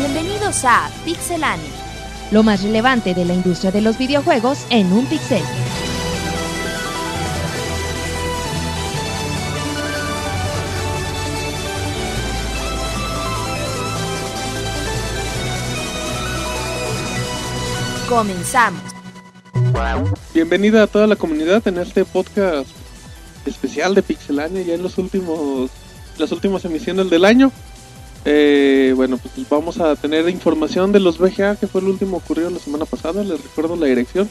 Bienvenidos a Pixelania. Lo más relevante de la industria de los videojuegos en un pixel. Comenzamos. Bienvenida a toda la comunidad en este podcast especial de Pixelania, ya en los últimos, las últimas emisiones del año. Eh, bueno, pues vamos a tener información de los VGA, que fue el último ocurrido la semana pasada. Les recuerdo la dirección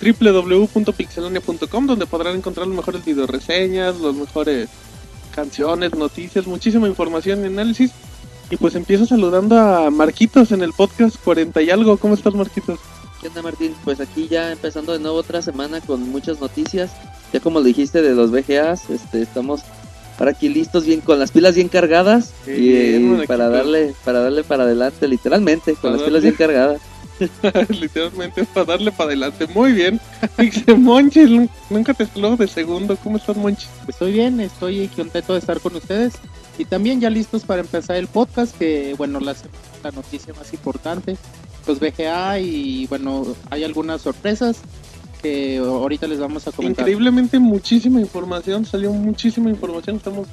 www.pixelania.com, donde podrán encontrar los mejores video reseñas, las mejores canciones, noticias, muchísima información y análisis. Y pues empiezo saludando a Marquitos en el podcast 40 y algo. ¿Cómo estás, Marquitos? ¿Qué onda Martín? Pues aquí ya empezando de nuevo otra semana con muchas noticias. Ya como dijiste de los VGAs, este, estamos para aquí listos bien con las pilas bien cargadas y bien, eh, para darle para darle para adelante literalmente con Para las pilas bien cargadas. Literalmente para darle para adelante. Muy bien. Dice Monchis, nunca te exploro de segundo. ¿Cómo estás, Monchis? Estoy bien, estoy contento de estar con ustedes y también ya listos para empezar el podcast que bueno, la, la noticia más importante, los VGA y bueno, hay algunas sorpresas que ahorita les vamos a comentar. Increíblemente muchísima información. Salió muchísima información. Estamos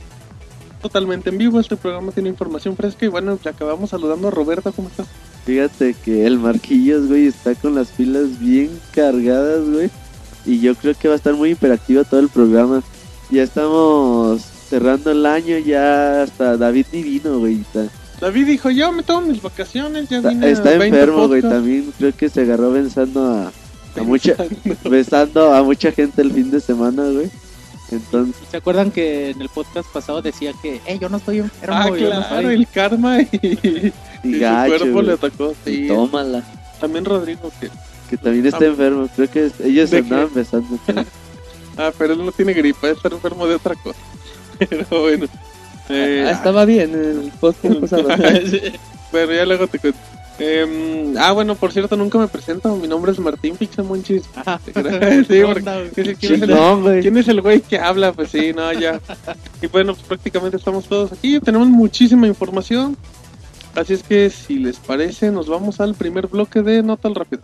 totalmente en vivo. Este programa tiene información fresca. Y bueno, te acabamos saludando a Roberta. ¿Cómo estás? Fíjate que el Marquillos, güey, está con las pilas bien cargadas, güey. Y yo creo que va a estar muy hiperactivo todo el programa. Ya estamos cerrando el año, ya hasta David ni vino, güey. Está, David dijo, yo me tomo mis vacaciones. Ya está- vine está 20 enfermo, güey. podcasts". También creo que se agarró pensando a, a mucha, besando a mucha gente el fin de semana, güey. Entonces, ¿Se acuerdan que en el podcast pasado decía que, hey, yo no estoy enfermo, Ah, yo claro, soy-" el karma y, y y su gacho, cuerpo güey. le atacó. Sí, tómala. también Rodrigo que Que también está Ah, enfermo. Creo que ellos ¿de andaban qué? besando. pero- Ah, pero él no tiene gripa, está enfermo de otra cosa. Pero bueno. Eh, Ah, estaba bien el podcast pasado. bueno, ya luego te cuento. Em, ah, bueno, por cierto, nunca me presento. Mi nombre es Martín Pixamonchis. Ajá. sí, porque Onda, güey. ¿quién es el- Chingón, güey. ¿Quién es el güey que habla? Pues sí, no, ya. Y bueno, pues prácticamente estamos todos aquí. Tenemos muchísima información. Así es que, si les parece, nos vamos al primer bloque de Nota al Rápido.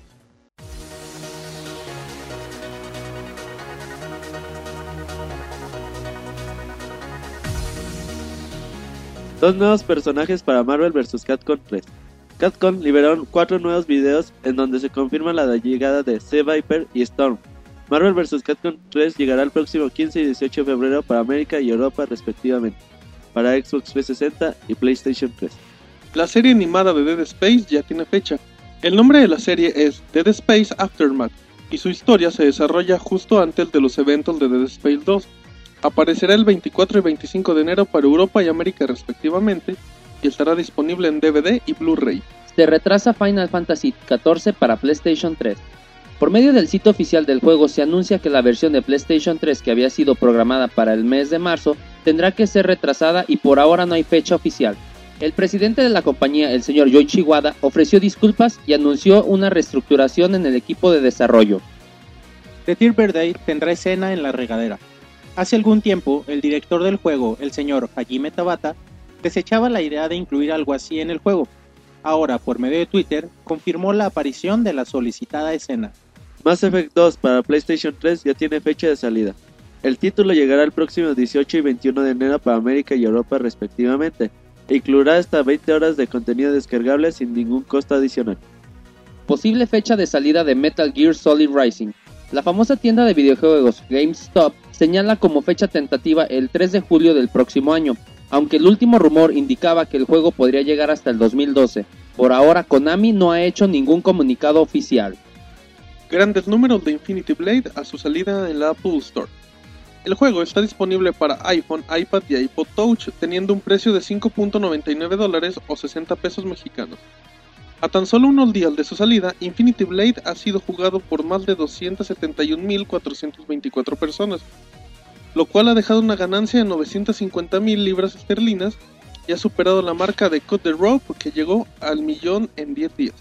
Dos nuevos personajes para Marvel vs. Capcom 3. Capcom liberaron cuatro nuevos videos en donde se confirma la llegada de Sea Viper y Storm. Marvel vs. Capcom 3 llegará el próximo 15 y 18 de febrero para América y Europa respectivamente, para Xbox 360 y PlayStation 3. La serie animada de Dead Space ya tiene fecha. El nombre de la serie es Dead Space Aftermath y su historia se desarrolla justo antes de los eventos de Dead Space 2. Aparecerá el 24 y 25 de enero para Europa y América respectivamente y estará disponible en DVD y Blu-ray. Se retrasa Final Fantasy XIV para PlayStation 3. Por medio del sitio oficial del juego se anuncia que la versión de PlayStation 3 que había sido programada para el mes de marzo tendrá que ser retrasada y por ahora no hay fecha oficial. El presidente de la compañía, el señor Yoichi Wada, ofreció disculpas y anunció una reestructuración en el equipo de desarrollo. The Dear Birthday tendrá escena en la regadera. Hace algún tiempo, el director del juego, el señor Hajime Tabata, desechaba la idea de incluir algo así en el juego. Ahora, por medio de Twitter, confirmó la aparición de la solicitada escena. Mass Effect 2 para PlayStation 3 ya tiene fecha de salida. El título llegará el próximo 18 y 21 de enero para América y Europa respectivamente. E incluirá hasta 20 horas de contenido descargable sin ningún costo adicional. Posible fecha de salida de Metal Gear Solid Rising. La famosa tienda de videojuegos GameStop señala como fecha tentativa el 3 de julio del próximo año, aunque el último rumor indicaba que el juego podría llegar hasta el 2012. Por ahora, Konami no ha hecho ningún comunicado oficial. Grandes números de Infinity Blade a su salida en la Apple Store. El juego está disponible para iPhone, iPad y iPod Touch, teniendo un precio de 5.99 dólares o 60 pesos mexicanos. A tan solo unos días de su salida, Infinity Blade ha sido jugado por más de 271.424 personas, lo cual ha dejado una ganancia de 950.000 libras esterlinas y ha superado la marca de Cut the Rope que llegó al millón en 10 días.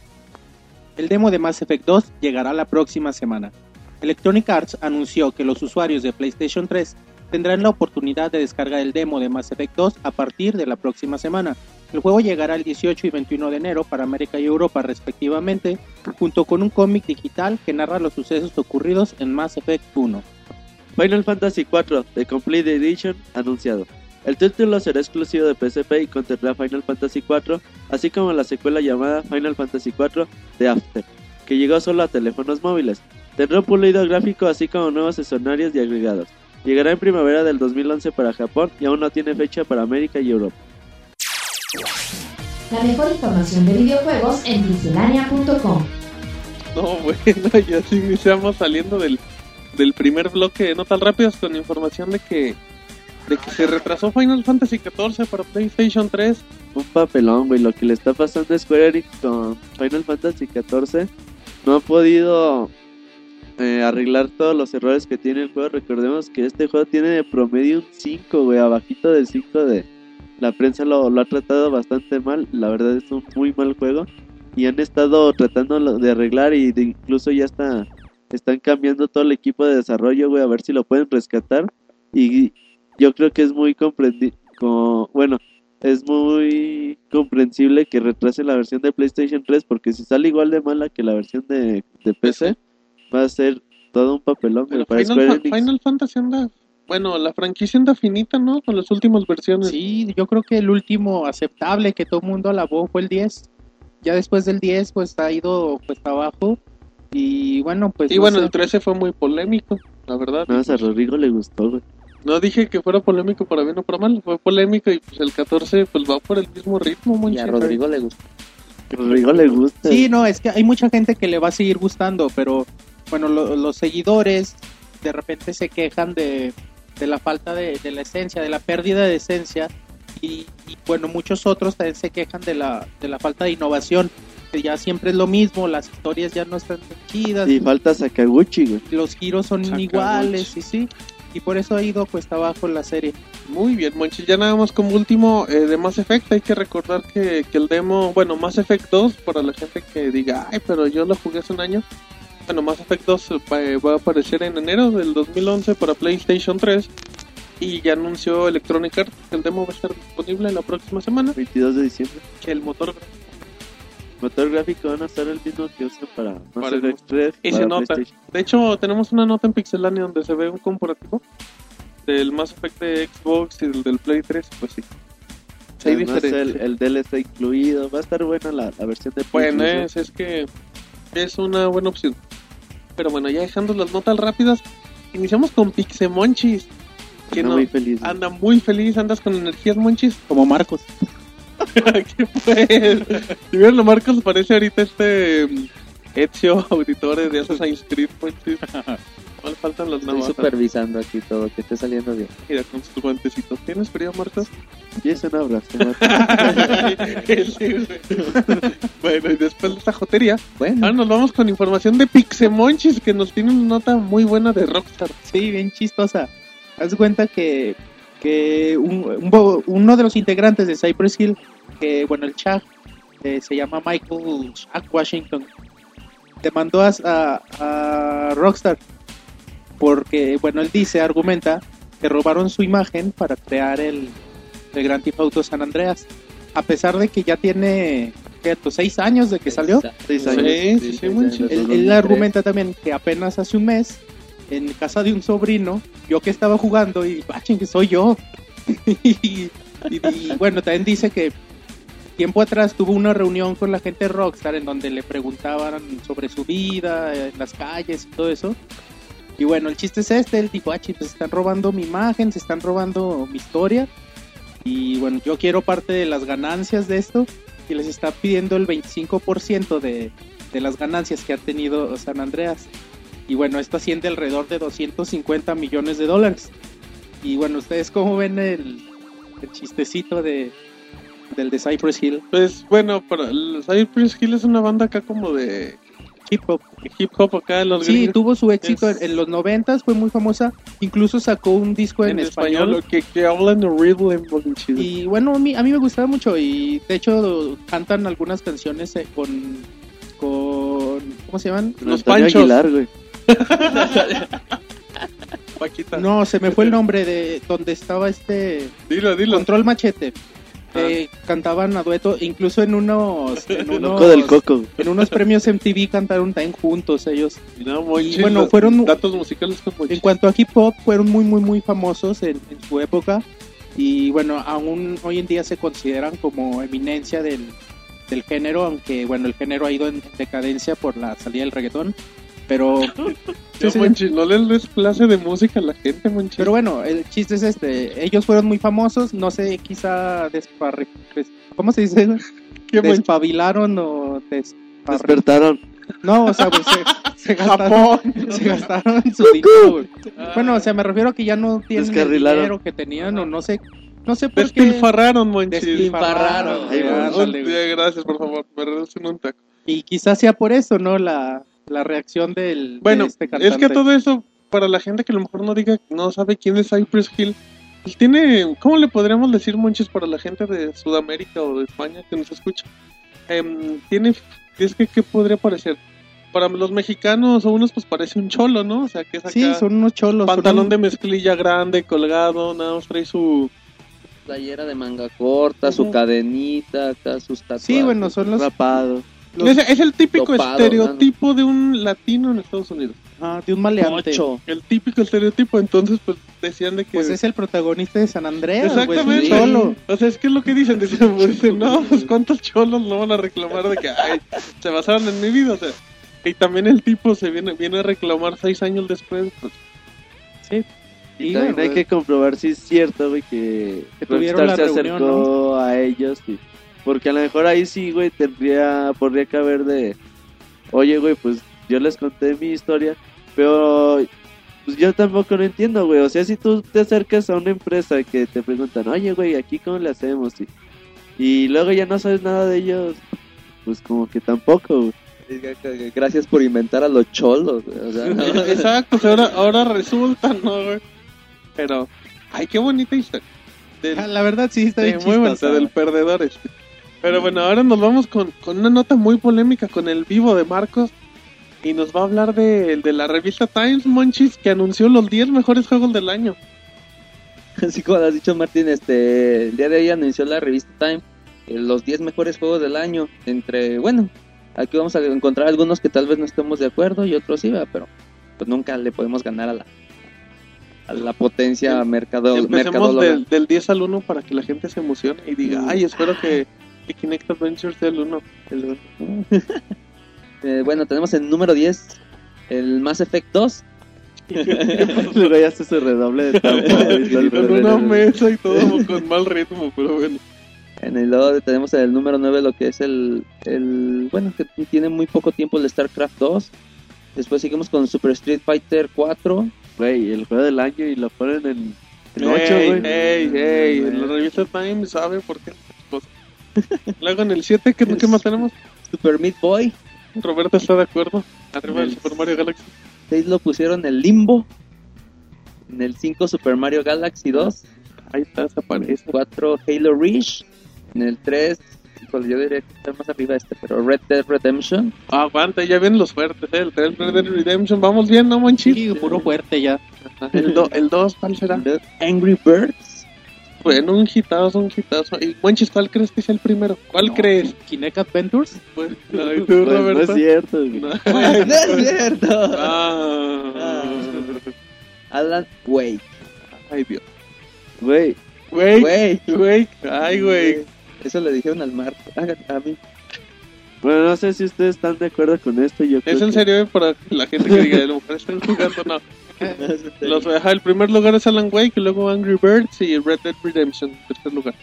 El demo de Mass Effect 2 llegará la próxima semana. Electronic Arts anunció que los usuarios de PlayStation 3 tendrán la oportunidad de descargar el demo de Mass Effect 2 a partir de la próxima semana. El juego llegará el 18 y 21 de enero para América y Europa respectivamente, junto con un cómic digital que narra los sucesos ocurridos en Mass Effect 1. Final Fantasy IV The Complete Edition anunciado. El título será exclusivo de PSP y contendrá Final Fantasy IV, así como la secuela llamada Final Fantasy IV The After, que llegó solo a teléfonos móviles. Tendrá un pulido gráfico así como nuevos escenarios y agregados. Llegará en primavera del 2011 para Japón y aún no tiene fecha para América y Europa. La mejor información de videojuegos en pixelania.com. No, bueno, y así iniciamos saliendo del, del primer bloque de Notas Rápidas con información de que de que se retrasó Final Fantasy XIV para PlayStation 3. Un papelón, güey. Lo que le está pasando a Square Enix con Final Fantasy XIV no ha podido eh, arreglar todos los errores que tiene el juego. Recordemos que este juego tiene de promedio un 5, güey, abajito del 5 de... La prensa lo, lo ha tratado bastante mal, la verdad es un muy mal juego. Y han estado tratando de arreglar y de incluso ya está, están cambiando todo el equipo de desarrollo, güey, a ver si lo pueden rescatar. Y yo creo que es muy comprendido, bueno, es muy comprensible que retrase la versión de PlayStation 3 porque si sale igual de mala que la versión de, de PC, va a ser todo un papelón Pero para Final, Square Fa- Enix. Final Fantasy anda. Bueno, la franquicia anda finita, ¿no? Con las últimas versiones. Sí, yo creo que el último aceptable que todo el mundo alabó fue el 10. Ya después del 10 pues ha ido pues abajo y bueno pues Y no bueno, sé. el 13 fue muy polémico, la verdad. Más a Rodrigo le gustó, güey. No dije que fuera polémico para bien o para mal, fue polémico y pues el 14 pues va por el mismo ritmo, Y Monchi. a Rodrigo le gusta. Rodrigo le gusta. Sí, no, es que hay mucha gente que le va a seguir gustando, pero bueno, lo- los seguidores de repente se quejan de, de la falta de, de la esencia, de la pérdida de esencia y, y, bueno, muchos otros también se quejan de la, de la falta de innovación, que ya siempre es lo mismo, las historias ya no están tan chidas, Y falta Sakaguchi, güey. los giros son Sakaguchi. iguales y sí, y por eso ha ido cuesta abajo la serie. Muy bien, Monchi. Ya nada más como último eh, de Mass Effect, hay que recordar que, que el demo, bueno, Mass Effect 2, para la gente que diga, ay, pero yo lo jugué hace un año. Bueno, Mass Effect 2 va, va a aparecer en enero del 2011 para PlayStation 3. Y ya anunció Electronic Arts que el demo va a estar disponible la próxima semana. 22 de diciembre. Que el motor Motor gráfico van a estar el mismo que usan para Mass Para el- Effect 3. y se nota. De hecho, tenemos una nota en Pixelania donde se ve un comparativo del Mass Effect de Xbox y del, del Play 3. Pues sí. Sí, hay Además, el, el DLC incluido. Va a estar buena la, la versión de Bueno, PlayStation. es, es que es una buena opción. Pero bueno, ya dejando las notas rápidas, iniciamos con Pixemonchis. Que Anda no, muy feliz. anda muy feliz, andas con energías monchis. Como Marcos. ¿Qué pues? Si vieron lo Marcos, parece ahorita este mm, Ezio Auditore de Assassin's Creed. No le faltan las Estoy supervisando aquí todo, que esté saliendo bien. Mira, con sus guantecitos. ¿Tienes frío, Marcos? Jason Abras. Sí, güey. bueno, y después de esta jotería, Bueno, ahora nos vamos con información de Pixemonchis, que nos tiene una nota muy buena de Rockstar. Sí, bien chistosa. Haz cuenta que, que un- uno de los integrantes de Cypress Hill, que bueno, el Chag, eh, se llama Michael Washington, demandó a, a- a Rockstar porque, bueno, él dice, argumenta que robaron su imagen para crear el, el Grand Theft Auto San Andreas. A pesar de que ya tiene, ¿qué? seis años de que salió. Seis años. sí, sí. Él, él argumenta también que apenas hace un mes, en casa de un sobrino, yo que estaba jugando y ah, que soy yo. y, y- y, bueno, también dice que tiempo atrás tuvo una reunión con la gente de Rockstar en donde le preguntaban sobre su vida en las calles y todo eso. Y bueno, el chiste es este, él dijo, ah, ching, pues están robando mi imagen, se están robando mi historia. Y bueno, yo quiero parte de las ganancias de esto y les está pidiendo el 25% de, de las ganancias que ha tenido San Andreas. Y bueno, esto asciende alrededor de 250 millones de dólares. Y bueno, ¿ustedes cómo ven el, el chistecito de, del de Cypress Hill? Pues bueno, para el Cypress Hill es una banda acá como de Hip hop. hip hop acá de los Sí, gringos. tuvo su éxito Es- en, en los 90 fue muy famosa. Incluso sacó un disco en, en español. español, que, que hablan horrible. Y bueno, a mí, a mí me gustaba mucho y de hecho cantan algunas canciones eh, con, con ¿cómo se llaman? Los Antonio Panchos. Aguilar, güey. Paquita. No, se me fue el nombre de donde estaba este Dilo, dilo. Control Machete. Eh, cantaban a dueto, incluso en unos, en unos, del coco. en unos premios MTV cantaron también juntos ellos. No, Y bueno, fueron- datos musicales. En cuanto a hip hop, fueron muy, muy, muy famosos en, en su época. Y bueno, aún hoy en día se consideran como eminencia del, del género, aunque bueno, el género ha ido en decadencia por la salida del reggaetón. Pero, sí, sí. No les des clase de música a la gente, Monchis. pero bueno, el chiste es este: ellos fueron muy famosos, no sé, quizá desparre, des- ¿cómo se dice? Despabilaron o desparre- Despertaron. No, o sea, pues se, se gastaron, se gastaron su dinero. güey. Bueno, o sea, me refiero a que ya no tienen el dinero que tenían o no sé, no sé por qué. Despilfarraron, Monchis. Despilfarraron. Gracias, por favor. Me un taco. Y quizás sea por eso, ¿no? La, la reacción del de Bueno, este es cantante. que todo eso, para la gente que a lo mejor no diga, no sabe quién es Cypress Hill, pues tiene, ¿cómo le podríamos decir, Monchis, para la gente de Sudamérica o de España que nos escucha? Em, tiene, es que, ¿qué podría parecer? Para los mexicanos o unos, pues parece un cholo, ¿no? O sea, que es acá, Sí, son unos cholos. pantalón un- de mezclilla grande, colgado, nada más trae su... Playera de manga corta, su cadenita, acá sus tatuajes. Sí, bueno, son los Rapado. Los- Es, es el típico estereotipo de un latino en Estados Unidos. ah, de un maleante. Ocho. El típico estereotipo, entonces pues decían de que... Pues es el protagonista de San un Exactamente. cholo. O sea, es que es lo que dicen. Dicen, pues, dicen, no, pues cuántos cholos no van a reclamar de que ay, se basaron en mi vida. O sea, y también el tipo se viene, viene a reclamar seis años después. Pues, Sí. Y Y también bueno, hay que comprobar si es cierto, güey, que, Que tuvieron Rockstar la se reunión, acercó a ellos. y- porque a lo mejor ahí sí, güey, tendría, podría caber de, oye, güey, pues yo les conté mi historia, pero pues yo tampoco lo entiendo, güey. O sea, si tú te acercas a una empresa que te preguntan, oye, güey, aquí cómo le hacemos, y, y luego ya no sabes nada de ellos, pues como que tampoco, güey. Gracias por inventar a los cholos. güey, o sea, no. Exacto, ahora, ahora resulta, ¿no, güey? Pero, ay, qué bonita historia. Del- Ah, La verdad sí está bien muy bonita, chistosa. del perdedor este. Pero bueno, ahora nos vamos con, con una nota muy polémica con el vivo de Marcos. Y nos va a hablar de, de la revista Times Monchis que anunció los 10 mejores juegos del año. Así como lo has dicho Martín, este, el día de hoy anunció la revista Time eh, los 10 mejores juegos del año. Entre, bueno, aquí vamos a encontrar algunos que tal vez no estemos de acuerdo y otros sí, pero pues nunca le podemos ganar a la a la potencia mercado, Empecemos mercadóloga. del, del 10 al 1 para que la gente se emocione y diga, ay, espero que, que Kinect Adventures el 1. El uno". Eh, bueno, tenemos el número 10, el Mass Effect 2. Luego ya hace su redoble de tambor, Con una mesa y todo con mal ritmo, pero bueno. En el luego tenemos el número 9 lo que es el, el bueno, que tiene muy poco tiempo el StarCraft 2. Después seguimos con Super Street Fighter 4. Güey, el juego del año y lo ponen en, en 8, Ey, güey. ey, ey, la revista Time sabe por qué. Pues, Luego en el 7, ¿qué, ¿qué más tenemos? Super Meat Boy. Roberto está de acuerdo. Arriba del El- Super Mario Galaxy. 6 lo pusieron en Limbo. En el 5 Super Mario Galaxy 2. Ahí está, se aparece. 4 Halo Reach. En el 3, híjole, yo diría que está más arriba este, pero Red Dead Redemption. Ah, aguanta, ya vienen los fuertes, ¿eh? El 3 Red Dead Redemption. Vamos bien, ¿no, Monchis? Sí, puro fuerte ya. El 2, el dos, ¿cuál será? Angry Birds. Bueno, un hitazo, un hitazo. Y Monchis, ¿cuál crees que sea el primero? ¿Cuál No, crees? Kinect Adventures. Pues, ay, tú, Pues, no es cierto, güey. No. no es cierto. Ah. Alan Wake. Ay, Dios. Güey, Güey. güey. Ay, güey. Eso le dijeron al Marco. A, a mí. Bueno, no sé si ustedes están de acuerdo con esto. Yo creo ¿Es en que- serio eh, para la gente que diga, a lo mejor están jugando? No. Los, ajá, el primer lugar es Alan Wake, y luego Angry Birds y Red Dead Redemption, tercer lugar.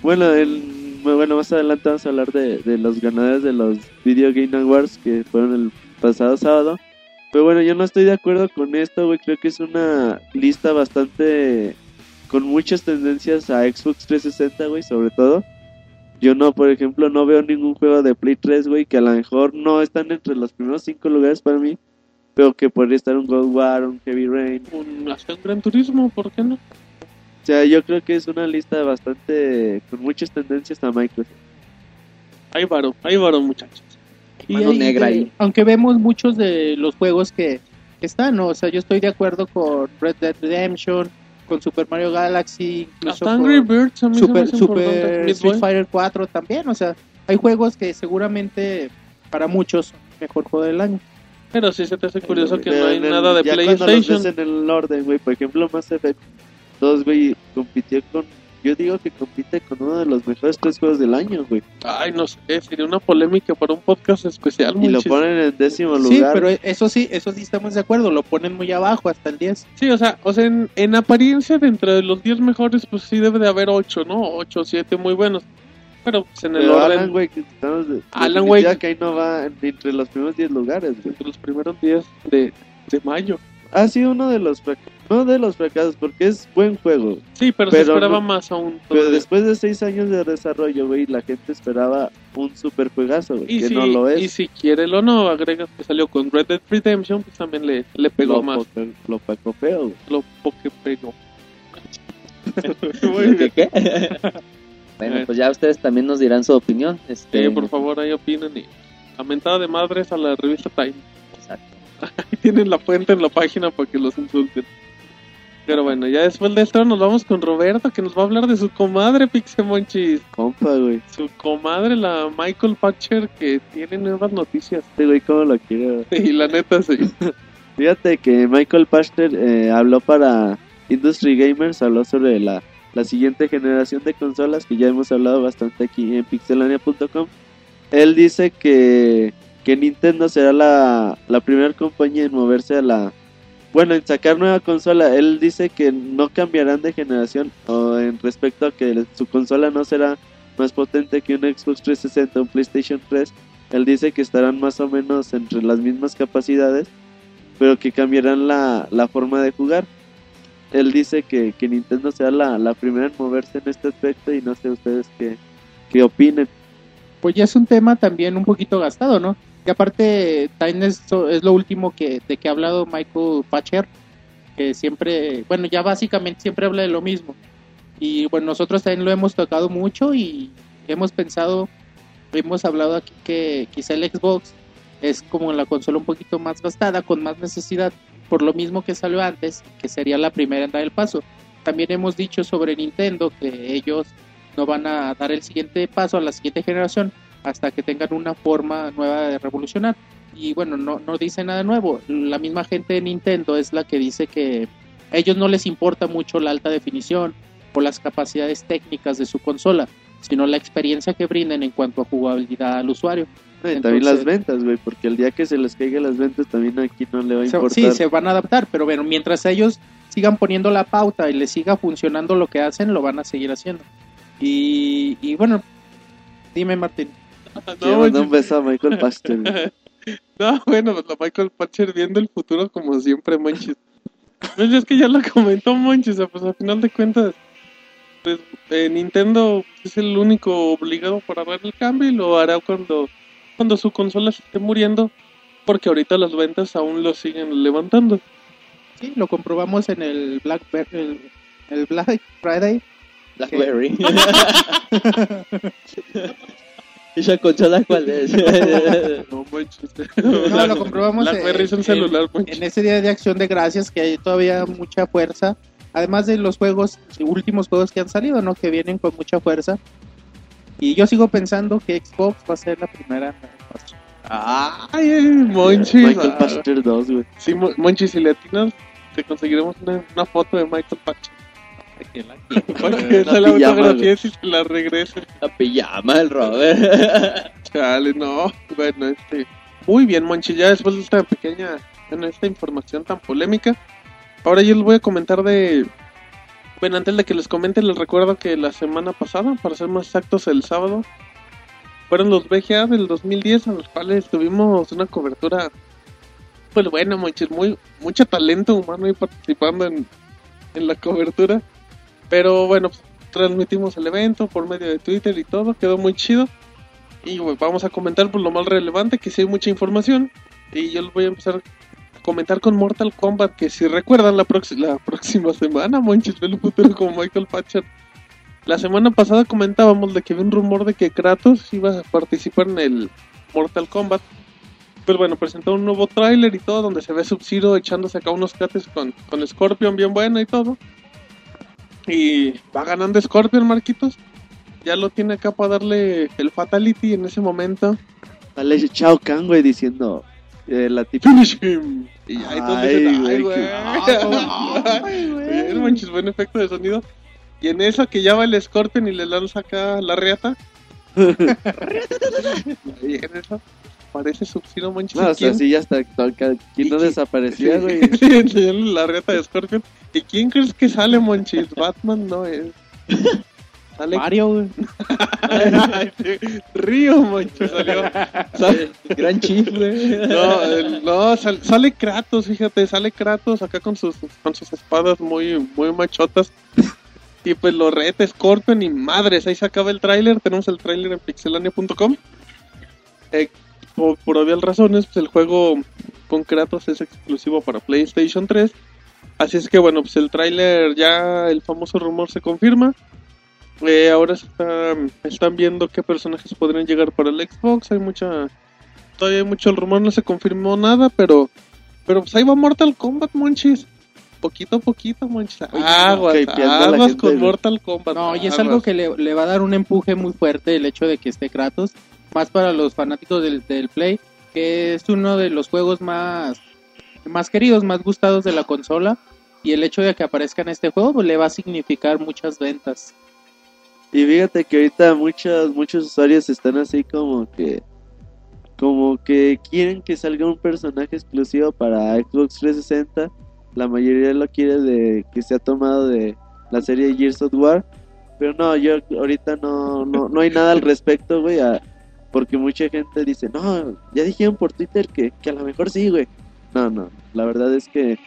Bueno, el, bueno, más adelante vamos a hablar de, de los ganadores de los Video Game Awards que fueron el pasado sábado. Pero bueno, yo no estoy de acuerdo con esto, güey. Creo que es una lista bastante con muchas tendencias a Xbox 360, güey, sobre todo. Yo no, por ejemplo, no veo ningún juego de Play 3, güey, que a lo mejor no están entre los primeros cinco lugares para mí, pero que podría estar un God War, un Heavy Rain. Un, hasta un Gran Turismo, ¿por qué no? O sea, yo creo que es una lista bastante con muchas tendencias a Microsoft. Hay varo, hay varo, muchachos. Y Mano ahí negra de- ahí. Aunque vemos muchos de los juegos que, que están, ¿no? O sea, yo estoy de acuerdo con Red Dead Redemption, con Super Mario Galaxy, incluso Hasta Angry Birds a mí se me Super, Super Street. Fighter 4 también, o sea, hay juegos que seguramente para muchos son el mejor juego del año. Pero sí se te hace curioso que Pero no hay el- nada de ya cuando los PlayStation. ves en el orden, güey, por ejemplo, Mass Effect 2, güey, compitió con... Yo digo que compite con uno de los mejores tres juegos del año, güey. Ay, no sé, sería una polémica para un podcast especial. Y lo Monchis. ponen en décimo Sí, lugar. pero eso sí, eso sí estamos de acuerdo, lo ponen muy abajo, hasta el 10. Sí, o sea, o sea en, en apariencia, dentro de los 10 mejores, pues sí debe de haber 8, ¿no? 8 o 7 muy buenos. Pero pues en el Pero orden, Alan Wake, estamos de, Alan Wake. que ahí no va entre los primeros 10 lugares, güey. entre los primeros 10 de, de mayo. Ha sido uno de los no de los fracasos, porque es buen juego. Sí, pero, se Pero esperaba no- más aún. Pero después de 6 años de desarrollo, güey, la gente esperaba un super juegazo, güey, y, que si, no lo es. y si quiere o no, agregas que salió con Red Dead Redemption, pues también le, le pegó lo, más. po- lo pagó feo, güey. Lo poco pegó. Muy ¿Qué, bueno, pues ya ustedes también nos dirán su opinión. Este, Sí, por favor, ahí opinen. Y la mentada de madres a la revista Time. Exacto. Ahí tienen la fuente en la página para que los insulten. Pero bueno, ya después de esto nos vamos con Roberto, que nos va a hablar de su comadre Pixemonchis. Compa, güey. Su comadre, la Michael Patcher, que tiene nuevas noticias. Este güey, ¿cómo lo quiere? güey? Y la neta, sí. Fíjate que Michael Pachter eh, habló para Industry Gamers, habló sobre la, la siguiente generación de consolas que ya hemos hablado bastante aquí en pixelania.com. Él dice que, que Nintendo será la, la primera compañía en moverse a la... Bueno, en sacar nueva consola. Él dice que no cambiarán de generación o en respecto a que su consola no será más potente que un Xbox 360 o un PlayStation 3. Él dice que estarán más o menos entre las mismas capacidades pero que cambiarán la, la forma de jugar. Él dice que, que Nintendo será la, la primera en moverse en este aspecto y no sé ustedes qué, qué opinen. Pues ya es un tema también un poquito gastado, ¿no? Y aparte, también es, es lo último que de que ha hablado Michael Patcher, que siempre, bueno, ya básicamente siempre habla de lo mismo. Y bueno, nosotros también lo hemos tocado mucho y hemos pensado, hemos hablado aquí que quizá el Xbox es como la consola un poquito más gastada, con más necesidad, por lo mismo que salió antes, que sería la primera en dar el paso. También hemos dicho sobre Nintendo que ellos no van a dar el siguiente paso a la siguiente generación hasta que tengan una forma nueva de revolucionar. Y bueno, no, no dice nada nuevo. La misma gente de Nintendo es la que dice que a ellos no les importa mucho la alta definición o las capacidades técnicas de su consola, sino la experiencia que brinden en cuanto a jugabilidad al usuario. Entonces- también las ventas, güey, porque el día que se les caiga las ventas también aquí no le va a importar. sí, se van a adaptar, pero bueno, mientras ellos sigan poniendo la pauta y les siga funcionando lo que hacen, lo van a seguir haciendo. Y, y bueno, dime Martín. No, mandar un beso a Michael Pachter. No, bueno, pues la Michael Patcher viendo el futuro como siempre, Monchis. Pues es que ya lo comentó Monchis, o sea, pues al final de cuentas, pues eh, Nintendo es el único obligado para dar el cambio y lo hará cuando, cuando su consola se esté muriendo, porque ahorita las ventas aún lo siguen levantando. Sí, lo comprobamos en el Black, el, el Black Friday. Blackberry. ¿Y esa consola cuál es? No. No, lo comprobamos es un en- celular, Monchis. En ese día de acción de gracias que hay todavía mucha fuerza, además de los juegos, últimos juegos que han salido, ¿no? Que vienen con mucha fuerza. Y yo sigo pensando que Xbox va a ser la primera. Ay, Monchis. Michael. Pachter 2, güey. Sí, Mo- Monchis, si le atinas, te conseguiremos una, una foto de Michael Para que la pijama, autografíes y se la regrese. La pijama el Robert. Chale, no. Bueno, este. Muy bien, Monchi. Ya después de esta pequeña. Bueno, esta información tan polémica. Ahora yo les voy a comentar de. Bueno, antes de que les comente, les recuerdo que la semana pasada, para ser más exactos, el sábado, fueron los VGA del 2010, en los cuales tuvimos una cobertura. Pues bueno, Monchis, muy, mucho talento humano ahí participando en, en la cobertura. Pero bueno, pues, transmitimos el evento por medio de Twitter y todo, quedó muy chido. Y vamos a comentar por lo más relevante, que sí hay mucha información. Y yo les voy a empezar a comentar con Mortal Kombat, que si recuerdan la, la próxima semana, Monchis ve el futuro como Michael Patcher. La semana pasada comentábamos de que había un rumor de que Kratos iba a participar en el Mortal Kombat. Pues bueno, presentó un nuevo tráiler y todo, donde se ve Sub-Zero echándose acá unos cates con, con Scorpion bien bueno y todo. Y va ganando Scorpion, Marquitos. Ya lo tiene acá para darle el Fatality en ese momento. Sale Chao Kahn, güey, diciendo eh, la típica. Finish him. Y ahí Ay, dicen, ay, güey, güey. no manches, buen efecto de sonido. Y en eso que ya va el Scorpion y le lanza acá la reata. y en eso parece Sub-Zero, manches. No, ¿y o sea, quién? sí, ya está. Aquí ¿Y no quién? desaparecía, güey. La reata de Scorpion. ¿Y quién crees que sale, Monchis? Batman no es. Sale Mario, güey. Río, Monchis, salió. Sale- Gran chifle. No, el- no sal- sale Kratos, fíjate, sale Kratos acá con sus, con sus espadas muy, muy machotas. Y pues lo reta Scorpion y madres, ahí se acaba el tráiler, tenemos el tráiler en pixelania.com. Eh, por, por obvias razones, pues el juego con Kratos es exclusivo para PlayStation 3. Así es que bueno, pues el tráiler ya, el famoso rumor se confirma. Eh, ahora se está- están viendo qué personajes podrían llegar para el Xbox. Hay mucha. Todavía hay mucho el rumor, no se confirmó nada, pero. Pero pues ahí va Mortal Kombat, monchis. Poquito a poquito, monchis. Aguas, hypeando a la aguas con. Mortal Kombat. No, y es aguas. algo que le, le va a dar un empuje muy fuerte el hecho de que esté Kratos, más para los fanáticos del, del Play, que es uno de los juegos más, más queridos, más gustados de la consola, y el hecho de que aparezca en este juego pues, le va a significar muchas ventas. Y fíjate que ahorita muchos, muchos usuarios están así como que como que quieren que salga un personaje exclusivo para Xbox 360. La mayoría lo quiere de que se ha tomado de la serie Gears of War. Pero no, yo ahorita no, no, no hay nada al respecto, güey. Porque mucha gente dice, no, ya dijeron por Twitter que, que a lo mejor sí, güey. No, no, la verdad es que,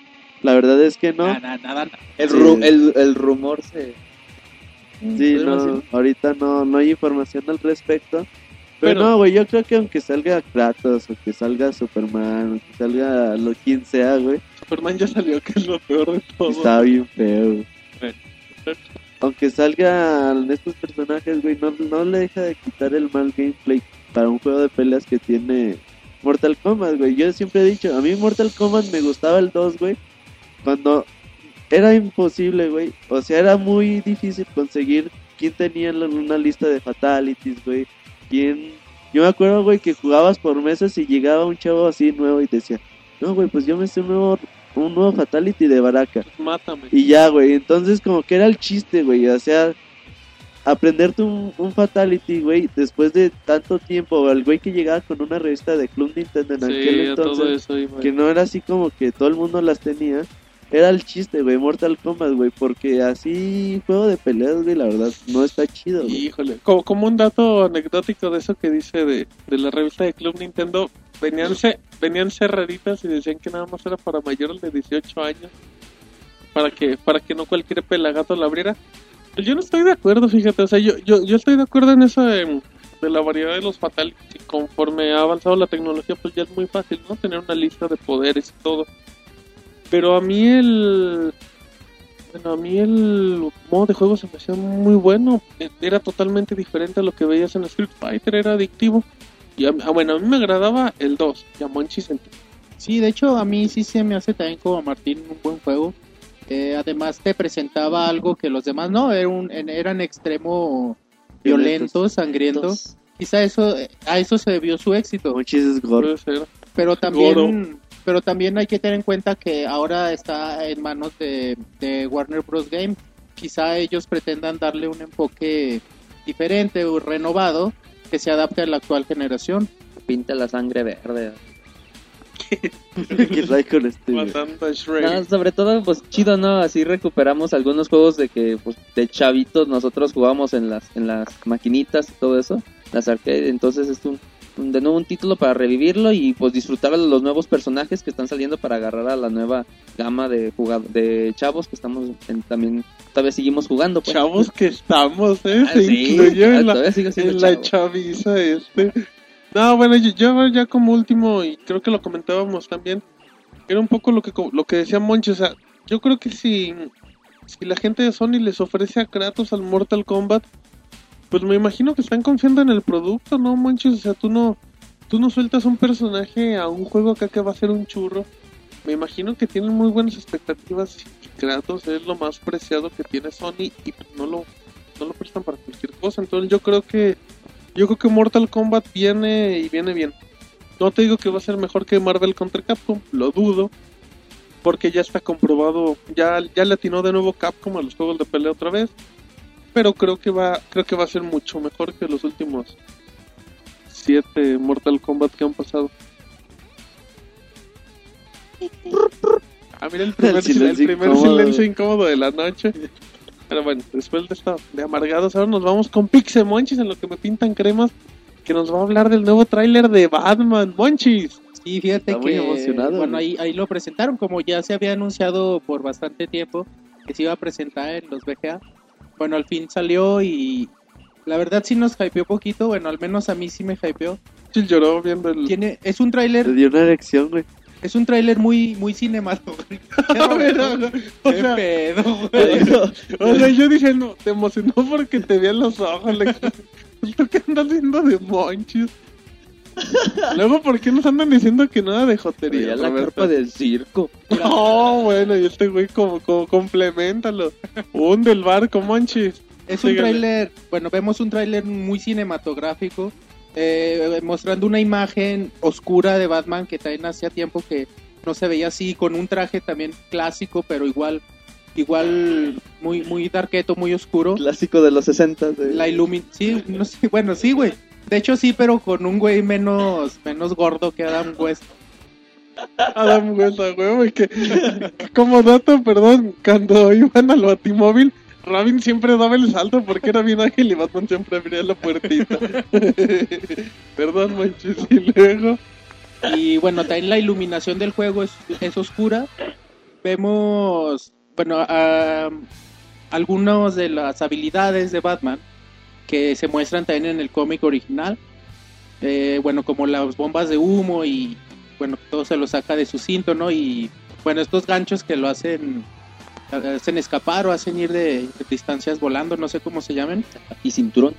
la verdad es que no. Nada, nada, nada. El, Sí. ru- el, el rumor se. Sí, ¿Podemos no, ahorita no, no hay información al respecto. Pero, Pero- no, güey, yo creo que aunque salga Kratos, o que salga Superman, o que salga lo quien sea, güey, Superman ya salió, que es lo peor de todo. está bien feo. Bueno. Aunque salgan estos personajes, güey, no, no le deja de quitar el mal gameplay para un juego de peleas que tiene Mortal Kombat, güey. Yo siempre he dicho, a mí Mortal Kombat me gustaba el 2, güey, cuando era imposible, güey. O sea, era muy difícil conseguir quién tenía en una lista de fatalities, güey. Quién... Yo me acuerdo, güey, que jugabas por meses y llegaba un chavo así nuevo y te decía, no, güey, pues yo me sé un nuevo, un nuevo fatality de Baraka. Mátame. Y ya, güey, entonces como que era el chiste, güey, o sea, aprenderte un, un fatality, güey, después de tanto tiempo, el güey que llegaba con una revista de Club Nintendo en aquel Sí, entonces, eso que no era así como que todo el mundo las tenía, era el chiste, güey, Mortal Kombat, güey, porque así juego de peleas, güey, la verdad, no está chido, güey. Híjole, como, como un dato anecdótico de eso que dice de, de la revista de Club Nintendo, venían, ce- venían cerraditas y decían que nada más era para mayores de 18 años, para que para que no cualquier pelagato la abriera. Yo no estoy de acuerdo, fíjate, o sea, yo, yo, yo estoy de acuerdo en eso de, la variedad de los fatalities y conforme ha avanzado la tecnología, pues ya es muy fácil, ¿no? Tener una lista de poderes y todo. Pero a mí el... Bueno, a mí el modo de juego se me hacía muy bueno. E- Era totalmente diferente a lo que veías en Street Fighter, era adictivo. Y a, ah, bueno, a mí me agradaba el 2, y a Monchi sentí. Sí, de hecho a mí sí se me hace también como a Martín un buen juego. Eh, además te presentaba algo que los demás no, era un, en- eran extremo violento, sangriento. Quizá eso, eh, a eso se debió su éxito. Ser. Pero también, pero también hay que tener en cuenta que ahora está en manos de, de Warner Bros. Game. Quizá ellos pretendan darle un enfoque diferente o renovado que se adapte a la actual generación. Pinta la sangre verde. ¿Qué trae con este, güey? Matando a Shrek. No, sobre todo, pues chido, ¿no? Así recuperamos algunos juegos de que, pues, de chavitos nosotros jugábamos en las, en las maquinitas y todo eso, las arcade. Entonces es un, un- de nuevo un título para revivirlo y pues disfrutar de los nuevos personajes que están saliendo para agarrar a la nueva gama de jugad- de chavos que estamos en- también, todavía seguimos jugando. Pues. Chavos que estamos, ¿eh? Ah, Se sí, incluyó ah, en la, todavía sigo siendo en la chaviza este. No, bueno, yo, yo ya como último, y creo que lo comentábamos también, era un poco lo que lo que decía Monchi, o sea, yo creo que si, si la gente de Sony les ofrece a Kratos al Mortal Kombat, pues me imagino que están confiando en el producto, ¿no, Monchi? O sea, tú no, tú no sueltas un personaje a un juego acá que va a ser un churro. me imagino que tienen muy buenas expectativas y Kratos es lo más preciado que tiene Sony y no lo, no lo prestan para cualquier cosa. Entonces yo creo que yo creo que Mortal Kombat viene y viene bien. No te digo que va a ser mejor que Marvel contra Capcom, lo dudo, porque ya está comprobado, ya, ya le atinó de nuevo Capcom a los juegos de pelea otra vez, pero creo que va, creo que va a ser mucho mejor que los últimos siete Mortal Kombat que han pasado. Ah, mira el primer, El sil- el silencio primer incómodo. silencio incómodo de la noche. Pero bueno, después de esta de amargados, ahora nos vamos con Pixemonchis en lo que me pintan cremas, que nos va a hablar del nuevo tráiler de Batman. Monchis. Sí, fíjate Está muy que emocionado, bueno, ahí, ahí lo presentaron, como ya se había anunciado por bastante tiempo que se iba a presentar en los BGA. Bueno, al fin salió y la verdad sí nos hypeó poquito, bueno, al menos a mí sí me hypeó. Sí, lloró viendo el... Tiene, es un Le tráiler, dio una erección, güey. Es un tráiler muy, muy cinematográfico. O ¿Qué sea, pedo, güey? o sea, yo dije, no, te emocionó porque te vean los ojos. Le ¿Tú qué andas haciendo de Monchis? Luego, ¿por qué nos andan diciendo que nada de jotería? La carpa del circo. No, bueno, y este güey como, como complementalo. Hunde el barco, Monchis. Es un tráiler, bueno, vemos un tráiler muy cinematográfico, eh, mostrando una imagen oscura de Batman que también hacía tiempo que no se veía así, con un traje también clásico, pero igual, igual muy, muy darketo, muy oscuro. Clásico de los 60. De... La ilumin, sí, no sé, bueno, sí, güey. De hecho sí, pero con un güey menos, menos gordo que Adam West. Adam West, a huevo, y que como dato, perdón, cuando iban al batimóvil, Robin siempre daba el salto porque era bien ágil y Batman siempre abría la puertita. perdón, Monchis, y luego... Y bueno, también la iluminación del juego es, es oscura. Vemos, bueno, a- algunas de las habilidades de Batman que se muestran también en el cómic original. Eh, bueno, como las bombas de humo y bueno, todo se lo saca de su cinto, ¿no? Y bueno, estos ganchos que lo hacen hacen escapar o hacen ir de, de distancias volando, no sé cómo se llaman. Y cinturón.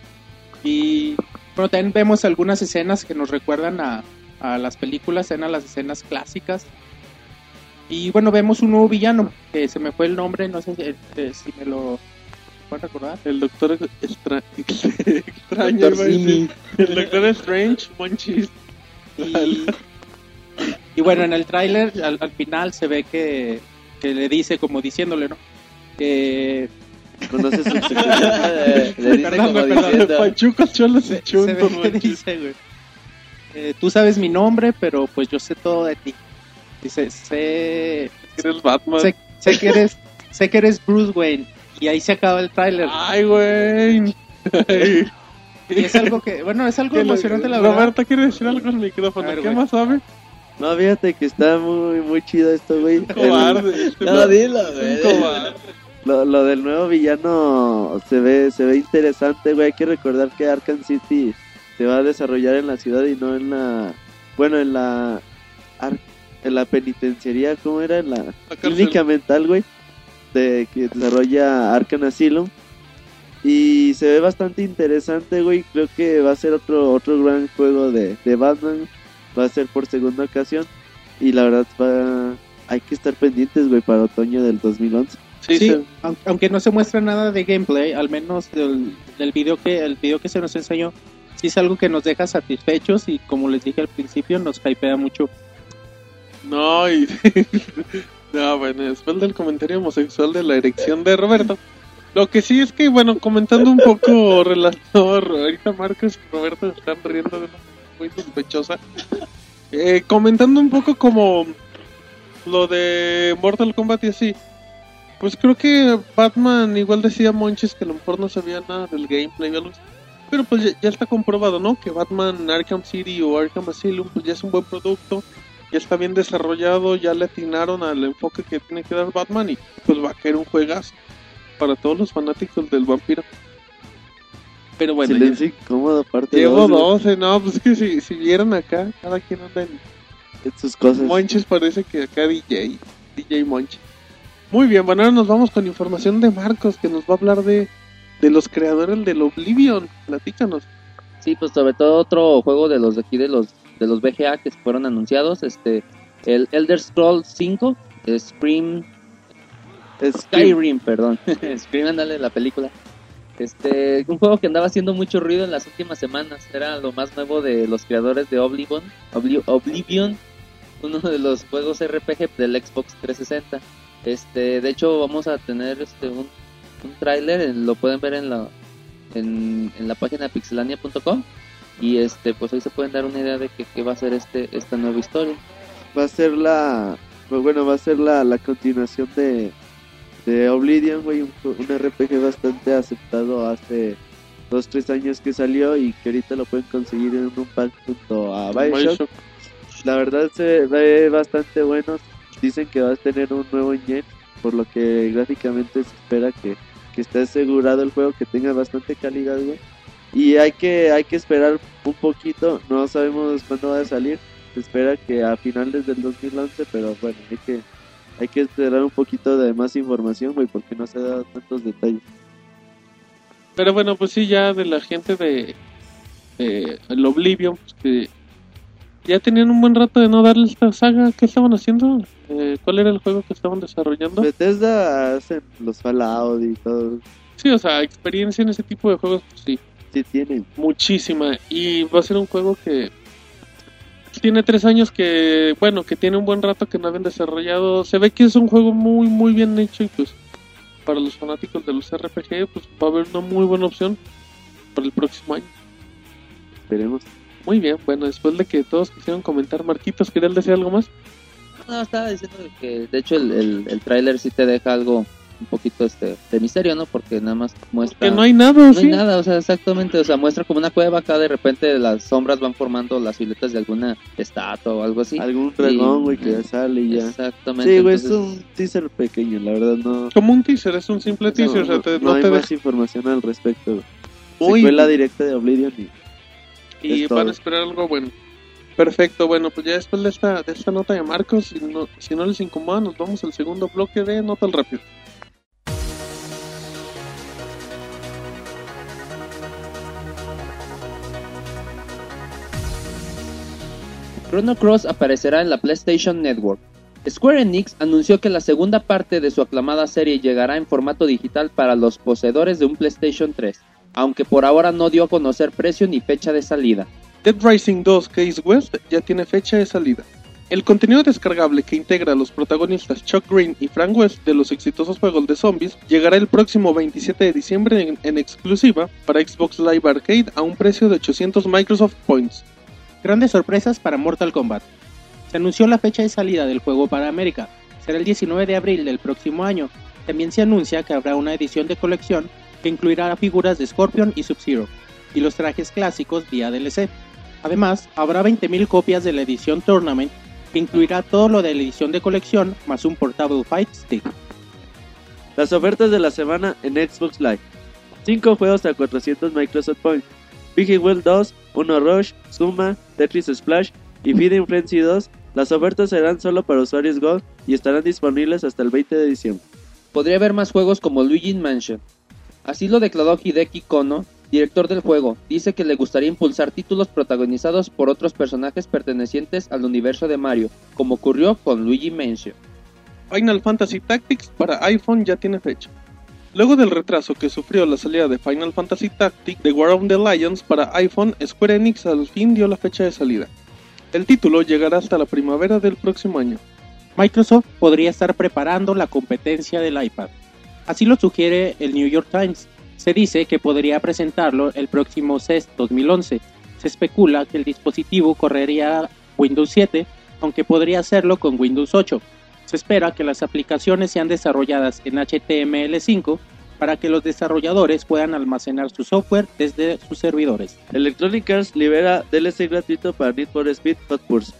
Y bueno, también vemos algunas escenas que nos recuerdan a, a las películas, eran las escenas clásicas. Y bueno, vemos un nuevo villano, que se me fue el nombre, no sé si, eh, si me lo pueden recordar. El doctor extra... extraño, Doctor a. El doctor Strange, Monchis. Y, y bueno, en el tráiler al, al final se ve que, que le dice, como diciéndole, ¿no? Que Conoces su Eh, Le dice Perdón, como güey, perdón. diciendo... Pachucos, cholos y se, se chuntos, Monchis. dice, güey. eh, tú sabes mi nombre, pero pues yo sé todo de ti. Dice, sé, Eres Batman. sé, sé que eres sé que eres Bruce Wayne y ahí se acaba el tráiler Ay, güey. Ay. y es algo que bueno es algo emocionante la verdad Roberto quiere decir algo al micrófono. A ver, ¿Qué güey. más sabe? No, fíjate que está muy, muy chido esto, güey. Cobarde. este No, dilo, güey. cobarde. Lo, lo del nuevo villano se ve, se ve interesante, güey. Hay que recordar que Arkham City se va a desarrollar en la ciudad y no en la... Bueno, en la... ar- En la penitenciaría, ¿cómo era? En la La clínica mental, güey. De, que desarrolla Arkham Asylum. Y se ve bastante interesante, güey. Creo que va a ser otro, otro gran juego de, de Batman. Va a ser por segunda ocasión. Y la verdad va... Hay que estar pendientes, güey, para otoño del 2011. Sí, sí, sí. aun- aunque no se muestra nada de gameplay al menos del, del video que el video que se nos enseñó sí es algo que nos deja satisfechos y como les dije al principio nos hypea mucho No, y... no, bueno, después del comentario homosexual de la erección de Roberto. Lo que sí es que, bueno, comentando un poco relacionado, ahorita Marcos y Roberto están riendo de una manera muy sospechosa. Eh, comentando un poco como lo de Mortal Kombat y así. Pues creo que Batman igual decía Monches que a lo mejor no sabía nada del gameplay. Pero pues ya, ya está comprobado, ¿no? Que Batman Arkham City o Arkham Asylum pues ya es un buen producto ya está bien desarrollado, ya le atinaron al enfoque que tiene que dar Batman y pues va a caer un juegazo para todos los fanáticos del vampiro. Pero bueno, ya- Silencio incómodo, parte llevo dos, güey, 12, no, pues es que si, si vieran acá, cada quien anda en sus cosas. Monches, parece que acá DJ, DJ Monches. Muy bien, bueno, ahora nos vamos con información de Marcos que nos va a hablar de, de los creadores del Oblivion. Platícanos. Sí, pues sobre todo otro juego de los de aquí de los de los BGA que fueron anunciados, este el Elder Scrolls 5, Scream, Skyrim. Skyrim, perdón, Scream, ándale, la película. Este, un juego que andaba haciendo mucho ruido en las últimas semanas. Era lo más nuevo de los creadores de Oblivion. Obli- Oblivion, uno de los juegos RPG del Xbox 360. Este, de hecho, vamos a tener este un, un tráiler, lo pueden ver en la en, en la página pixelania.com y este, pues ahí se pueden dar una idea de que, qué va a ser este esta nueva historia. Va a ser la. Bueno, va a ser la, la continuación de, de Oblivion, güey. Un, un RPG bastante aceptado hace 2-3 años que salió y que ahorita lo pueden conseguir en un pack junto a Bioshock. La verdad se ve bastante bueno. Dicen que va a tener un nuevo engine, por lo que gráficamente se espera que, que esté asegurado el juego, que tenga bastante calidad, güey. Y hay que, hay que esperar un poquito, no sabemos cuándo va a salir. Se espera que a finales del 2011, pero bueno, hay que, hay que esperar un poquito de más información, güey, porque no se ha dado tantos detalles. Pero bueno, pues sí, ya de la gente de, de el Oblivion, pues que ya tenían un buen rato de no darle esta saga. ¿Qué estaban haciendo? Eh, ¿Cuál era el juego que estaban desarrollando? Bethesda hacen los Fallout y todo, Sí, o sea, experiencia en ese tipo de juegos, pues sí, sí tienen. muchísima. Y va a ser un juego que tiene tres años que, bueno, que tiene un buen rato que no habían desarrollado. Se ve que es un juego muy, muy bien hecho y pues para los fanáticos de los RPG, pues va a haber una muy buena opción para el próximo año. Esperemos. Muy bien, bueno, después de que todos quisieron comentar, Marquitos, ¿quería decir algo más? No, estaba diciendo que de hecho el, el, el tráiler sí te deja algo un poquito este de misterio, ¿no? Porque nada más muestra Que no hay nada, no hay ¿sí? nada, o sea, exactamente, o sea, muestra como una cueva acá de repente las sombras van formando las siluetas de alguna estatua o algo así. Algún dragón, güey, que ya sale y ya. Exactamente. Sí, güey, es un teaser pequeño, la verdad no. Como un teaser, es un simple No, teaser, o sea, te- no no, hay te más información al respecto. güey. Uy, Secuela directa de Oblivion y y es van todo. a esperar algo bueno. Perfecto, bueno, pues ya después de esta, de esta nota de Marcos, si no, si no les incomoda, nos vamos al segundo bloque de Nota al Rápido. Chrono Cross aparecerá en la PlayStation Network. Square Enix anunció que la segunda parte de su aclamada serie llegará en formato digital para los poseedores de un PlayStation 3, aunque por ahora no dio a conocer precio ni fecha de salida. Dead Rising 2 Case West ya tiene fecha de salida. El contenido descargable que integra a los protagonistas Chuck Green y Frank West de los exitosos juegos de zombies llegará el próximo 27 de diciembre en, en exclusiva para Xbox Live Arcade a un precio de 800 Microsoft Points. Grandes sorpresas para Mortal Kombat. Se anunció la fecha de salida del juego para América. Será el 19 de abril del próximo año. También se anuncia que habrá una edición de colección que incluirá figuras de Scorpion y Sub-Zero y los trajes clásicos vía DLC. Además, habrá 20.000 copias de la edición Tournament que incluirá todo lo de la edición de colección más un Portable Fight Stick. Las ofertas de la semana en Xbox Live. 5 juegos a 400 Microsoft Points. Big Well 2, Uno Rush, Suma, Tetris Splash y Feeding Frenzy 2. Las ofertas serán solo para usuarios Gold y estarán disponibles hasta el 20 de diciembre. Podría haber más juegos como Luigi Mansion. Así lo declaró Hideki Kono, director del juego. Dice que le gustaría impulsar títulos protagonizados por otros personajes pertenecientes al universo de Mario, como ocurrió con Luigi Mansion. Final Fantasy Tactics para iPhone ya tiene fecha. Luego del retraso que sufrió la salida de Final Fantasy Tactics de War of the Lions para iPhone, Square Enix al fin dio la fecha de salida. El título llegará hasta la primavera del próximo año. Microsoft podría estar preparando la competencia del iPad. Así lo sugiere el New York Times. Se dice que podría presentarlo el próximo CES 2011. Se especula que el dispositivo correría Windows 7, aunque podría hacerlo con Windows 8. Se espera que las aplicaciones sean desarrolladas en HTML5 para que los desarrolladores puedan almacenar su software desde sus servidores. Electronic Arts libera DLC gratuito para Need for Speed Hot Pursuit.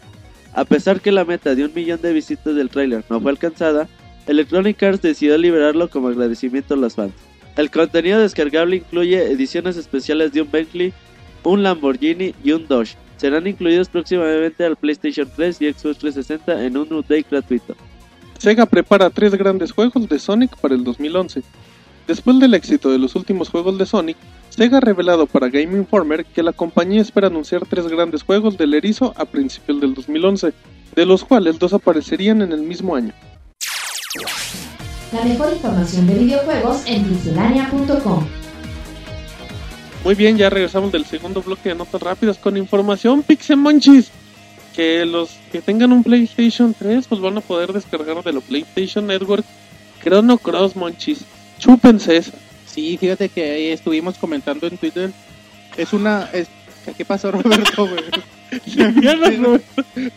A pesar que la meta de un millón de visitas del tráiler no fue alcanzada, Electronic Arts decidió liberarlo como agradecimiento a los fans. El contenido descargable incluye ediciones especiales de un Bentley, un Lamborghini y un Dodge. Serán incluidos próximamente al PlayStation 3 y Xbox 360 en un update gratuito. Sega prepara tres grandes juegos de Sonic para el 2011. Después del éxito de los últimos juegos de Sonic, Sega ha revelado para Game Informer que la compañía espera anunciar tres grandes juegos del erizo a principios del 2011. de los cuales dos aparecerían en el mismo año. La mejor información de videojuegos en pixelania.com. Muy bien, ya regresamos del segundo bloque de notas rápidas con información Pixemonchis. Que los que tengan un PlayStation 3 pues van a poder descargar de la PlayStation Network Chrono Cross Monchis. Chúpense esa. Sí, fíjate que ahí estuvimos comentando en Twitter. Es una. Es... ¿Qué pasó, Roberto, güey? No,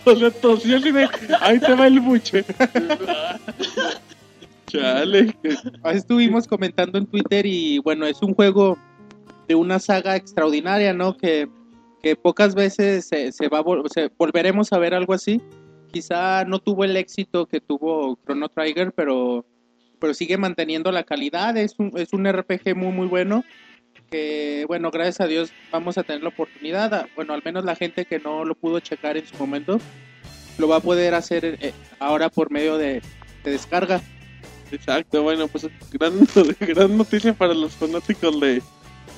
o sea, tosió así de, ahí te va el buche. Chale. Ahí estuvimos comentando en Twitter y bueno, es un juego de una saga extraordinaria, ¿no? Que, que pocas veces se, se va se- volveremos a ver algo así. Quizá no tuvo el éxito que tuvo Chrono Trigger, pero, pero sigue manteniendo la calidad. Es un, es un RPG muy, muy bueno. Que bueno, gracias a Dios vamos a tener la oportunidad. a- Bueno, al menos la gente que no lo pudo checar en su momento lo va a poder hacer eh, ahora por medio de, de descarga. Exacto, bueno, pues gran, gran noticia para los fanáticos de,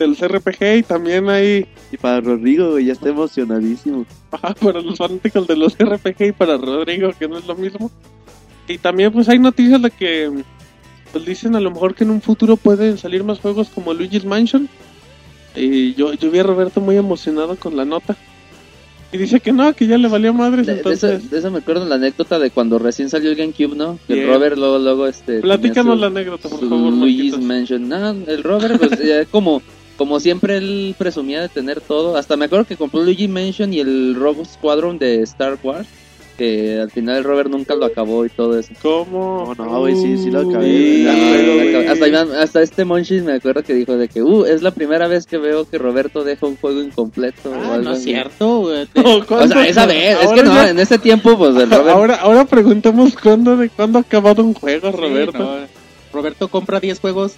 del CRPG y también hay Y para Rodrigo, güey, ya está emocionadísimo. Ajá, para los fanáticos de los RPG y para Rodrigo, que no es lo mismo. Y también pues hay noticias de que pues dicen a lo mejor que en un futuro pueden salir más juegos como Luigi's Mansion. Y yo, yo vi a Roberto muy emocionado con la nota. Y dice que no, que ya le valió madres, De, de eso, entonces... de eso me acuerdo la anécdota de cuando recién salió el GameCube, ¿no? Que el Robert luego, luego, este... Platícanos la anécdota, por su favor, Luigi's. Mansion. No, el Robert, pues, ya como, como siempre él presumía de tener todo. Hasta me acuerdo que compró Luigi Mansion y el Rogue Squadron de Star Wars. Que al final el Robert nunca lo acabó y todo eso. ¿Cómo? No, no, güey, sí, sí lo acabé. Ya, güey. hasta, hasta este Monchis me acuerdo que dijo de que, uh, es la primera vez que veo que Roberto deja un juego incompleto. o Ah, algo no es cierto, güey. No, O sea, esa vez, es que no, ya- en ese tiempo, pues el Robert Ahora, ahora preguntamos cuándo, de cuándo ha acabado un juego, Sí, Roberto. no, Roberto compra 10 juegos,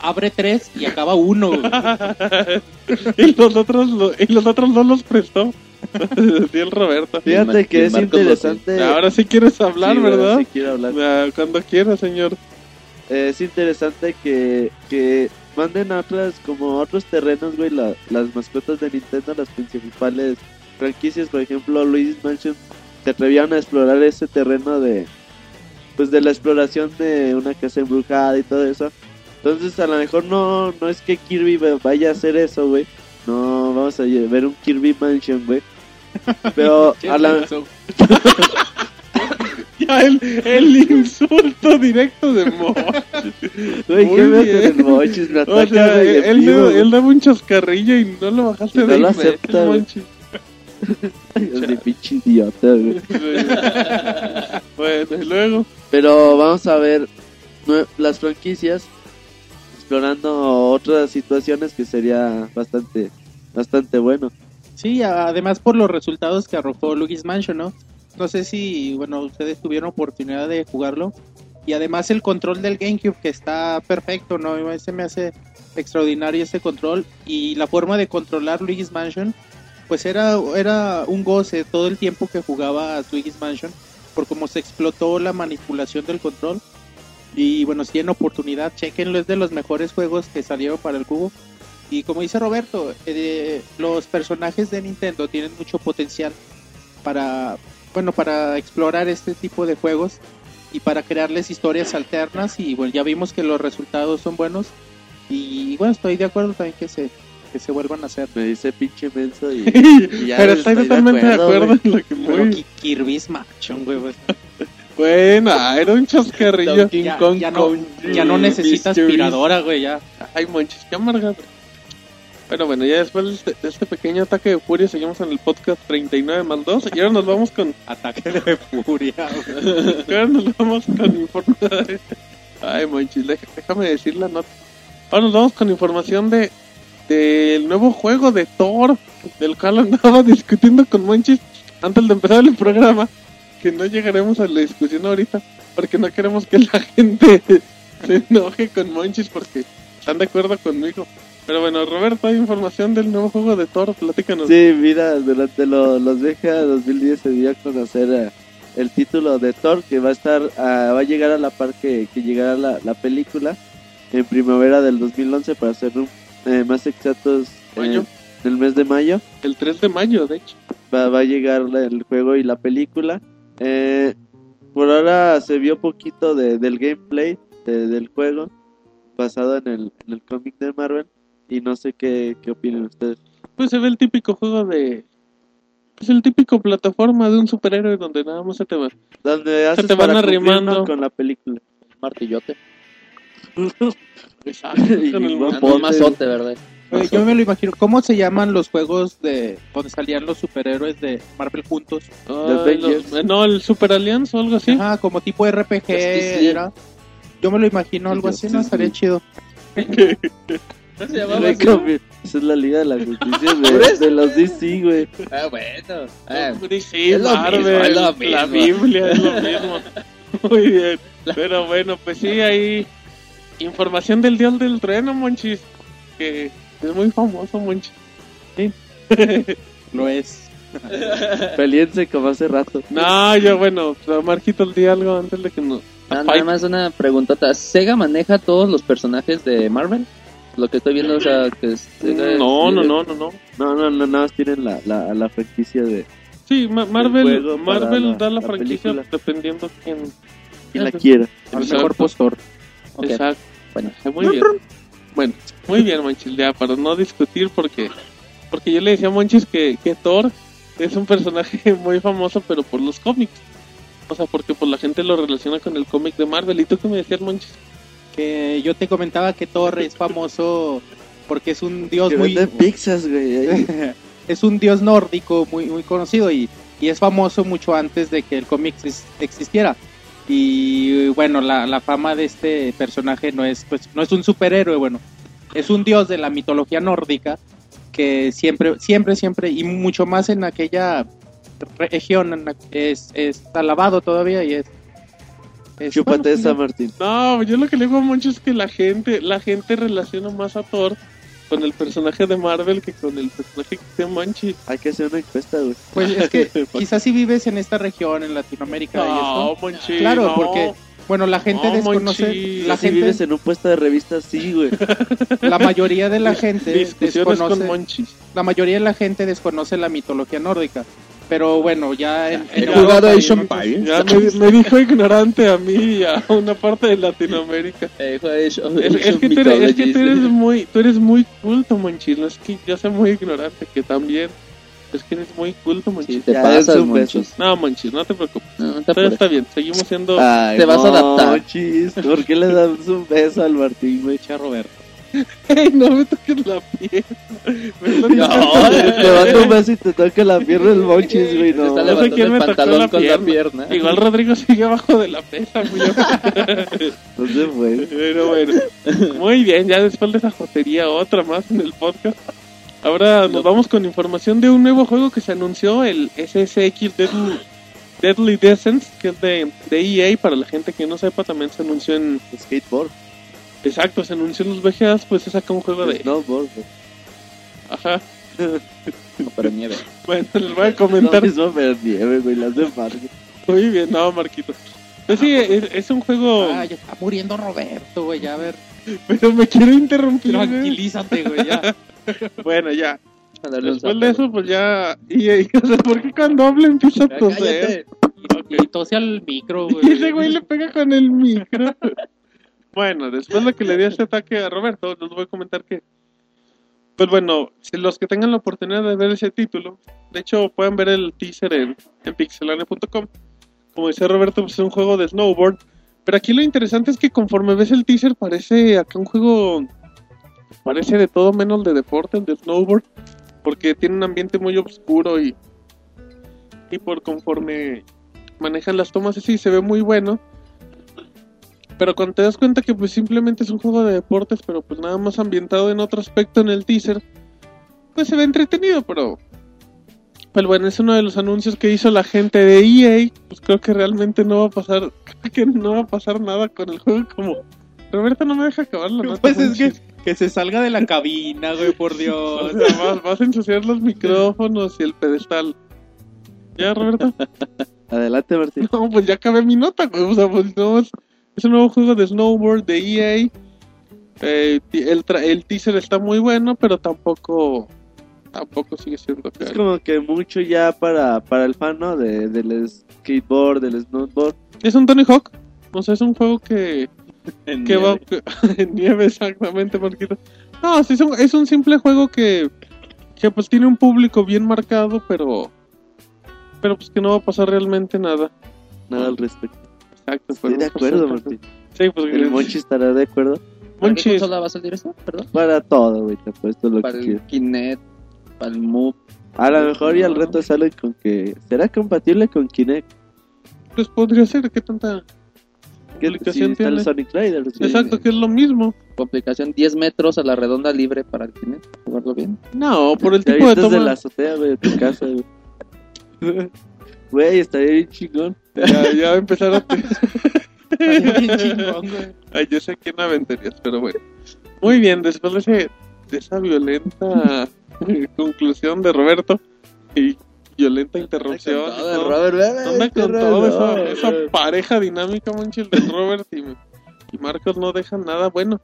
abre 3 y acaba uno. y los otros lo- y los otros no los prestó. sí, el Roberto. Fíjate que es interesante. Ahora sí quieres hablar, Sí, ¿verdad? Sí, quiero hablar. Ah, cuando quiera, señor. Eh, es interesante que, que manden a otras, como a otros terrenos, güey, la- las mascotas de Nintendo, las principales franquicias, por ejemplo, Luigi's Mansion, se atrevieron a explorar ese terreno de, pues de la exploración de una casa embrujada y todo eso. Entonces, a lo mejor no, no es que Kirby va- vaya a hacer eso, güey. No, vamos a ver un Kirby Mansion, güey. Pero a la, Ya el, el insulto directo de Mo. Güey, ¿qué me hacen el mochis? Me O ataca, sea, güey, él, él, vivo, él daba un chascarrillo y no lo bajaste Y no de lo ahí, acepta, güey. Es de pinche idiota, güey. bueno, y luego. Pero vamos a ver las franquicias explorando otras situaciones que sería bastante bastante bueno. Sí, además por los resultados que arrojó Luigi's Mansion, ¿no? No sé si, bueno, ustedes tuvieron oportunidad de jugarlo. Y además el control del GameCube que está perfecto, ¿no? Me hace extraordinario ese control. Y la forma de controlar Luigi's Mansion, pues era, era un goce todo el tiempo que jugaba a Luigi's Mansion. Por cómo se explotó la manipulación del control. Y bueno, si tienen oportunidad, chequenlo, es de los mejores juegos que salieron para el cubo. Y como dice Roberto, eh, los personajes de Nintendo tienen mucho potencial para, bueno, para explorar este tipo de juegos y para crearles historias alternas. Y bueno, ya vimos que los resultados son buenos. Y bueno, estoy de acuerdo también que se, que se vuelvan a hacer. Me dice pinche menso y, y ya Pero estoy totalmente de acuerdo güey. en lo que Kirby's Mansion, güey. Bueno, era un chascarrillo. Ya, Kong ya no, Country ya no necesita Mysteries. aspiradora, güey, ya. Ay, monchis, qué amargado. Pero bueno, ya después de este, de este pequeño ataque de furia, seguimos en el podcast 39 más 2. Y ahora nos vamos con. Ataque de furia, güey. ahora nos vamos con información. Ay, monchis, deja- déjame decir la nota. Ahora nos vamos con información de del nuevo juego de Thor, del cual andaba discutiendo con Monchis antes de empezar el programa. Que no llegaremos a la discusión ahorita, porque no queremos que la gente se enoje con Monchis porque están de acuerdo conmigo. Pero bueno, Roberto, hay información del nuevo juego de Thor, platícanos. Sí, mira, durante lo- los VGA 2010 se dio a conocer eh, el título de Thor que va a estar, ah, va a llegar a la par que, que llegará la, la película en primavera del 2011 para ser eh, más exactos eh, Mayo. en el mes de mayo. El 3 de mayo, de hecho. Va, va a llegar el juego y la película. Eh, por ahora se vio poquito de, del gameplay de- del juego basado en el, en el cómic de Marvel y no sé qué, qué opinan ustedes. Pues se ve el típico juego de... Pues el típico plataforma de un superhéroe donde nada más se te va. Donde haces te van arrimando. con la película. Martillote. Exacto, Y con el mazote, ¿verdad? Oye, yo me lo imagino. ¿Cómo se llaman los juegos de donde salían los superhéroes de Marvel juntos? Los- no, el Super Alliance o algo así. Ajá, como tipo RPG. Era. Yo me lo imagino algo así, ¿no? Estaría chido. ¿No se llamaba así? Esa es la Liga de la Justicia ¿Por de, de los DC, güey. Ah, bueno. Ah, Sí, es lo Marvel, mismo, es lo la mismo. Biblia es lo mismo. Muy bien. Pero bueno, pues sí, hay información del dios del trueno, Monchis. Que es muy famoso, Monchis. Lo es. Peleense como hace rato. No, yo bueno, Marquito di algo antes de que no. Ah, nada más una preguntota. ¿Sega maneja todos los personajes de Marvel? Lo que estoy viendo, o sea, que es- Sega es- No, no, no, no, no. No, no, no, nada más tienen la, la, la franquicia de Sí, Ma- Marvel, El Marvel la- da la, la franquicia película. dependiendo quién. quien la quiera. Exacto. mejor postor. Exacto. Bueno. Muy bien. Bueno, muy bien, Monchis, ya para no discutir porque porque yo le decía a Monchis que, que Thor es un personaje muy famoso pero por los cómics. O sea, porque pues la gente lo relaciona con el cómic de Marvel. ¿Y tú qué me decías, Monchis? Que yo te comentaba que Thor es famoso porque es un dios Que muy. venden pizzas, güey. es un dios nórdico muy, muy conocido y, y es famoso mucho antes de que el cómic ex- existiera. Y bueno, la, la fama de este personaje no es, pues, no es un superhéroe, bueno, es un dios de la mitología nórdica que siempre, siempre, siempre, y mucho más en aquella región, en la- es, es alabado todavía y es... es- Chúpate bueno, esa, Martín. No, yo lo que le digo a es que la gente, la gente relaciona más a Thor con el personaje de Marvel que con el personaje que se Monchis. Hay que hacer una encuesta, güey. Pues es que quizás si vives en esta región, en Latinoamérica y No, esto, Monchis. Claro, no. porque, bueno, la gente No, desconoce, la si gente, vives en un puesto de revistas, sí, güey. la mayoría de la gente con desconoce, Monchis. la mayoría de la gente desconoce la mitología nórdica. Pero bueno, ya en, Europa jugado otros- Pie. Ya me, me dijo ignorante a mí y a una parte de Latinoamérica. Eh, Es, que tú eres, es que tú eres muy, tú eres muy culto, Monchis. No es que yo sea muy ignorante, que también. Es que eres muy culto, Sí, Monchis. te Ya, pasas, es un beso. Monchis. No, Monchis, no te preocupes. No, no te Todo está bien, seguimos siendo. Ay, Te vas a adaptar. ¿por qué le das un beso al Martín, güey? Echa Roberto. ¡Ey, no me toques la están No, manda un beso y te toca la pierna el monchis, güey. No. está sé levantando quién me pantalón la con la pierna. Igual Rodrigo sigue abajo de la pesa, güey. No se fue. Pero bueno, muy bien, ya después de esa jotería, otra más en el podcast. Ahora nos vamos con información de un nuevo juego que se anunció, el SSX Deadly, Deadly Descent, que es de, de EA, para la gente que no sepa, también se anunció en... Skateboard. Exacto, se anunció en los VGAs, pues se saca un juego de... Snowboard, güey. Ajá, No, pero nieve. bueno, les voy a comentar. mismo, pero nieve, güey. Las de. Muy bien, no, Marquito. Pues sí, es, es un juego... Ah, ya está muriendo Roberto, güey, ya a ver. Pero me quiero interrumpir. güey. Tranquilízate, güey, ya. Bueno, ya. Después de eso, pues ya... Y, y, o sea, ¿por qué cuando habla empieza a toser? Y tose al micro, Y güey. ese güey le pega con el micro. bueno, después de que le dio este ataque a Roberto, les voy a comentar que. Pues bueno, si los que tengan la oportunidad de ver ese título, de hecho pueden ver el teaser en, en pixelane.com. Como decía Roberto, pues es un juego de snowboard. Pero aquí lo interesante es que conforme ves el teaser parece acá un juego. Parece de todo menos de deporte, de snowboard. Porque tiene un ambiente muy oscuro y. Y por conforme manejan las tomas así, se ve muy bueno. Pero cuando te das cuenta que pues simplemente es un juego de deportes, pero pues nada más ambientado en otro aspecto en el teaser, pues se ve entretenido, pero... Pero bueno, es uno de los anuncios que hizo la gente de EA, pues creo que realmente no va a pasar, creo que no va a pasar nada con el juego como... Roberto no me deja acabar la nota. Pues es que, que se salga de la cabina, güey, por O Dios. sea, vas, vas a ensuciar los micrófonos y el pedestal. ¿Ya, Roberto? Adelante, Martín. No, pues ya acabé mi nota, güey. O sea, pues no, es, es un nuevo juego de snowboard de EA. Eh, el, tra- el teaser está muy bueno, pero tampoco tampoco sigue siendo Es caro. como que mucho ya para, para el fan, ¿no? De, del skateboard, del snowboard. Es un Tony Hawk. O sea, es un juego que, En que va nieve. en nieve exactamente, Marquito. No, sí, es un, es un simple juego que, que pues tiene un público bien marcado, pero pero pues que no va a pasar realmente nada. Nada al respecto. Exacto, Estoy de acuerdo. Martín. Sí, pues El Monchi estará de acuerdo. ¿Para qué consola va a salir eso? Perdón. Para todo, güey, te apuesto lo Para que el quieras. Kinect, para el Move. A lo mejor y al reto sale con que será compatible con Kinect. Pues podría ser, ¿qué tanta Que aplicación sí, está el tiene? Sonic Riders. güey. Exacto, que es lo mismo. Complicación 10 metros a la redonda libre para el Kinect. Jugarlo bien. No, por el Te tipo de avientas de toma. la azotea, güey, de tu casa, güey. Güey, estaría bien chingón. Ya, ya va a empezar a... Bien chingón, güey. Ay, yo sé quién aventarías, pero bueno. Muy bien, después de, ese- de esa violenta conclusión de Roberto y violenta interrupción. y todo. Anda con todo esa, esa pareja dinámica, Monchis, de Robert y, y Marcos no dejan nada bueno.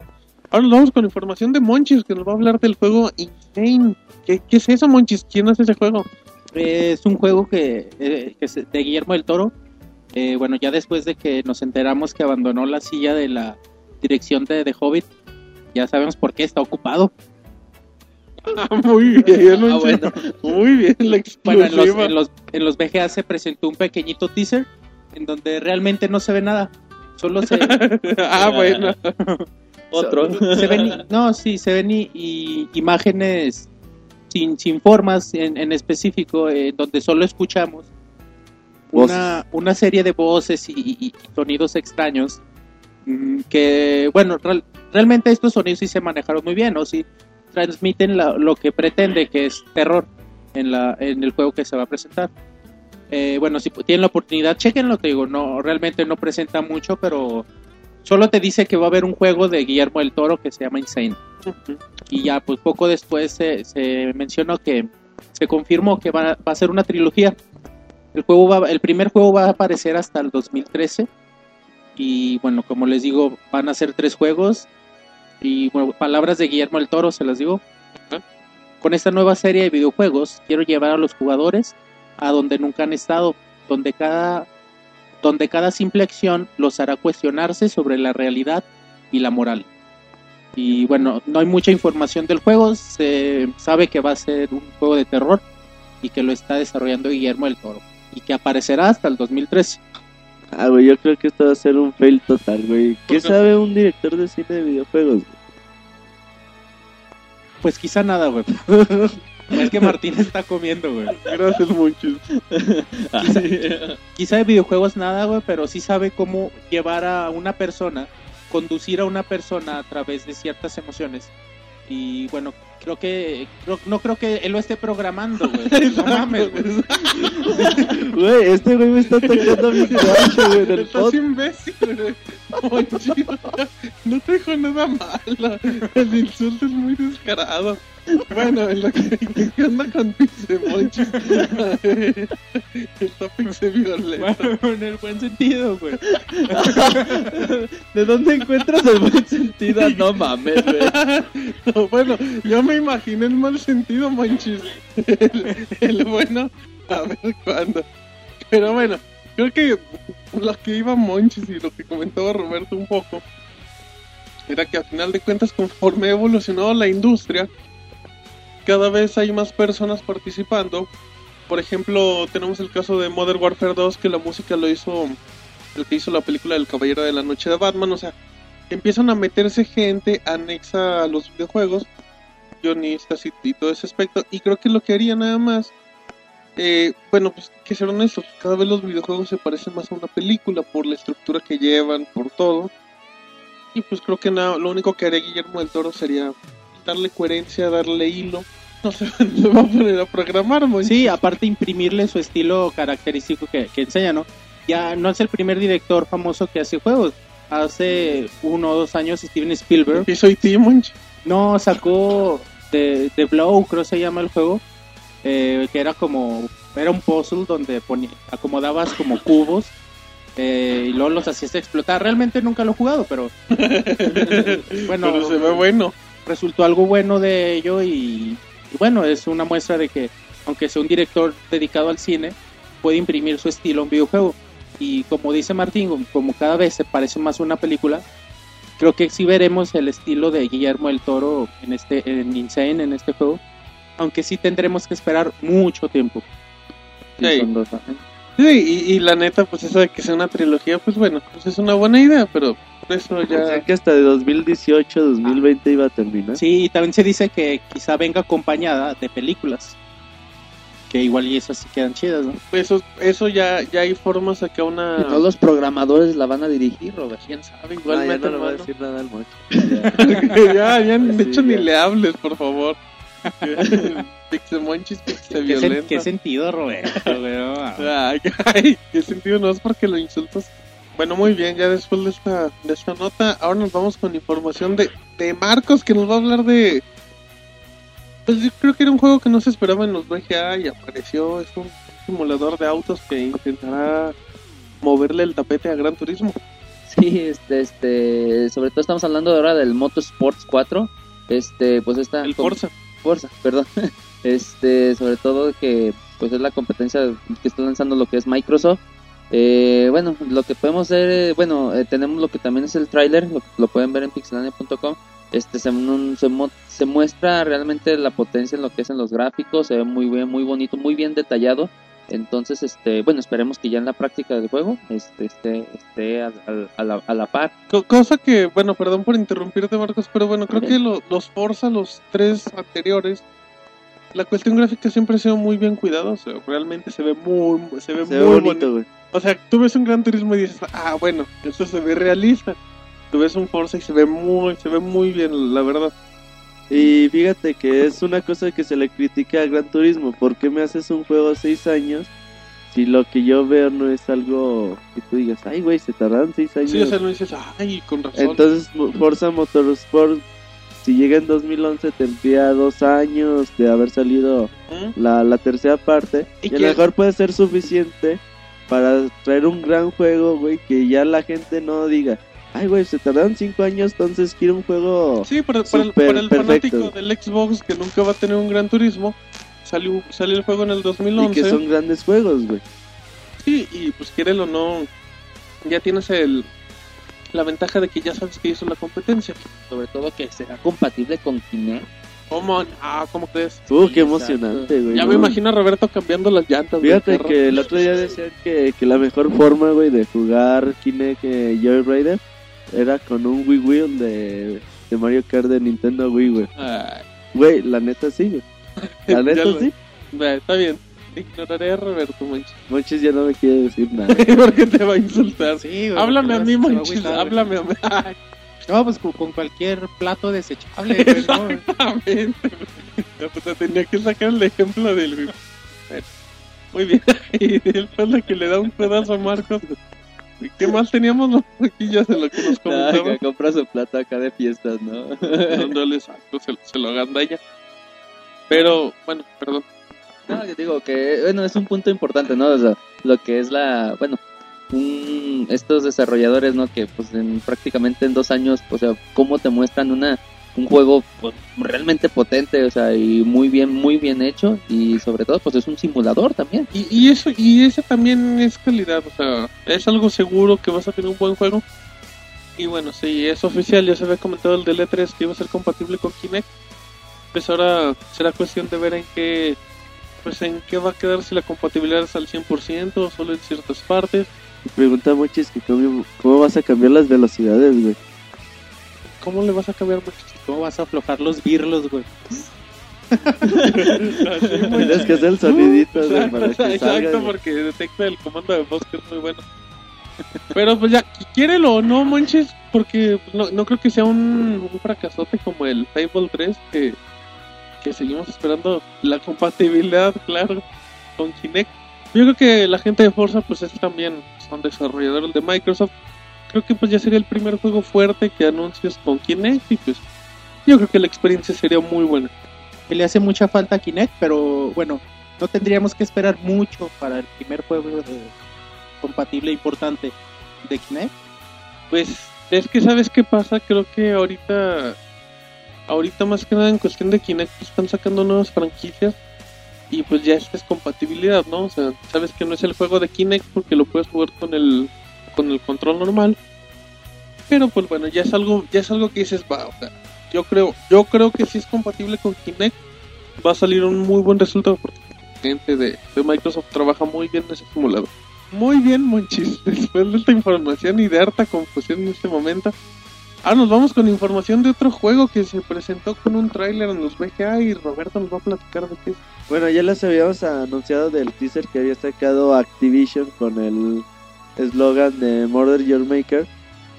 Ahora nos vamos con información de Monchis, que nos va a hablar del juego Insane. ¿Qué, qué es eso, Monchis? ¿Quién hace ese juego? Es un juego que, eh, que es de Guillermo del Toro. Eh, bueno, ya después de que nos enteramos que abandonó la silla de la dirección de The Hobbit, ya sabemos por qué está ocupado. Ah, muy bien, Ah, bueno. Muy bien, la Bueno, en los, en, los, en los VGA se presentó un pequeñito teaser en donde realmente no se ve nada. Solo se, ah, bueno. Otro. se ven, no, sí, se ven i- i- imágenes sin, sin formas en, en específico, eh, donde solo escuchamos una, una serie de voces y, y- y sonidos extraños. mm, Que, bueno, real- realmente estos sonidos sí se manejaron muy bien, o sí transmiten la- lo que pretende, que es terror en, la, en el juego que se va a presentar. Eh, bueno, si tienen la oportunidad, chequenlo, te digo, no, realmente no presenta mucho, pero solo te dice que va a haber un juego de Guillermo del Toro que se llama Insane. Y ya, pues poco después se, se mencionó que se confirmó que va, va a ser una trilogía. El, juego va, el primer juego va a aparecer hasta el 2013. Y bueno, como les digo, van a ser tres juegos. Y bueno, palabras de Guillermo del Toro, se las digo. Con esta nueva serie de videojuegos, quiero llevar a los jugadores a donde nunca han estado, donde cada, donde cada simple acción los hará cuestionarse sobre la realidad y la moral. Y bueno, no hay mucha información del juego, se sabe que va a ser un juego de terror y que lo está desarrollando Guillermo del Toro y que aparecerá hasta el 2013. Ah, güey, yo creo que esto va a ser un fail total, güey. ¿Por ¿Qué sabe un director de cine de videojuegos? güey? Pues quizá nada, güey. es que Martín está comiendo, güey. Gracias, Monchis. Quizá, quizá de videojuegos nada, güey, pero sí sabe cómo llevar a una persona, conducir a una persona a través de ciertas emociones. Y bueno, creo que creo- no creo que él lo esté programando, güey. No mames, güey. Güey, este güey me está tocando mi gacho, güey, Estás podcast. imbécil, güey. No te dijo nada malo. El insulto es muy descarado. Bueno, en lo que, ¿qué onda con Pixe, Monchis? Está Pixe violento. Bueno, en el buen sentido, güey. ¿De dónde encuentras el buen sentido? No mames, güey. No, bueno, yo me imaginé el mal sentido, Monchis. El, el bueno, a ver cuándo. Pero bueno, creo que lo que iba Monchis y lo que comentaba Roberto un poco era que a final de cuentas, conforme ha evolucionado la industria, cada vez hay más personas participando. Por ejemplo, tenemos el caso de Modern Warfare 2, que la música lo hizo el que hizo la película del Caballero de la Noche de Batman. O sea, empiezan a meterse gente anexa a los videojuegos, guionistas y, y todo ese aspecto. Y creo que lo que haría nada más, eh, bueno, pues que ser honestos, cada vez los videojuegos se parecen más a una película por la estructura que llevan, por todo. Y pues creo que nada, lo único que haría Guillermo del Toro sería darle coherencia, darle hilo. No se, no se va a poner a programar, muy Sí, aparte imprimirle su estilo característico que, que enseña, ¿no? Ya no es el primer director famoso que hace juegos. Hace uno o dos años Steven Spielberg Y soy Timonch. no sacó de, de Blow, creo se llama el juego, eh, que era como era un puzzle donde ponía, acomodabas como cubos eh, y luego los hacías explotar. Realmente nunca lo he jugado, pero bueno, Pero se ve bueno. Resultó algo bueno de ello y, y bueno, es una muestra de que aunque sea un director dedicado al cine, puede imprimir su estilo a un videojuego. Y como dice Martín, como cada vez se parece más a una película, creo que sí veremos el estilo de Guillermo el Toro en este en Insane en este juego, aunque sí tendremos que esperar mucho tiempo. Sí, Sí. son dos años. Sí, y, y la neta, pues eso de que sea una trilogía, pues bueno, pues es una buena idea, pero eso O sea ya... que hasta de 2018, 2020 iba a terminar. Sí, y también se dice que quizá venga acompañada de películas. Que igual y esas sí quedan chidas, ¿no? Eso, eso ya, ya hay formas acá una... Y no los programadores la van a dirigir, Robert. ¿Quién sabe? Ah, ya Igualmente, no le voy a decir nada al mocho. ya, ya, de Sí, hecho ni ya. le hables, por favor. Pixemonchis, ¿Qué, sen- qué sentido, Roberto? Ay, ay, qué sentido no es porque lo insultas. Bueno, muy bien, ya después de esta, de esta nota, ahora nos vamos con información de, de Marcos que nos va a hablar de... Pues yo creo que era un juego que no se esperaba en los VGA y apareció, es un simulador de autos que intentará moverle el tapete a Gran Turismo. Sí, este, este, sobre todo estamos hablando ahora del Motorsports 4. Este, pues esta El Forza. Forza, perdón. Este, sobre todo que pues es la competencia que está lanzando lo que es Microsoft. Eh, bueno, lo que podemos ver, eh, bueno, eh, tenemos lo que también es el tráiler, lo, lo pueden ver en pixelania.com. Este se, nun- se, mo- se muestra realmente la potencia en lo que es en los gráficos, se ve muy bien, muy bonito, muy bien detallado. Entonces, este, bueno, esperemos que ya en la práctica del juego este, esté, al- al- a, la, a la par. Co- cosa que, bueno, perdón por interrumpirte Marcos, pero bueno, creo que lo- los Forza, los tres anteriores, la cuestión gráfica siempre ha sido muy bien cuidada, o sea, realmente se ve muy, se ve Se ve muy bonito, bonito. O sea, tú ves un Gran Turismo y dices, ah, bueno, esto se ve realista. Tú ves un Forza y se ve muy, se ve muy bien, la verdad. Y fíjate que es una cosa que se le critica a Gran Turismo. ¿Por qué me haces un juego a 6 años si lo que yo veo no es algo que tú digas, ay, güey, se tardaron 6 años? Sí, o sea, no dices, ay, con razón. Entonces, Forza Motorsport, si llega en 2011, tendría dos años de haber salido ¿Mm? la, la tercera parte. ¿Y Y, a lo mejor puede ser suficiente para traer un gran juego, güey, que ya la gente no diga, ay, güey, se tardaron cinco años, entonces quiero un juego... Sí, para, para el, Súper para el perfecto. fanático del Xbox que nunca va a tener un Gran Turismo, salió, salió el juego en el Y 2011. que son grandes juegos, güey. Sí, y pues quiere o no, ya tienes el la ventaja de que ya sabes que hizo la competencia. Sobre todo que será compatible con Kinect. ¿Cómo? Ah, ¿cómo crees? Uh, qué emocionante, güey. Ya ¿no? me imagino a Roberto cambiando las llantas. Fíjate que el otro día decían que, que la mejor forma, güey, de jugar Kinect eh, Joyride era con un Wii Wheel de, de Mario Kart de Nintendo Wii, güey. Ay, Güey, la neta sí, güey. La neta sí. va, está bien. Ignoraré a Roberto, Monchis. Monchis ya no me quiere decir nada. Porque te va a insultar. Sí, güey, háblame a mí, güey. Háblame a mí. No, pues con, cualquier plato desechable, ¿no? Exactamente. Ya, pues, te tenía que sacar el ejemplo del. Bueno, muy bien. Y después de que le da un pedazo a Marcos. ¿y ¿Qué más teníamos los poquillos de lo que nos comentaba? que compra su plata acá de fiestas, ¿no? No, no le saco, se, se lo agandalla. Pero, bueno, perdón. No, que digo que, bueno, es un punto importante, ¿no? O sea, lo que es la, bueno, un- estos desarrolladores, ¿no? Que pues en, prácticamente en dos años, o sea, cómo te muestran una un juego pues, realmente potente, o sea, y muy bien, muy bien hecho y sobre todo pues es un simulador también. Y, y eso y ese también es calidad, o sea, es algo seguro que vas a tener un buen juego. Y bueno, si es oficial, ya se había comentado el del E3 que iba a ser compatible con Kinect. Pues ahora será cuestión de ver en qué pues en qué va a quedar si la compatibilidad es al 100% o solo en ciertas partes. Pregunta Monchis que cómo, cómo vas a cambiar las velocidades, güey. ¿Cómo le vas a cambiar mucho? ¿Cómo vas a aflojar los birlos, güey? Tienes que hacer el sonidito, güey, para que Exacto, salga. güey. porque detecta el comando de voz que es muy bueno. Pero pues ya, quiérelo o no, manches, porque no, no creo que sea un, un fracasote como el Fable 3, que, que seguimos esperando la compatibilidad, claro, con Kinect. Yo creo que la gente de Forza, pues es también, son desarrolladores de Microsoft. Creo que pues ya sería el primer juego fuerte que anuncias con Kinect y pues yo creo que la experiencia sería muy buena. Que le hace mucha falta a Kinect, pero bueno, no tendríamos que esperar mucho para el primer juego de- compatible importante de Kinect. Pues es que sabes qué pasa, creo que ahorita ahorita más que nada en cuestión de Kinect pues, están sacando nuevas franquicias y pues ya es compatibilidad, ¿no? O sea, sabes que no es el juego de Kinect porque lo puedes jugar con el con el control normal. Pero pues bueno, ya es algo ya es algo que dices, va, o sea, yo creo yo creo que si es compatible con Kinect va a salir un muy buen resultado porque la gente de, de Microsoft trabaja muy bien en ese simulador. Muy bien, Monchis. Después de esta información y de harta confusión en este momento, Ah, nos vamos con información de otro juego que se presentó con un tráiler en los VGA y Roberto nos va a platicar de qué es. Bueno, ya les habíamos anunciado del teaser que había sacado Activision con el eslogan de Murder Your Maker.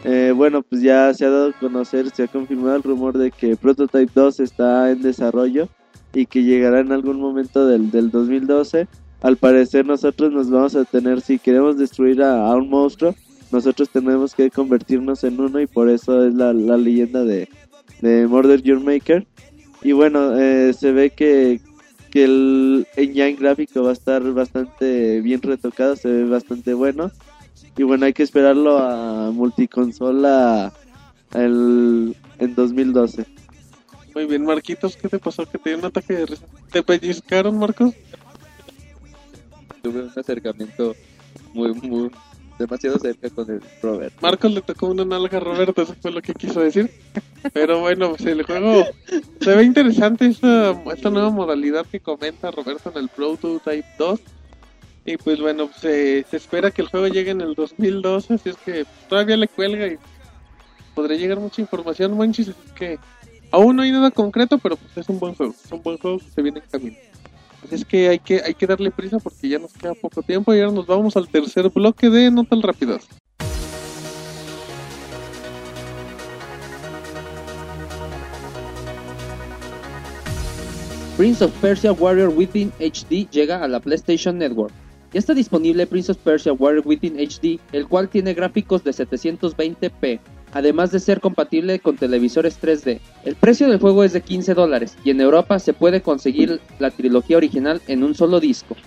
Eh, bueno, pues ya se ha dado a conocer, se ha confirmado el rumor de que Prototype 2 está en desarrollo y que llegará en algún momento del, del 2012. Al parecer nosotros nos vamos a tener, si queremos destruir a, a un monstruo, nosotros tenemos que convertirnos en uno y por eso es la, la leyenda de, de Murder Your Maker. Y bueno, eh, se ve que, que el engine gráfico va a estar bastante bien retocado, se ve bastante bueno. Y bueno, hay que esperarlo a multiconsola el, en 2012. Muy bien, Marquitos, ¿qué te pasó? Que te dio un ataque de risa. ¿Te pellizcaron, Marcos? Tuve un acercamiento muy, muy, demasiado cerca con el Robert. Marcos le tocó una nalga a Roberto, eso fue lo que quiso decir. Pero bueno, pues el juego se ve interesante esta, esta nueva modalidad que comenta Roberto en el Prototype 2. Y pues bueno, se, se espera que el juego llegue en el 2012, así es que todavía le cuelga y podría llegar mucha información, manchis, así que aún no hay nada concreto, pero pues es un buen juego, es un buen juego que se viene en camino. Es que hay que, hay que darle prisa porque ya nos queda poco tiempo y ahora nos vamos al tercer bloque de No tan rápidos. Prince of Persia Warrior Within HD llega a la PlayStation Network. Ya está disponible Prince of Persia Warrior Within HD, el cual tiene gráficos de 720p, además de ser compatible con televisores 3D. El precio del juego es de 15 dólares y en Europa se puede conseguir la trilogía original en un solo disco.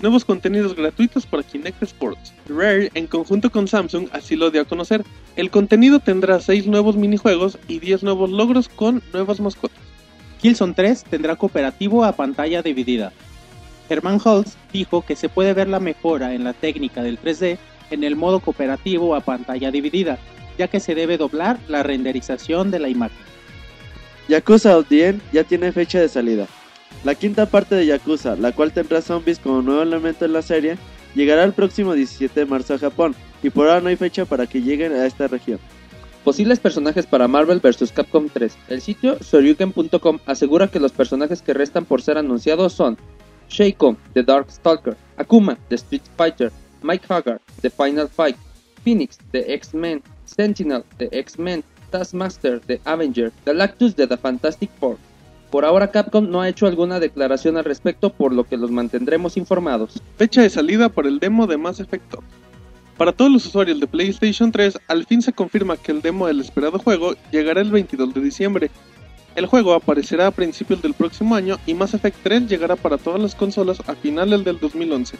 Nuevos contenidos gratuitos para Kinect Sports. Rare, en conjunto con Samsung, así lo dio a conocer. El contenido tendrá 6 nuevos minijuegos y 10 nuevos logros con nuevas mascotas. Killzone 3 tendrá cooperativo a pantalla dividida. Herman Holtz dijo que se puede ver la mejora en la técnica del 3D en el modo cooperativo a pantalla dividida, ya que se debe doblar la renderización de la imagen. Yakuza of the End ya tiene fecha de salida. La quinta parte de Yakuza, la cual tendrá zombies como nuevo elemento en la serie, llegará el próximo 17 de marzo a Japón, y por ahora no hay fecha para que lleguen a esta región. Posibles personajes para Marvel vs. Capcom 3. El sitio Soryuken.com asegura que los personajes que restan por ser anunciados son Sheiko, The Dark Stalker, Akuma, The Street Fighter, Mike Haggard, The Final Fight, Phoenix, The X-Men, Sentinel, The X-Men, Taskmaster, The Avenger, Galactus de The Fantastic Four. Por ahora Capcom no ha hecho alguna declaración al respecto, por lo que los mantendremos informados. Fecha de salida por el demo de Mass Effect 2. Para todos los usuarios de PlayStation 3, al fin se confirma que el demo del esperado juego llegará el 22 de diciembre. El juego aparecerá a principios del próximo año y Mass Effect 3 llegará para todas las consolas a finales del 2011.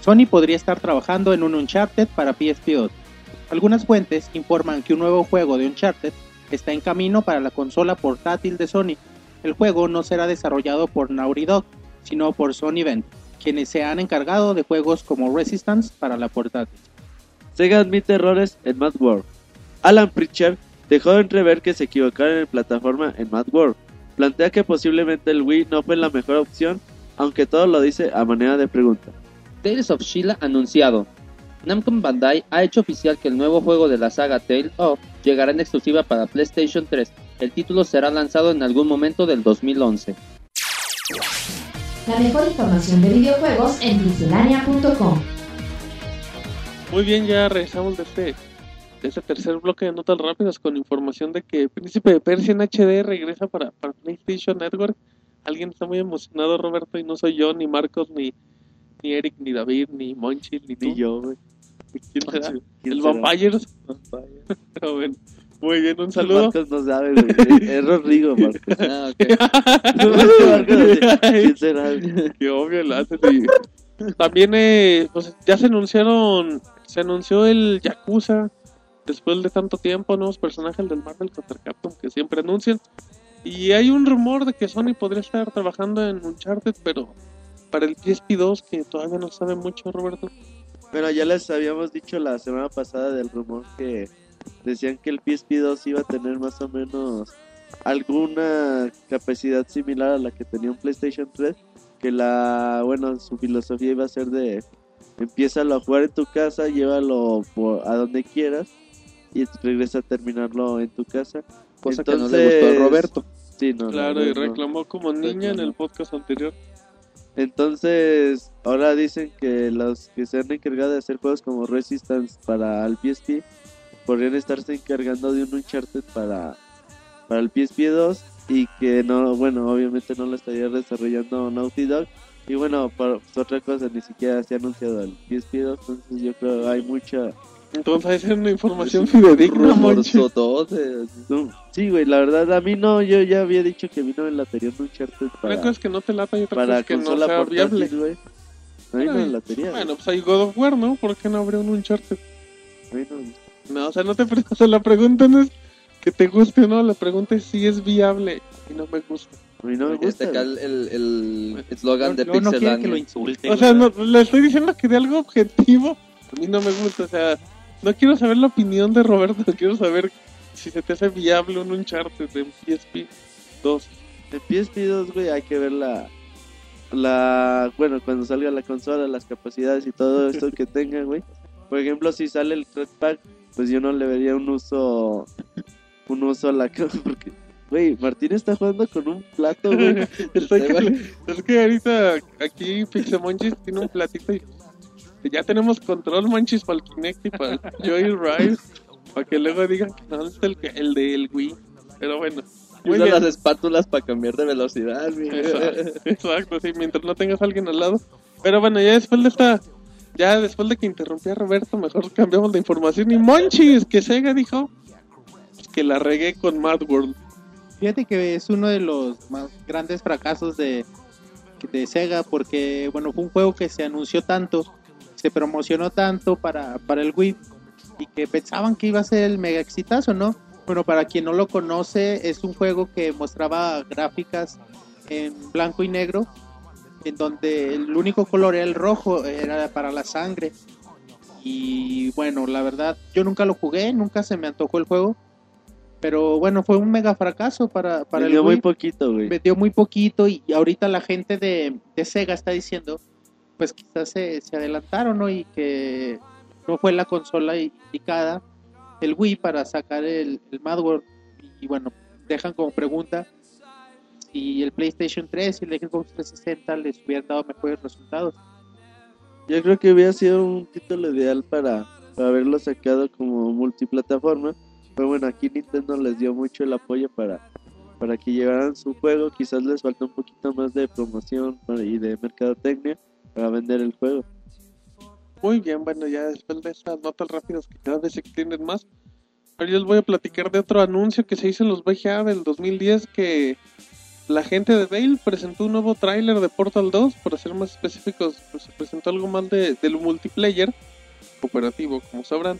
Sony podría estar trabajando en un Uncharted para PSP. Algunas fuentes informan que un nuevo juego de Uncharted está en camino para la consola portátil de Sony. El juego no será desarrollado por Naughty Dog, sino por Sony Event, quienes se han encargado de juegos como Resistance para la portátil. Sega admite errores en Mad World. Alan Pritchard dejó de entrever que se equivocaron en plataforma en Mad World. Plantea que posiblemente el Wii no fue la mejor opción, aunque todo lo dice a manera de pregunta. Tales of Sheila anunciado. Namco Bandai ha hecho oficial que el nuevo juego de la saga Tale of llegará en exclusiva para PlayStation 3. El título será lanzado en algún momento del 2011. La mejor información de videojuegos en pixelania.com. Muy bien, ya regresamos de este, de este tercer bloque de notas rápidas con información de que Príncipe de Persia en HD regresa para, para PlayStation Network. Alguien está muy emocionado, Roberto, y no soy yo, ni Marcos, ni, ni Eric, ni David, ni Monchi, ni tú. Yo, güey. ¿Quién será? ¿Quién ¿El será? Bueno, muy bien, un saludo. Marcos no sabe, güey. Es Rodrigo, Marcos. Ah, ok. Marcos, ¿Quién será? Qué obvio lo hacen. y- También eh, pues, ya se anunciaron, se anunció el Yakuza después de tanto tiempo, nuevos personajes del Marvel contra Capcom que siempre anuncian. Y hay un rumor de que Sony podría estar trabajando en Uncharted, pero para el PSP2 que todavía no sabe mucho, Roberto. Bueno, ya les habíamos dicho la semana pasada del rumor que decían que el PSP2 iba a tener más o menos alguna capacidad similar a la que tenía un PlayStation 3. Que la, bueno, su filosofía iba a ser de empieza a jugar en tu casa, llévalo por, a donde quieras y regresa a terminarlo en tu casa. Cosa que no le gustó a Roberto. Sí, no, Claro, no, y no. reclamó como niña en el podcast anterior. Entonces, ahora dicen que los que se han encargado de hacer juegos como Resistance para el PSP podrían estarse encargando de un Uncharted para, para el PSP 2 y que no, bueno, obviamente no lo estaría desarrollando Naughty Dog. Y bueno, pues, otra cosa, ni siquiera se ha anunciado el PSP 2, entonces yo creo que hay mucha... Entonces, esa es una información fidedigna, no, sí, güey, la verdad, a mí no, yo ya había dicho que a mí no me latería un Uncharted Una para, cosa es que no te lata y otra cosa es que no sea portátil, viable. güey. A mí no Ay, latería. güey. Bueno, pues hay God of War, ¿no? ¿Por qué no habría un Uncharted? No- o sea, no te o sea, la pregunta no es que te guste o no, la pregunta es si es viable y no me gusta. a mí no me gusta. Este acá el el el eslogan de Luego no que lo insulte. O sea, no, le estoy diciendo que de algo objetivo a mí no me gusta, o sea, no quiero saber la opinión de Roberto, quiero saber si se te hace viable un Uncharted en PSP 2. En PSP 2, güey, hay que ver la, la... Bueno, cuando salga la consola, las capacidades y todo esto que tenga, güey. Por ejemplo, si sale el Pack, pues yo no le vería un uso... Un uso a la... Porque, güey, Martín está jugando con un plato, güey. Es que ahorita aquí Pixemonchis tiene un platito y ya tenemos control Monchis para el Kinect y para el Joyride, para que luego digan que no es el, que- el del Wii. Pero bueno, Usa bien. las espátulas para cambiar de velocidad. Exacto, exacto, sí, mientras no tengas a alguien al lado. Pero bueno, ya después de esta, ya después de que interrumpí a Roberto, mejor cambiamos de información. Y Monchis, que Sega dijo pues, que la regué con Mad World. Fíjate que es uno de los más grandes fracasos de, de Sega porque, bueno, fue un juego que se anunció tanto, se promocionó tanto para, para el Wii y que pensaban que iba a ser el mega exitazo, ¿no? Bueno, para quien no lo conoce, es un juego que mostraba gráficas en blanco y negro, en donde el único color era el rojo, era para la sangre. Y bueno, la verdad, yo nunca lo jugué, nunca se me antojó el juego. Pero bueno, fue un mega fracaso para, para el Vendió muy Wii. poquito, güey. Vendió muy poquito y ahorita la gente de, de Sega está diciendo, pues quizás se, se adelantaron, ¿no? Y que no fue la consola indicada, el Wii, para sacar el, el Mad World. Y bueno, dejan como pregunta si el PlayStation 3 y el Xbox 360 les hubieran dado mejores resultados. Yo creo que hubiera sido un título ideal para, para haberlo sacado como multiplataforma. Pero bueno, aquí Nintendo les dio mucho el apoyo para, para que llevaran su juego. Quizás les falta un poquito más de promoción y de mercadotecnia para vender el juego. Muy bien, bueno, ya después de estas notas rápidas que cada vez se extienden más, ahora yo les voy a platicar de otro anuncio que se hizo en los VGA del 2010 que la gente de Bale presentó un nuevo tráiler de Portal 2, para ser más específicos, pues se presentó algo más de, del multiplayer cooperativo, como sabrán.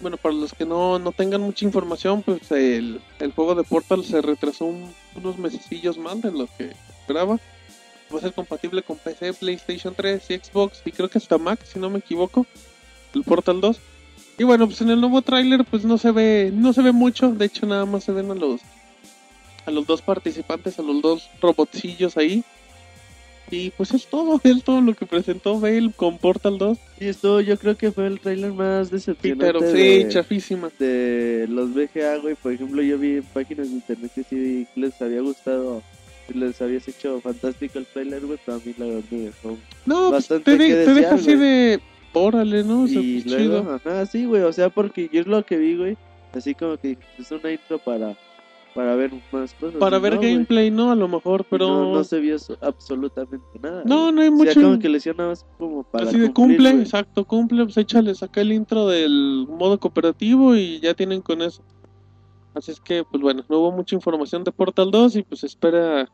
Bueno, para los que no, no tengan mucha información, pues el, el juego de Portal se retrasó un- unos mesecillos más de lo que esperaba. Va a ser compatible con PC, PlayStation 3 y Xbox y creo que hasta Mac, si no me equivoco, el Portal 2. Y bueno, pues en el nuevo tráiler pues no se ve no se ve mucho, de hecho nada más se ven a los a los dos participantes, a los dos robotcillos ahí. Y pues es todo, es todo lo que presentó Bale con Portal 2. Y esto yo creo que fue el trailer más decepcionante Pero sí, de, chafísima. de los VGA, güey. Por ejemplo, yo vi en páginas de internet que sí les había gustado, les habías hecho fantástico el trailer, güey. Pero a mí la verdad me dejó No, pues Bastante te, de- que te deja desear, así de órale, ¿no? O sea, y pues, luego, chido. ajá, sí, güey, o sea, porque yo es lo que vi, güey, así como que es una intro para, para ver más cosas. Para ver no, gameplay, ¿no? A lo mejor, pero No, no se vio so- absolutamente nada. No, no hay O sea, mucho. como que le hicieron nada más como para Así de cumplir, cumple, exacto, cumple, pues échale, saca el intro del modo cooperativo y ya tienen con eso. Así es que, pues bueno, no hubo mucha información de Portal 2 y pues espera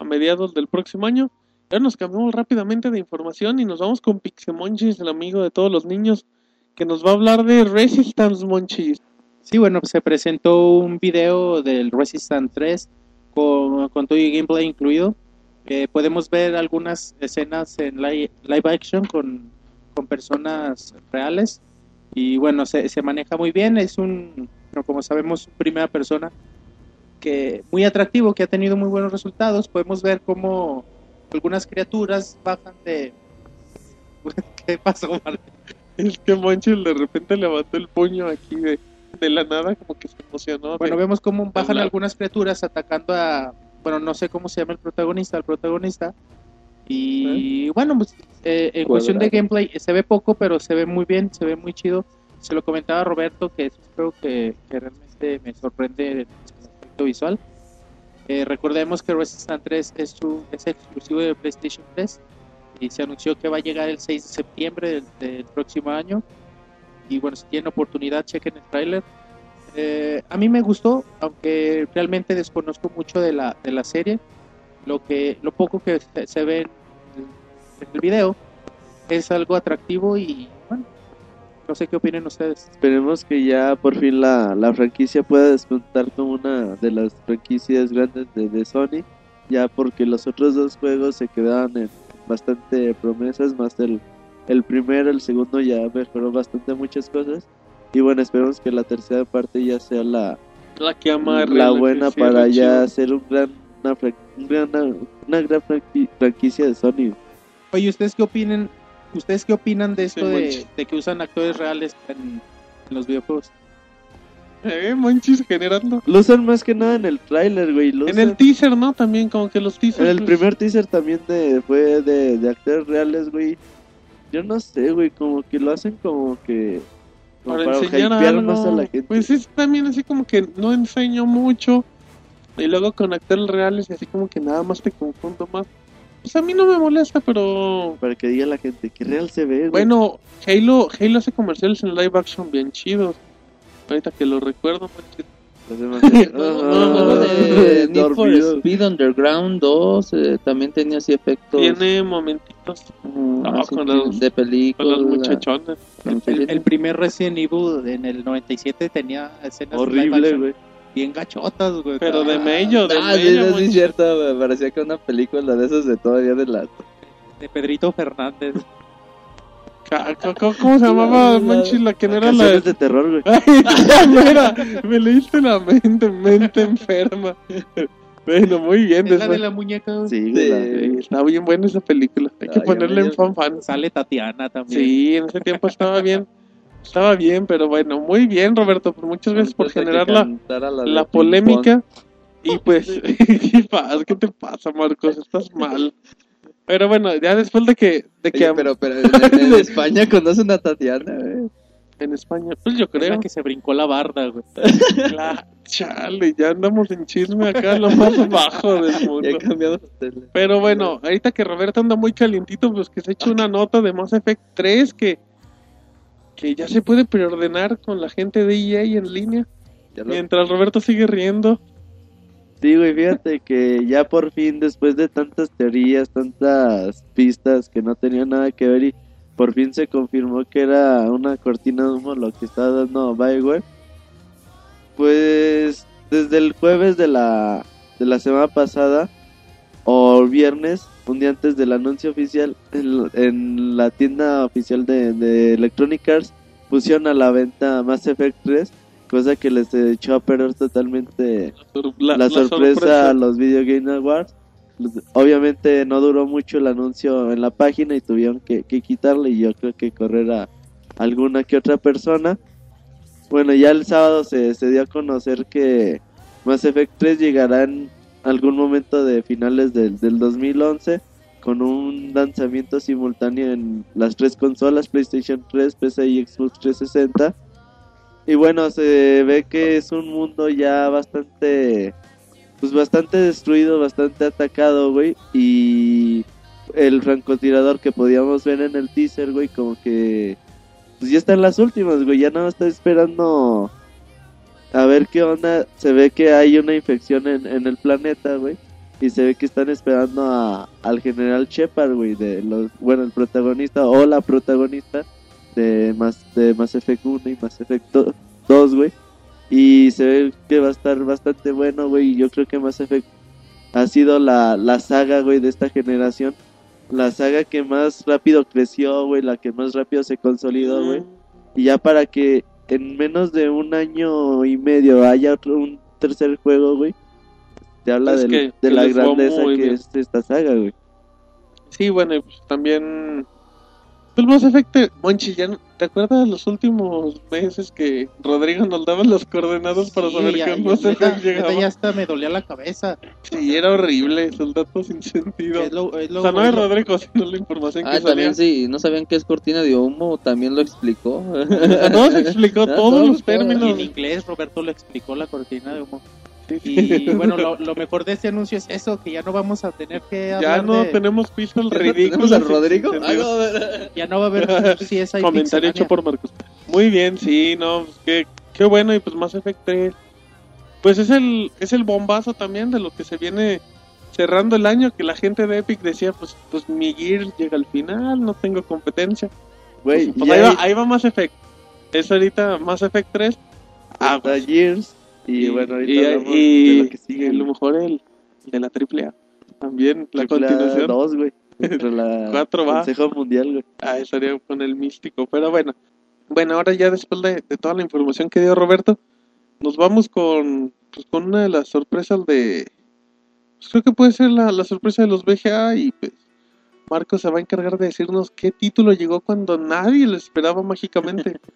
a mediados del próximo año. Ahora nos cambiamos rápidamente de información y nos vamos con Pixemonchis, el amigo de todos los niños, que nos va a hablar de Resistance Monchis. Sí, bueno, se presentó un video del Resistance 3 con, con todo el gameplay incluido. Eh, podemos ver algunas escenas en li- live action con, con personas reales y bueno, se, se maneja muy bien, es un, como sabemos, primera persona que muy atractivo, que ha tenido muy buenos resultados. Podemos ver cómo algunas criaturas bajan de... ¿Qué pasó, Martín? Es que Monchil de repente levantó el puño aquí de, de la nada, como que se emocionó. Bueno, de- vemos cómo bajan hablar. algunas criaturas atacando a, bueno, no sé cómo se llama el protagonista, el protagonista. Y bueno, pues eh, en cuestión de gameplay eh, se ve poco, pero se ve muy bien, se ve muy chido. Se lo comentaba a Roberto, que eso creo que, que realmente me sorprende visual. Eh, recordemos que Resistance 3 es, su, exclusivo de PlayStation 3 y se anunció que va a llegar el 6 de septiembre del, próximo año. Y bueno, si tienen oportunidad, chequen el tráiler. Eh, a mí me gustó, aunque realmente desconozco mucho de la, de la serie. Lo que lo poco que se, se ve en el, en el video es algo atractivo y bueno, no sé qué opinen ustedes. Esperemos que ya por fin la, la franquicia pueda despuntar como una de las franquicias grandes de, de Sony, ya porque los otros dos juegos se quedaban en bastante promesas, más el, el primero, el segundo ya mejoró bastante muchas cosas. Y bueno, esperemos que la tercera parte ya sea la, la que amarre. la buena para ya hacer un gran, una, fran- un gran- una gran franqui- franquicia de Sony. Oye, ¿ustedes qué opinan? ¿Ustedes qué opinan de esto de, que usan actores reales en, en los videojuegos? Eh, Monchis generando. Lo usan más que nada en el tráiler, güey. lo En usan- el teaser, ¿no? También como que los teasers. En el pues, primer teaser también de, fue de, de actores reales, güey. Yo no sé, güey, como que lo hacen como que... Como para, para, enseñar hypear algo. más a la gente. Pues es también así como que no enseño mucho. Y luego con actores reales y así como que nada más te confundo más. Pues a mí no me molesta, pero... Para que diga la gente que real se ve, güey. Bueno, Halo, Halo hace comerciales en live action bien chidos. Ahorita que lo recuerdo, manches. No, No, no, no, de Need for. Speed Underground 2 eh, también tenía así efectos Tiene momentitos mm, no, así con, los, de con película. los muchachones. El, el primer Resident Evil en el 97 tenía escenas live Horrible, action güey. Bien gachotas, güey. Pero de Ah, mello, de Ah, mello. sí, sí, manches. cierto, me parecía que una película de esas de todavía de la... De Pedrito Fernández. ¿Cómo se llamaba, Manchis? La que no era la... De terror, güey. Mira, me leíste la mente, mente enferma. Bueno, muy bien. Es la de la muñeca. güey. Sí, güey. está bien buena esa película. Hay que ponerle en fan fan. Sale Tatiana también. Sí, en ese tiempo estaba bien. Estaba bien, pero bueno, muy bien, Roberto. Pues muchas gracias por generar la, la, polémica. Y pues, ¿qué pasa? ¿Qué te pasa, Marcos? Estás mal. Pero bueno, ya después de que, de que. Oye, pero, pero en, en España conocen a Tatiana, güey. en España, pues yo Es creo. la que se brincó la barda, güey. La- chale, ya andamos en chisme acá, lo más bajo del Ya mundo. he cambiado de tele. Pero bueno, ahorita que Roberto anda muy calientito, pues que se eche una nota de Mass Effect 3 que, que ya se puede preordenar con la gente de EA en línea. Lo- Mientras Roberto sigue riendo. Sí, güey, fíjate que ya por fin, después de tantas teorías, tantas pistas que no tenían nada que ver y por fin se confirmó que era una cortina de humo lo que estaba dando Bioware. Pues desde el jueves de la, de la semana pasada o viernes, un día antes del anuncio oficial, en, en la tienda oficial de, de Electronic Arts pusieron a la venta Mass Effect 3, cosa que les echó a perder totalmente la, sorpresa, a los Video Game Awards. Obviamente no duró mucho el anuncio en la página y tuvieron que, que quitarle y yo creo que correr a alguna que otra persona. Bueno, ya el sábado se, se dio a conocer que Mass Effect 3 llegará en algún momento de finales del, del 2011 con un lanzamiento simultáneo en las tres consolas, PlayStation 3, PC y Xbox 360. Y bueno, se ve que es un mundo ya bastante pues bastante destruido, bastante atacado, güey. Y el francotirador que podíamos ver en el teaser, güey, como que pues ya está en las últimas, güey. Ya nada más está esperando a ver qué onda. Se ve que hay una infección en, en el planeta, güey. Y se ve que están esperando a, al general Shepard, güey, de los, bueno, el protagonista o la protagonista de Mass, de Mass Effect 1 y Mass Effect 2, güey. Y se ve que va a estar bastante bueno, güey. y Yo creo que Mass Effect ha sido la, la saga, güey, de esta generación. La saga que más rápido creció, güey, la que más rápido se consolidó, güey. Y ya para que en menos de un año y medio haya otro, un tercer juego, güey, te habla del- que- de que la grandeza que bien. es esta saga, güey. Sí, bueno, pues también. El Mass Effect, eh, Monchi, ya no- ¿te acuerdas los últimos meses que Rodrigo nos daba las coordenadas para Sí, saber ya- qué Mass Effect llegaba? ya hasta me dolía la cabeza. Sí, era horrible, esos datos sin sentido. Es lo- es lo- o sea, no es Rodrigo, sino la información que Ah, salía. también sí, no sabían que es cortina de humo, también lo explicó. No, se explicó Ah, todos todo, los. Y términos. en inglés Roberto lo explicó la cortina de humo. Sí. Y bueno, lo, lo mejor de este anuncio es eso, que ya no vamos a tener que ya hablar no de- tenemos piso el ¿Tenemos ridículo. a Rodrigo? sentido. Ah, no, ya no va a haber si es ahí Comentario hecho por Marcos. Muy bien, sí, no, pues qué, qué bueno, y pues Mass Effect 3. Pues es el, es el bombazo también de lo que se viene cerrando el año, que la gente de Epic decía, pues, pues mi Gear llega al final, no tengo competencia. Güey, Pues, pues, ahí, ahí va, ahí va Mass Effect. Es ahorita Mass Effect 3. Ah, está Gears. Y, bueno, ahorita y- hablamos y- de lo que sigue. a lo mejor el de la AAA. También la Triple A continuación. dos, güey. Entre la Cuatro va. Consejo Mundial, güey. Ah, estaría con el místico. Pero bueno. Bueno, ahora ya después de, de toda la información que dio Roberto, nos vamos con, pues, con una de las sorpresas de... Pues creo que puede ser la, la sorpresa de los BGA y pues Marco se va a encargar de decirnos qué título llegó cuando nadie lo esperaba mágicamente.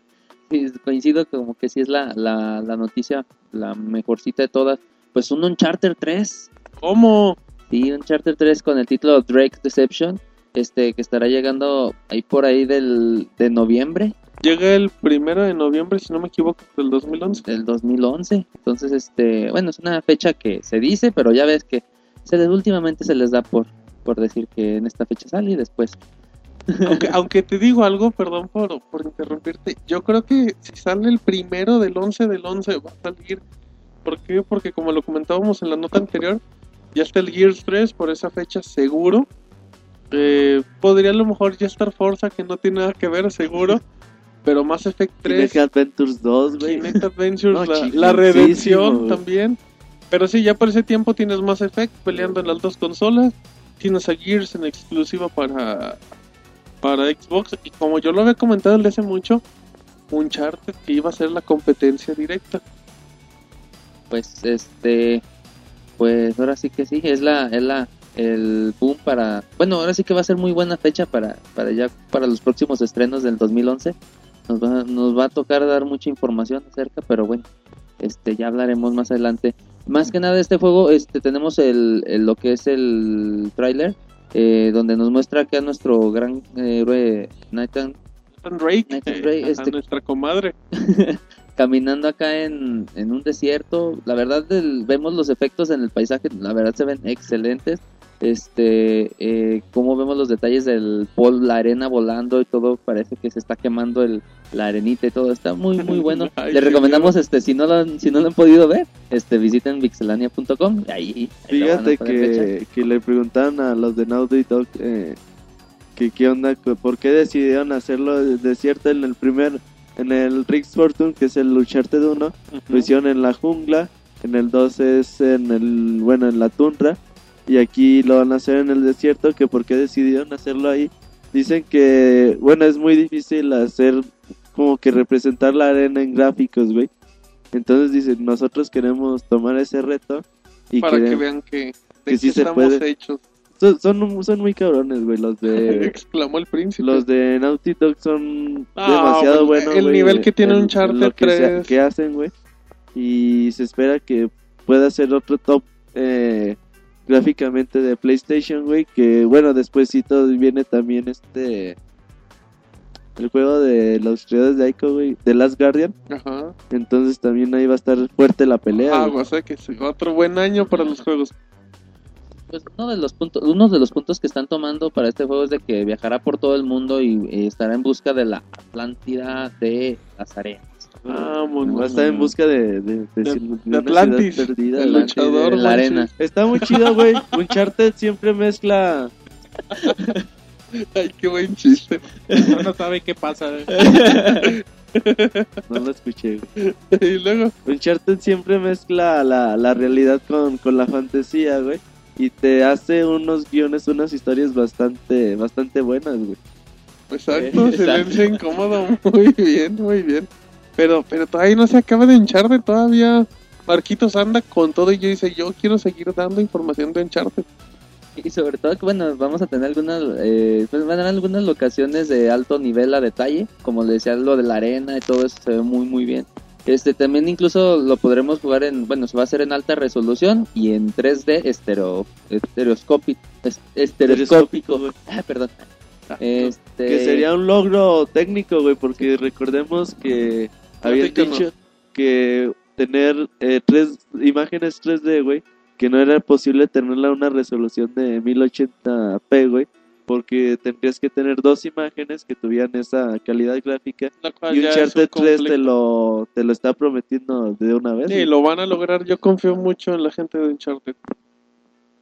Coincido como que sí es la, la, la noticia, la mejorcita de todas. Pues un Uncharted 3. ¿Cómo? Sí, Uncharted 3 con el título Drake's Deception. Este, que estará llegando ahí por ahí del, de noviembre Llega el primero de noviembre, si no me equivoco, del 2011. del 2011. Entonces, este, bueno, es una fecha que se dice, pero ya ves que se les, últimamente se les da por, por decir que en esta fecha sale y después. Aunque, aunque te digo algo, perdón por, por interrumpirte, yo creo que si sale el primero del 11 del 11 va a salir. ¿Por qué? Porque como lo comentábamos en la nota anterior, ya está el Gears 3 por esa fecha seguro. Eh, podría a lo mejor ya estar Forza, que no tiene nada que ver, seguro. Pero Mass Effect 3, Kinect Adventures 2, güey. Kinect Adventures, No, la, la redención también. Pero sí, ya por ese tiempo tienes Mass Effect peleando en las dos consolas. Tienes a Gears en exclusiva para, para Xbox. Y como yo lo había comentado desde hace mucho, Uncharted que iba a ser la competencia directa. pues este pues ahora sí que sí es la es la el boom para bueno ahora sí que va a ser muy buena fecha para para ya para los próximos estrenos del 2011 nos va nos va a tocar dar mucha información acerca pero bueno este ya hablaremos más adelante más que nada este juego este tenemos el, el- lo que es el tráiler eh, donde nos muestra que a nuestro gran héroe Nathan Nathan Drake, Nathan eh, Drake, este- nuestra comadre. caminando acá en, en un desierto. La verdad, del- vemos los efectos en el paisaje, la verdad se ven excelentes. Este, eh, como vemos los detalles del pol, la arena volando y todo, parece que se está quemando el, la arenita y todo, está muy muy bueno. Ay, Le qué recomendamos, este, si no lo han, si no lo han podido ver, este, visiten pixelania.com ahí, Fíjate que, que le preguntaron a los de Naughty Dog eh, que qué onda, por qué decidieron hacerlo de- desierto en el primer, en el Rick's Fortune, que es el Uncharted 1, lo hicieron en la jungla, en el 2 es en el, bueno, en la tundra, y aquí lo van a hacer en el desierto, que por qué decidieron hacerlo ahí. Dicen que, bueno, es muy difícil hacer como que representar la arena en gráficos, güey. Entonces dicen, nosotros queremos tomar ese reto y para que vean que, de que qué sí se estamos puede. hechos. son, son, son muy cabrones, güey, los de... Exclamó el príncipe. Los de Naughty Dog son Ah, demasiado bueno, buenos, el güey, nivel que tiene que, se- 3. que hacen, güey. Y se espera que pueda ser otro top eh, gráficamente de PlayStation, güey. Que bueno, despuésito viene también este... El juego de los creadores de Ico, güey, The Last Guardian. Ajá. Entonces también ahí va a estar fuerte la pelea. Ah, güey. o sea que sí, otro buen año para los juegos. Pues uno de los puntos, uno de los puntos que están tomando para este juego es de que viajará por todo el mundo y eh, estará en busca de la Atlántida de las arenas. Vámonos. Va a estar en busca de, de, Atlantis, perdida, el luchador, de la arena. Está muy chido, güey. Uncharted siempre mezcla. Ay, qué buen chiste. No, no sabe qué pasa. ¿eh? No lo escuché, güey. y luego, Uncharted siempre mezcla la, la realidad con, con la fantasía, güey. y te hace unos guiones, unas historias bastante, bastante buenas, güey. Exacto, Eh, silencio incómodo, muy bien, muy bien. Pero, pero todavía no se acaba de Uncharted, todavía Marquitos anda con todo y yo dice, yo quiero seguir dando información de Uncharted. Y sobre todo que, bueno, vamos a tener algunas, eh, pues, van a haber algunas locaciones de alto nivel a detalle, como le decía, lo de la arena y todo eso se ve muy, muy bien. Este, también incluso lo podremos jugar en, bueno, se va a hacer en alta resolución y en 3D estereo, estereoscópico, es- estereoscópico. güey. Ah, perdón. Ah, Este, Que sería un logro técnico, güey, porque recordemos que Platícanos. dicho que tener eh, tres imágenes 3D, güey, que no era posible tenerla a una resolución de 1080p, güey, porque tendrías que tener dos imágenes que tuvieran esa calidad gráfica y Uncharted un 3 te lo, te lo está prometiendo de una vez. Sí, güey. lo van a lograr, yo confío mucho en la gente de Uncharted.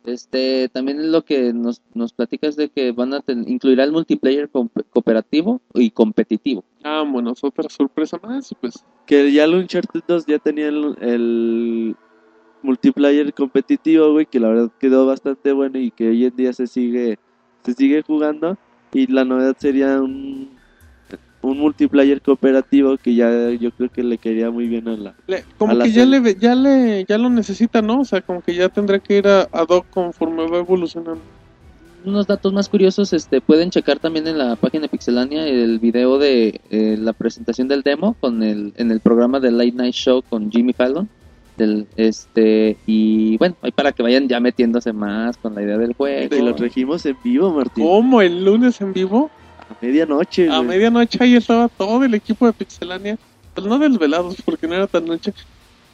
Este, también lo que nos, nos platica es de que van a ten- incluirá el multiplayer co- cooperativo y competitivo. Ah, bueno, es otra sorpresa más pues Que ya el Uncharted 2 ya tenía el, el multiplayer competitivo, güey, que la verdad quedó bastante bueno y que hoy en día se sigue se sigue jugando y la novedad sería un un multiplayer cooperativo que ya yo creo que le quería muy bien a la le- como A la que ya serie. le, ve- ya le ya lo necesita, ¿no? O sea, como que ya tendrá que ir a, ad hoc conforme va evolucionando. Unos datos más curiosos, este, pueden checar también en la página de Pixelania el video de eh, la presentación del demo con el, en el programa de Late Night Show con Jimmy Fallon. Del, este, y bueno, ahí para que vayan ya metiéndose más con la idea del juego. que lo trajimos en vivo, Martín, ¿Cómo? ¿El lunes en vivo? A medianoche, A medianoche ahí estaba todo el equipo de Pixelania, pues no desvelados porque no era tan noche,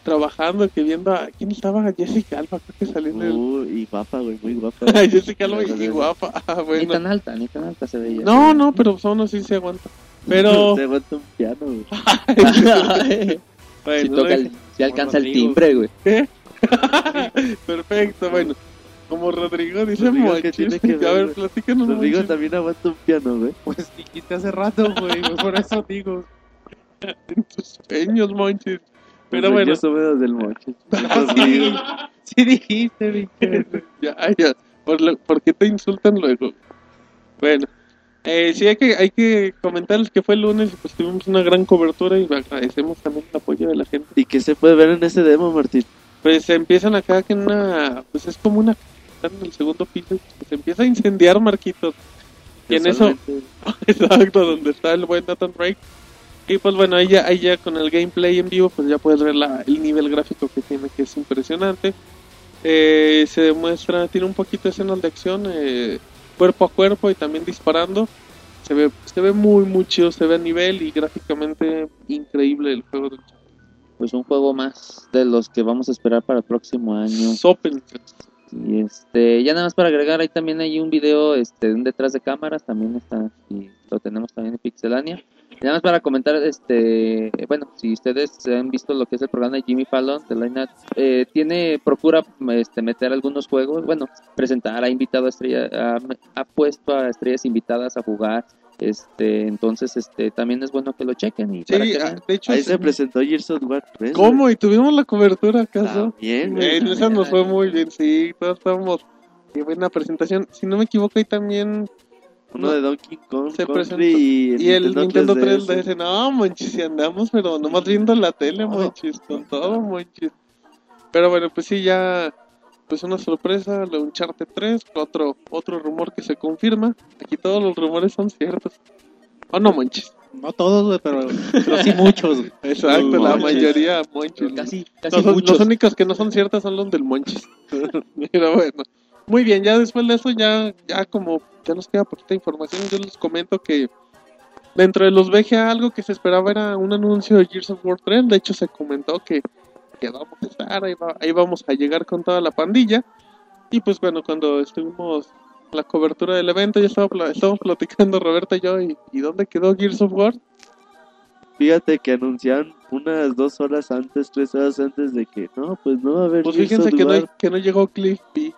trabajando, que viendo a... ¿Quién estaba? Jessica Alba, creo que salió en el... Uh, y guapa, güey, muy guapa. Jessica Alba y, y guapa. Ah, Ni tan alta, ni tan alta se veía. No, no, pero son así se aguanta. Pero... Se aguanta un piano, güey. si, toca el- si alcanza el timbre, güey. Perfecto, bueno. Como Rodrigo dice Rodrigo, ¿qué Monchis. tiene que A ver, ver, güey? platícanos, Rodrigo también aguanta un piano, güey. Pues dijiste hace rato, güey, por eso digo. En tus sueños, Monchis. Pero bueno, húmedos del moche. sí, sí dijiste, Víctor. ya, ya. ¿Por, lo- por qué te insultan luego? Bueno, eh, sí hay que, hay que comentarles que fue el lunes y pues tuvimos una gran cobertura y agradecemos también el apoyo de la gente. ¿Y qué se puede ver en ese demo, Martín? Pues se empiezan acá que en una, pues es como una, están en el segundo piso y se empieza a incendiar Marquitos. Y en eso, exacto, donde está el buen Nathan Drake. Y pues bueno, ahí ya, ahí ya con el gameplay en vivo, pues ya puedes ver la, el nivel gráfico que tiene, que es impresionante. Eh, se demuestra, tiene un poquito de escenas de acción, eh, cuerpo a cuerpo y también disparando. Se ve, se ve muy, muy chido, se ve a nivel y gráficamente increíble el juego Pues un juego más de los que vamos a esperar para el próximo año. Open. Y este, ya nada más para agregar, ahí también hay un video este, de un detrás de cámaras, también está, y lo tenemos también en Pixelania. Y nada más para comentar, este, bueno, si ustedes han visto lo que es el programa de Jimmy Fallon, de Line Up, eh, tiene, procura este, meter algunos juegos, bueno, presentar, ha invitado a estrellas, ha, ha puesto a estrellas invitadas a jugar, este, entonces, este, también es bueno que lo chequen y para Sí, que ah, de hecho, Ahí se- se presentó Gears of War 3. ¿cómo? ¿Y tuvimos la cobertura acaso? Bien, güey. esa nos fue muy bien, sí, todos estábamos. Qué buena presentación. Si no me equivoco, ahí también. Uno de Donkey Kong Se presentó- y el, Y el Nintendo 3DS. 3DS. No, monchis, si andamos, pero nomás viendo la tele, monchis, con todo, monchis. Pero bueno, pues sí, ya. Pues una sorpresa, lo Uncharted 3, otro, otro rumor que se confirma. Aquí todos los rumores son ciertos. Oh, no, monchis. No todos, güey, pero, pero sí muchos. güey. Exacto, Los la mayoría, monchis. Casi, casi Los, los muchos. únicos que no son ciertas son los del Monchis. Pero bueno. Muy bien, ya después de eso, ya, ya como ya nos queda poquita información, yo les comento que dentro de los VGA algo que se esperaba era un anuncio de Gears of War 3. De hecho, se comentó que, que vamos a estar, ahí, va- ahí vamos a llegar con toda la pandilla. Y pues bueno, cuando estuvimos la cobertura del evento, ya estaba, estábamos platicando Roberto y yo, ¿y, y dónde quedó Gears of War? Fíjate que anunciaron unas dos horas antes, tres horas antes de que no, pues no va a haber Pues Gears fíjense of que no, War. que no llegó Cliff B.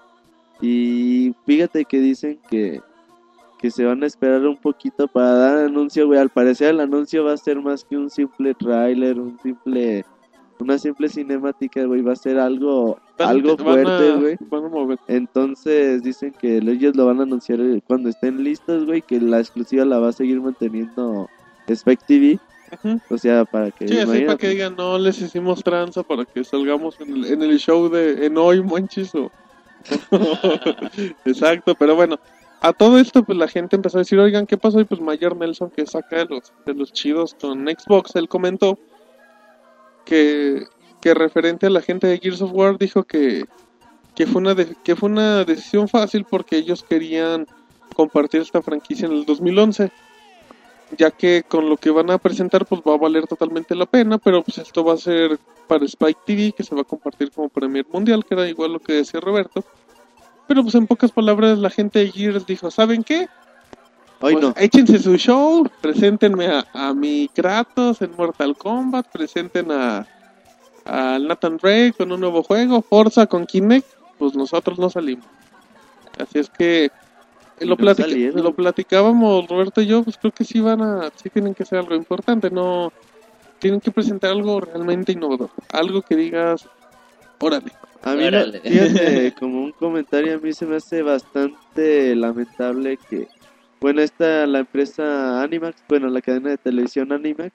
Y fíjate que dicen que, que se van a esperar un poquito para dar anuncio, güey. Al parecer el anuncio va a ser más que un simple tráiler, un simple una simple cinemática, güey, va a ser algo, Van- algo fuerte, güey. Entonces dicen que ellos lo van a anunciar eh, cuando estén listos, güey, que la exclusiva la va a seguir manteniendo Spike TV. Ujú. O sea, para que... Sí, así para que digan, no les hicimos tranza para que salgamos en el, en el show de en hoy, monchis. O... Exacto, pero bueno, a todo esto, pues la gente empezó a decir, oigan, ¿qué pasó? Y pues Mayer Nelson, que saca de los, de los chidos con Xbox, él comentó que, que referente a la gente de Gears of War, dijo que, que, fue una que fue una decisión fácil porque ellos querían compartir esta franquicia en el 2011 ya que con lo que van a presentar pues va a valer totalmente la pena, pero pues esto va a ser para Spike TV, que se va a compartir como Premier Mundial, que era igual lo que decía Roberto. Pero pues en pocas palabras la gente de Gears dijo, ¿saben qué? Hoy Pues, no. Échense su show, preséntenme a, a mi Kratos en Mortal Kombat, presenten a al Nathan Drake con un nuevo juego, Forza con Kinect, pues nosotros no salimos. Así es que lo, salieron. lo platicábamos Roberto y yo, pues creo que sí van a, sí tienen que ser algo importante, no tienen que presentar algo realmente innovador, algo que digas, órale. A mí, Órale. fíjate, como un comentario, a mí se me hace bastante lamentable que, bueno, esta, la empresa Animax, bueno, la cadena de televisión Animax,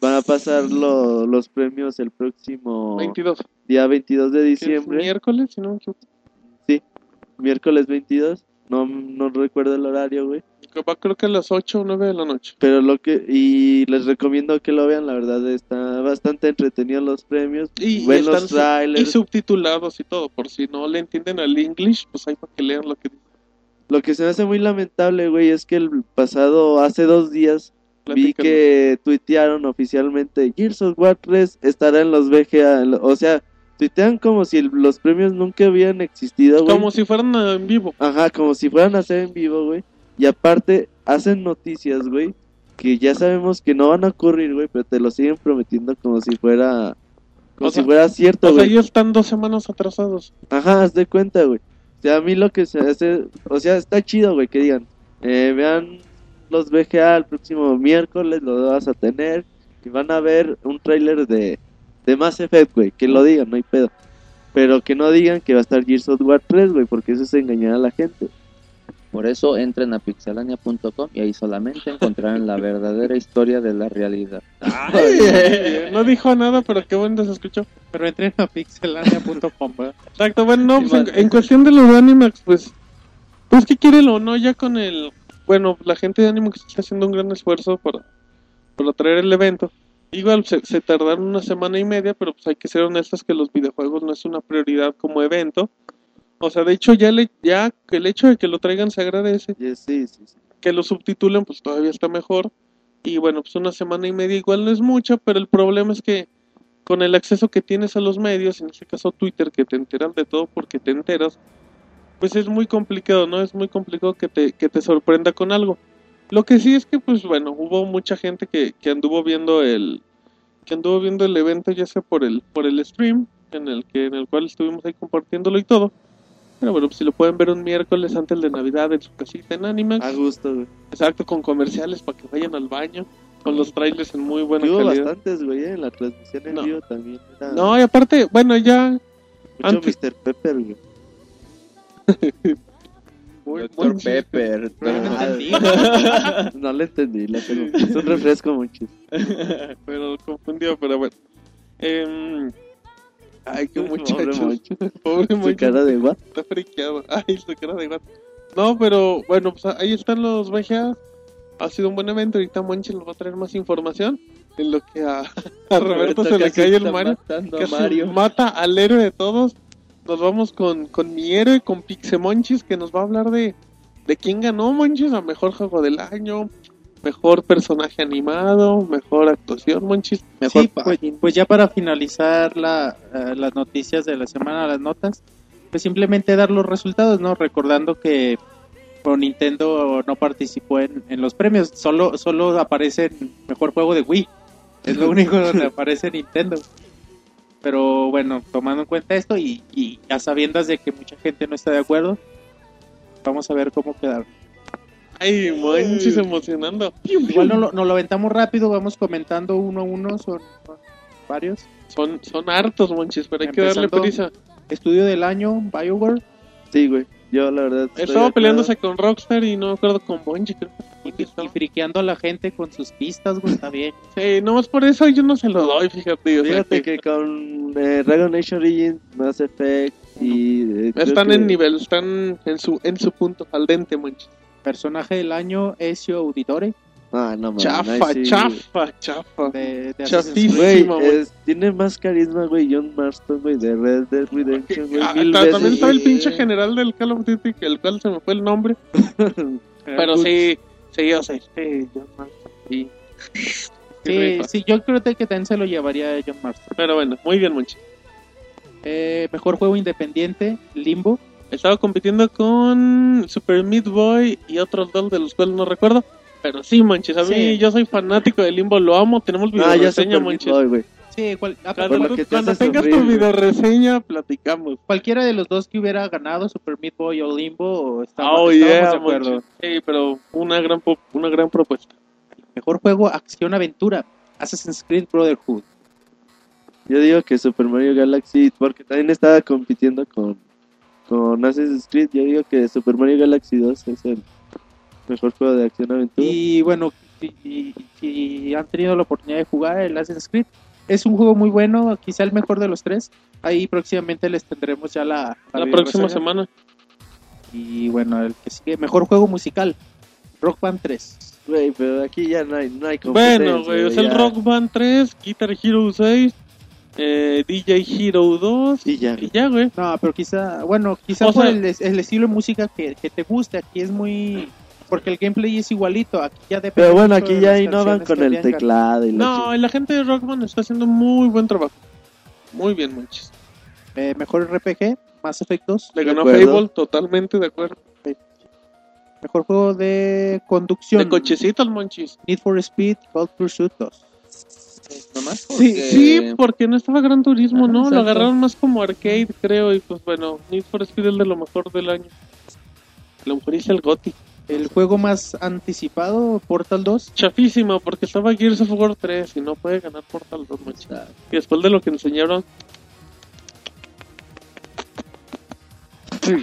van a pasar lo- los premios el próximo 22. día 22 de que es diciembre, miércoles, si no equivoco. miércoles 22, no, no recuerdo el horario, güey, creo que a las 8 o 9 de la noche. pero lo que, y les recomiendo que lo vean, la verdad está bastante entretenido los premios, Y, ven están los su- y trailers, subtitulados y todo, por si no le entienden al English, pues hay para que lean lo que dice. Lo que se me hace muy lamentable, güey, es que el pasado, hace dos días, vi que tuitearon oficialmente Gears of War 3 estará en los lo- o sea, tuitean como si los premios nunca hubieran existido, güey. Como si fueran ah, en vivo. Ajá, como si fueran a ser en vivo, güey. Y aparte, hacen noticias, güey, que ya sabemos que no van a ocurrir, güey, pero te lo siguen prometiendo como si fuera... Como O si sea, fuera cierto, O sea, güey. ellos están dos semanas atrasados. Ajá, haz de cuenta, güey. O sea, a mí lo que se hace, o sea, está chido, güey, que digan, eh, vean los VGA el próximo miércoles, lo vas a tener, y van a ver un tráiler de, de Mass Effect, güey, que lo digan, no hay pedo. Pero que no digan que va a estar Gears of War 3, güey, porque eso es engañar a la gente. Por eso entren a pixelania.com y ahí solamente encontrarán la verdadera historia de la realidad. Ay, no dijo nada, pero qué bueno se escuchó. Pero entren a pixelania.com, ¿verdad? Exacto, bueno, no, pues, en, cuestión de los de Animax, pues, pues que quieren o no, ya con el, bueno, la gente de Animax está haciendo un gran esfuerzo para, para traer el evento. Igual se, se tardaron una semana y media, pero pues hay que ser honestos que los videojuegos no es una prioridad como evento. O sea, de hecho ya, le, ya el hecho de que lo traigan se agradece. Sí, sí, sí. que lo subtitulen pues todavía está mejor y bueno pues una semana y media igual no es mucho pero el problema es que con el acceso que tienes a los medios en este caso Twitter que te enteras de todo porque te enteras pues es muy complicado no es muy complicado que te que te sorprenda con algo lo que sí es que pues bueno hubo mucha gente que, que anduvo viendo el que anduvo viendo el evento ya sea por el por el stream en el que en el cual estuvimos ahí compartiéndolo y todo pero bueno pues si lo pueden ver un miércoles antes de Navidad en su casita en Animax A gusto, güey. Exacto, con comerciales para que vayan al baño, con los trailers en muy buena Hubo calidad. bastantes, güey, eh, en la transmisión en No. vivo también. Era No, y aparte, bueno, ya mucho antes- Mr. Pepper, güey. muy, Doctor muy. Pepper. Ah, No le entendí, la tengo. Es un refresco mucho. pero confundido, pero bueno. Em, ay, qué Pobre muchacho. Moncho. Pobre Su muchacho. cara de what? Está friqueado. Ay, su cara de gato. No, pero bueno, pues ahí están los VGA. Ha sido un buen evento. Ahorita Monchi nos va a traer más información. En lo que a, a Roberto se le cae el Mario. Casi Mario. mata al héroe de todos. Nos vamos con, con mi héroe, con Pixemonchis, que nos va a hablar de, de quién ganó, Monchis, a mejor juego del año, mejor personaje animado, mejor actuación, Monchis, mejor Sí, pues, pues ya para finalizar la, eh, las noticias de la semana, las notas, pues simplemente dar los resultados, ¿no? Recordando que bueno, Nintendo no participó en, en los premios, solo, solo aparece en mejor juego de Wii. Es lo único donde aparece Nintendo. Pero bueno, tomando en cuenta esto y, y a sabiendas de que mucha gente no está de acuerdo, vamos a ver cómo quedaron. Ay, Monchis emocionando. Igual no lo, nos lo aventamos rápido, vamos comentando uno a uno, son, son varios. Son, son hartos, monchis, pero hay que darle prisa. Estudio del año, BioWare. Sí, güey. Yo, la verdad. Estaba peleándose con Rockstar y no me acuerdo con Bungie, creo. Y, y friqueando a la gente con sus pistas, güey, está bien. Sí, nomás por eso yo no se lo doy, fíjate. Fíjate que que con eh, Dragon Age Origins, Mass Effect y... eh, están que- en nivel, están en su en su punto al dente, monchis. Personaje del año, Ezio Auditore. Ah, no mames. Chafa, sí, chafa, chafa. De, Chafísimo. Güey, tiene más carisma, güey, John Marston, güey, de Red Dead Redemption, güey, Ah, mil ta- veces. también estaba el pinche general del Call of Duty, que el cual se me fue el nombre. Pero sí, sí, o sea, sí, John Marston, sí. Sí, yo creo que también se lo llevaría a John Marston. Pero bueno, muy bien, monchis. Eh, mejor juego independiente, Limbo. Estaba compitiendo con Super Meat Boy y otros dos de los cuales no recuerdo. Pero sí, manches, a mí Sí. yo soy fanático de Limbo, lo amo, tenemos video Ah, ya reseña, Super Meat manches. Boy, güey. Sí, cual- Cuando, tú- te tengas sufrir, tu video reseña, platicamos. cualquiera de los dos que hubiera ganado, Super Meat Boy o Limbo, estamos, Oh, estábamos yeah, de acuerdo. manches. Sí, pero una gran, po- una gran propuesta. Mejor juego, acción-aventura, Assassin's Creed Brotherhood. Yo digo que Super Mario Galaxy, porque también estaba compitiendo con, con Assassin's Creed, yo digo que Super Mario Galaxy 2 es el mejor juego de acción aventura. Y bueno, si, si han tenido la oportunidad de jugar el Assassin's Creed, es un juego muy bueno, quizá el mejor de los tres. Ahí próximamente les tendremos ya la, La video próxima reseña. semana. Y bueno, el que sigue, mejor juego musical, Rock Band 3. Güey, pero aquí ya no hay, no hay competencia. Bueno, güey, es el ya. Rock Band 3, Guitar Hero 6, eh, DJ Hero 2 Y ya. y ya, güey. No, pero quizá, bueno, quizá O por sea- el, el estilo de música que, que te guste, aquí es muy... Porque el gameplay es igualito, aquí ya depende Pero bueno, aquí ya innovan con el vengan. teclado y No, la gente de Rockman está haciendo muy buen trabajo. Muy bien, manches. Eh, mejor RPG, Mass Effect 2. Le ganó. Fable, totalmente de acuerdo. Mejor juego de conducción. De cochecitos, monchis. Need for Speed, Cold Pursuit 2. ¿Nomás? Sí, sí, porque no estaba Gran Turismo, ¿no? Lo exacto. agarraron más como arcade, creo, y pues bueno, Need for Speed es de lo mejor del año. A lo mejor hice el GOTY. El juego más anticipado, Portal 2. Chafísimo, porque estaba Gears of War 3 y no puede ganar Portal 2, manches. Y después de lo que enseñaron,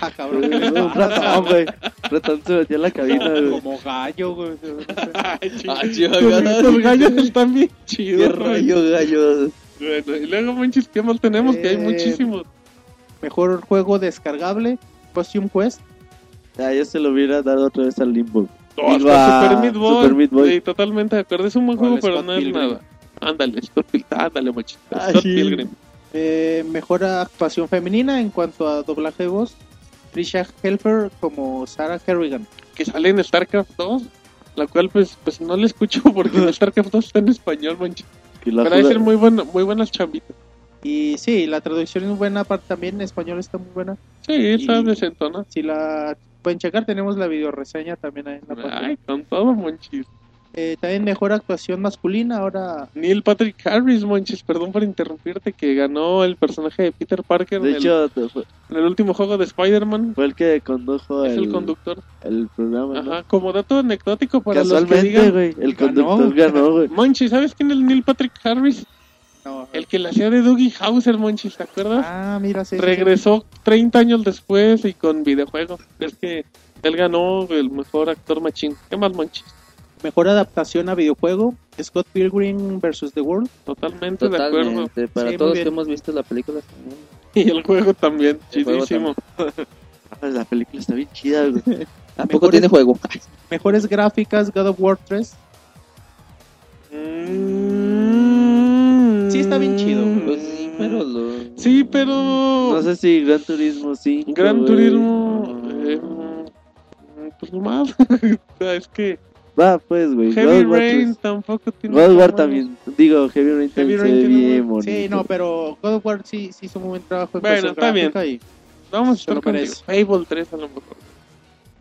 Ah, cabrón. Un ratón, güey. Ratón se metió a la cabina, güey. Como gallo, güey. Los gallos están bien Qué chidos. güey. rollo, gallo. Bueno, y luego, manches, ¿qué más tenemos? Que hay Eh, muchísimos. Mejor juego descargable, Costume Quest. Ah, yo se lo hubiera dado otra vez al Limbo. Oh, hasta Super Meat Boy. Super Meat Boy. Sí, totalmente de acuerdo. Es un buen juego, pero no es nada. Ándale, Scott Pilgrim. Ándale, machito. Ay. Scott Pilgrim. Eh, mejor actuación femenina en cuanto a doblaje de voz. Trisha Helfer como Sarah Kerrigan. Que sale en StarCraft 2. La cual, pues, pues no le escucho porque en StarCraft 2 está en español, la Pero juega- ser muy, bueno, muy buenas chambitas. Y sí, la traducción es buena, aparte también en español está muy buena. Sí, está decentona. Si la pueden checar, tenemos la video reseña también ahí en la página. Ay, con todo, monchis. Eh, también mejor actuación masculina, ahora Neil Patrick Harris, monchis, perdón por interrumpirte, que ganó el personaje de Peter Parker De en, hecho, te- fue, el, en el último juego de Spider-Man. fue el que condujo Es el, el conductor. el programa, ¿no? Ajá, como dato anecdótico para los que digan. el conductor ganó, güey. Monchi, ¿sabes quién es el Neil Patrick Harris? no. El que la hacía de Dougie Hauser, Monchi, ¿te acuerdas? Ah, mira, sí. sí, Regresó 30 años después y con videojuegos. Es que él ganó el mejor actor machín. ¿Qué más, Monchi? Sí. Mejor adaptación a videojuego, Scott Pilgrim vs. The World. Totalmente de acuerdo. Para Sí, todos que hemos visto la película también. Y el juego también, El juego chidísimo. Ah, La película está bien chida, güey. ¿A poco Mejores- tiene juego? Mejores gráficas, God of War 3. Mm. Sí, está bien chido. Pues sí, pero lo... Sí, pero. No sé si Gran Turismo 5. Gran. Turismo. eh, pues nomás. es que Va, pues, güey. Heavy God of War Rain 3. tampoco tiene. God of War también. Digo, Heavy Rain Heavy también Rain se ve tiene bien bonito. Sí, no, pero God of War sí, sí hizo un buen trabajo en Bueno, está bien. y Vamos a estar. Fable 3 a lo mejor.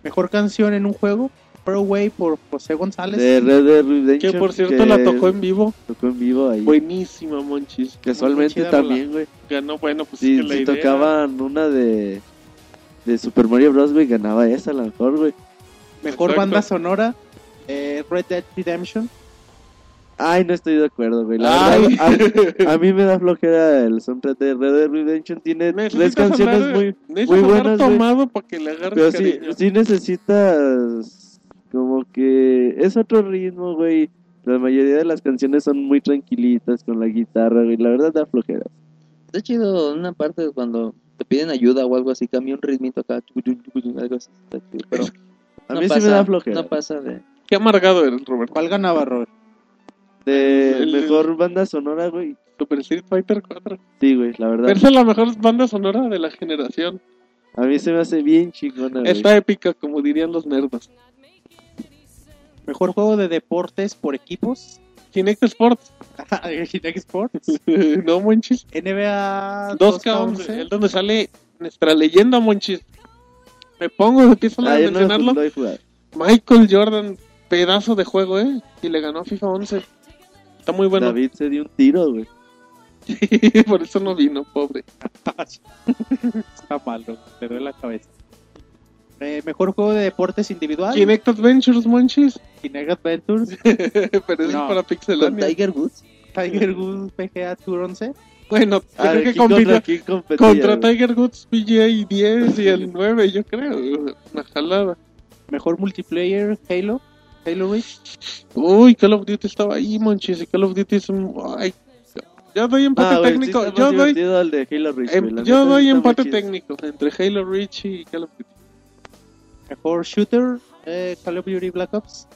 Mejor canción en un juego, Far Away por José González. De Red Dead Redemption. Que por cierto que la tocó en vivo. Tocó en vivo ahí. Buenísima, Monchis. Casualmente Muy también, güey. Ganó, bueno, pues Si, es que la si idea- tocaban una de, de Super Mario Bros, güey, ganaba esa a lo mejor, güey. Mejor Exacto. banda sonora, eh, Red Dead Redemption. Ay, no estoy de acuerdo, güey. La Ay. verdad, a, a mí me da flojera el soundtrack de Red Dead Redemption. Tiene tres canciones hablar- muy, muy buenas, tomado para que le agarres Pero sí, sí necesitas como que es otro ritmo, güey. La mayoría de las canciones son muy tranquilitas con la guitarra, güey. La verdad da flojera. Está chido una parte cuando te piden ayuda o algo así, cambia un ritmito acá, algo así, está chido, pero A no mí pasa, sí me da flojera. No pasa de... Qué amargado eres, Robert. ¿Cuál ganaba, Robert? De El- mejor banda sonora, güey. Super Street Fighter 4. Sí, güey, la verdad. Esa es la mejor banda sonora de la generación. A mí se me hace bien chingona, güey. Está épica, como dirían los nerdos. Mejor juego de deportes por equipos. Kinect Sports. Kinect Sports. no, Monchis. NBA 2K11. 2K11. Es donde sale nuestra leyenda, Monchis. Me pongo de pie solo Ah, de yo no mencionarlo. lo he jugado. Michael Jordan, pedazo de juego, ¿eh? Y le ganó a FIFA 11. Está muy bueno. David se dio un tiro, güey. Por eso no vino, pobre. Está malo, duele la cabeza. Eh, mejor juego de deportes individual. Kinect Adventures, Monchis. Kinect Adventures. Pero eso No. es para Pixelania. Tiger Woods. Tiger Woods PGA Tour 11. Bueno, Ah, creo que ¿quién compitió contra competía, contra? Tiger Woods PGA 10 y el 9, yo creo. Una jalada. Mejor multiplayer Halo. Halo Reach. Uy, Call of Duty estaba ahí, Monchis. Y Call of Duty es un. Ay, yo doy empate Ah, güey, sí técnico. está yo más doy, el de Halo Reach, em, güey, yo doy sí empate técnico entre Halo Reach y Call of Duty. Mejor shooter eh, Call of Duty Black Ops.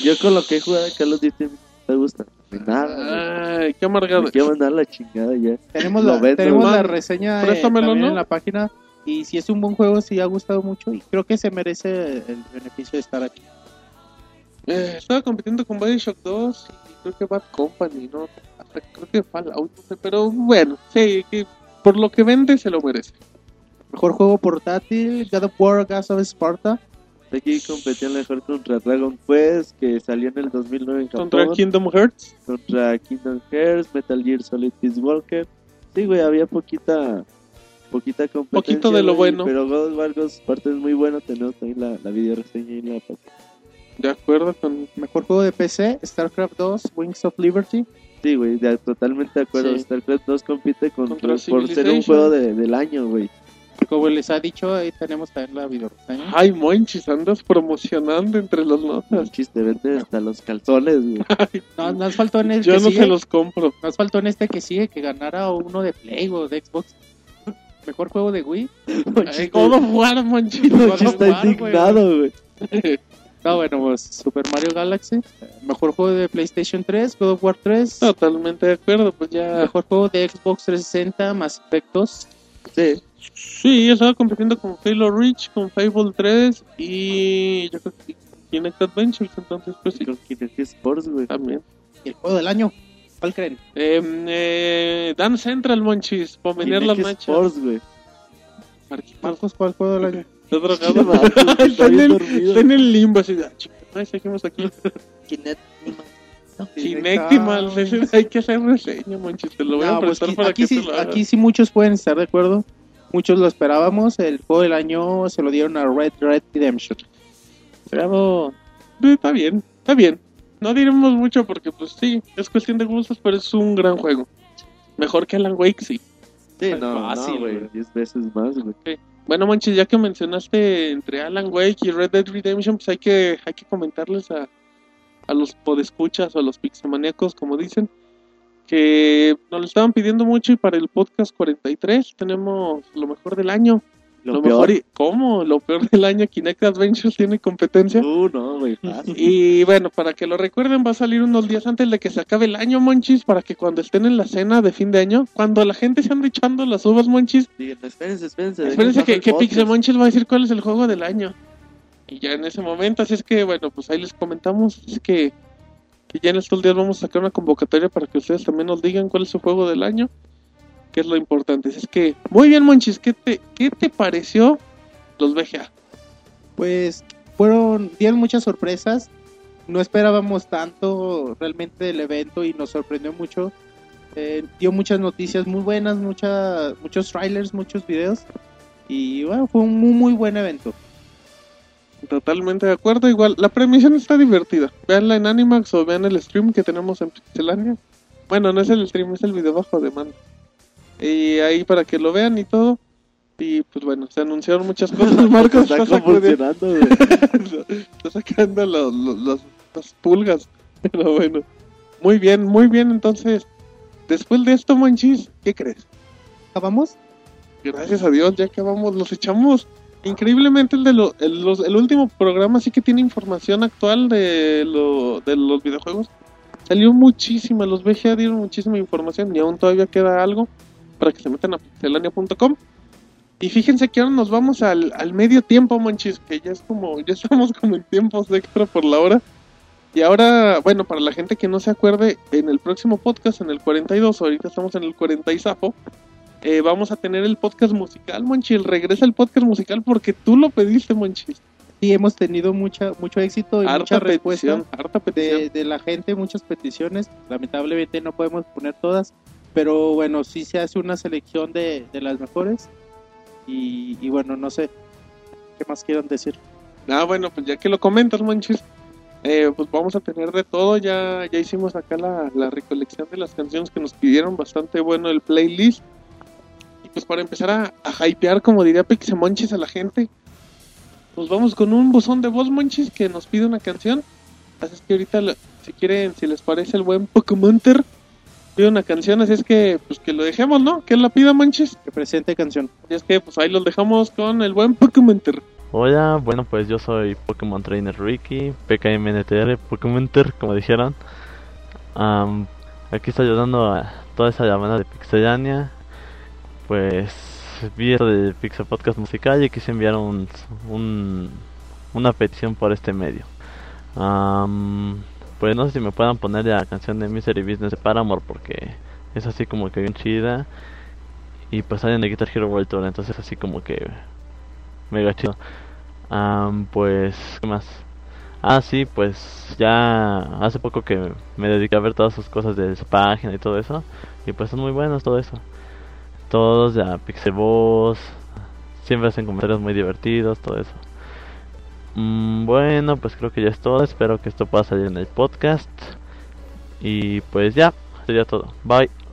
Yo con lo que he jugado de Call of Duty me gusta. Nada, güey. Ay, qué amargado. Me quiero mandar la chingada ya. Tenemos, Lo la, vendo, tenemos la reseña eh, ¿no? en la página. Y si es un buen juego, sí ha gustado mucho. Y creo que se merece el beneficio de estar aquí. Eh, estaba compitiendo con Bioshock 2 y creo que Bad Company, ¿no? Hasta creo que Fallout, no sé, pero bueno, sí, que por lo que vende se lo merece. Mejor juego portátil, God of War, Gas of Sparta. Aquí competían mejor contra Dragon Quest, que salió en el 2009 en Japón. Contra Kingdom Hearts. contra Kingdom Hearts, Metal Gear Solid Peace Walker. Sí, güey, había poquita poquita competencia. Poquito de lo güey, bueno. Pero God of War Ghost parte es muy bueno. Tenemos ahí la, la video reseña y la página. De acuerdo con. Mejor juego de PC, StarCraft 2, Wings of Liberty. Sí, güey, de- totalmente de acuerdo. Sí. StarCraft 2 compite contra, Contra por ser un juego de- del año, güey. Como les ha dicho, ahí tenemos también la video reseña. Ay, Monchis, andas promocionando entre los Un notas. chiste, vende hasta los calzones, güey. No, nos faltó en el Yo que no sigue. se los compro. Nos faltó en este que sigue que ganara uno de Play o de Xbox. Mejor juego de Wii. God of War, Monchis. God of Monchi está indignado, güey. No, bueno, pues Super Mario Galaxy. Mejor juego de PlayStation 3, God of War 3. Totalmente de acuerdo, pues ya. Mejor juego de Xbox 360, más efectos. Sí, Sí, yo estaba compitiendo con Halo Reach, con Fable 3 y yo creo que Kinect Adventures, entonces pues sí, con Kinect Sports, güey. también. Y el juego del año. ¿Cuál creen? Eh, eh, Dan Central, Monchis, para venir las nachas. Sports, güey. Marcos, ¿cuál juego del año? está drogado. Marcos, está en el, está en el limbo, así de, ah, ay, seguimos aquí. Kinect. Kinect y mal, hay que hacer reseña, Monchis, te lo voy a No, pues prestar aquí, para aquí que sí, te lo hagas. aquí sí muchos pueden estar de acuerdo. Muchos lo esperábamos. El juego del año se lo dieron a Red Red Redemption. Bravo. Está bien, está bien. No diremos mucho porque pues sí, es cuestión de gustos, pero es un gran juego. Mejor que Alan Wake, sí. Sí, no, fácil, no, güey. güey. 10 veces más, güey. Bueno, Manches, ya que mencionaste entre Alan Wake y Red Dead Redemption, pues hay que, hay que comentarles a, a los podescuchas o a los pixemaníacos, como dicen, que nos lo estaban pidiendo mucho y para el podcast 43 tenemos lo mejor del año. Lo, mejor peor. y, ¿Cómo? Lo peor del año, Kinect Adventures tiene competencia. Uh, no, güey. fácil. Y bueno, para que lo recuerden, va a salir unos días antes de que se acabe el año, Monchis, para que cuando estén en la cena de fin de año, cuando la gente se ande echando las uvas, Monchis, Digan, espérense, espérense. espérense que, que el podcast. Pixemonchis va a decir cuál es el juego del año. Y ya en ese momento, así es que, bueno, pues ahí les comentamos, es que, que ya en estos días vamos a sacar una convocatoria para que ustedes también nos digan cuál es su juego del año, que es lo importante. Es que, muy bien, Monchis, ¿qué te, qué te pareció los VGA? Pues fueron, dieron muchas sorpresas. No esperábamos tanto realmente del evento y nos sorprendió mucho. Eh, dio muchas noticias muy buenas, mucha, muchos trailers, muchos videos. Y bueno, fue un muy, muy buen evento. Totalmente de acuerdo. Igual, la premisión está divertida. Veanla en Animax o vean el stream que tenemos en Pixelania. Bueno, no es el stream, es el video bajo demanda. Y ahí para que lo vean y todo. Y pues bueno, se anunciaron muchas cosas. Marcos Está está, convulsionando, está sacando los, los- los- las pulgas. Pero bueno, muy bien, muy bien. Entonces, después de esto, Monchis, ¿qué crees? ¿Acabamos? Gracias a Dios, ya acabamos, los echamos. Increíblemente el de lo- el, los- el último programa sí que tiene información actual de, lo, de los videojuegos. Salió muchísima, los VGA dieron muchísima información y aún todavía queda algo para que se metan a pixelania.com. Y fíjense que ahora nos vamos al, al medio tiempo, manchis, que ya es como, ya estamos como en tiempos de extra por la hora. Y ahora, bueno, para la gente que no se acuerde, en el próximo podcast, en el 42, ahorita estamos en el 40 y zafo, eh, vamos a tener el podcast musical, Monchil. Regresa el podcast musical porque tú lo pediste, Monchis. Sí, hemos tenido mucha, mucho éxito y mucha Harta respuesta petición, harta petición. de, de la gente, muchas peticiones. Lamentablemente no podemos poner todas, pero bueno, sí se hace una selección de, de las mejores. Y, bueno, no sé qué más quieran decir. Ah, bueno, pues ya que lo comentas, Monchis, eh, pues vamos a tener de todo. Ya, ya hicimos acá la, recolección de las canciones que nos pidieron. Bastante bueno el playlist. Y pues para empezar a, a hypear, como diría Pixemonchis a la gente, pues vamos con un buzón de voz, Monchis, que nos pide una canción. Así es que ahorita, si quieren, si les parece el buen Pokémonter, pide una canción. Así es que, pues que lo dejemos, ¿no? Que él la pida, Monchis. Que presente canción. Y es que, pues ahí los dejamos con el buen Pokémonter. Hola, bueno pues yo soy Pokémon Trainer Ricky, PKMNTR, Pokémonter, como dijeron. Am, aquí estoy ayudando a toda esa llamada de Pixelania. Pues vi esto de Pixel Podcast Musical y quise enviar un, un- una petición por este medio. Am, pues no sé si me puedan poner la canción de Misery Business de Paramore porque es así como que bien chida. Y pues sale en el Guitar Hero World Tour, entonces así como que mega chido. Am, pues, ¿qué más? Ah, sí, pues ya hace poco que me dediqué a ver todas sus cosas de su página y todo eso. Y pues son muy buenos todo eso. Todos ya Pixelboss. Siempre hacen comentarios muy divertidos, todo eso. Mm, bueno, pues creo que ya es todo. Espero que esto pueda salir en el podcast. Y pues ya, sería todo. Bye.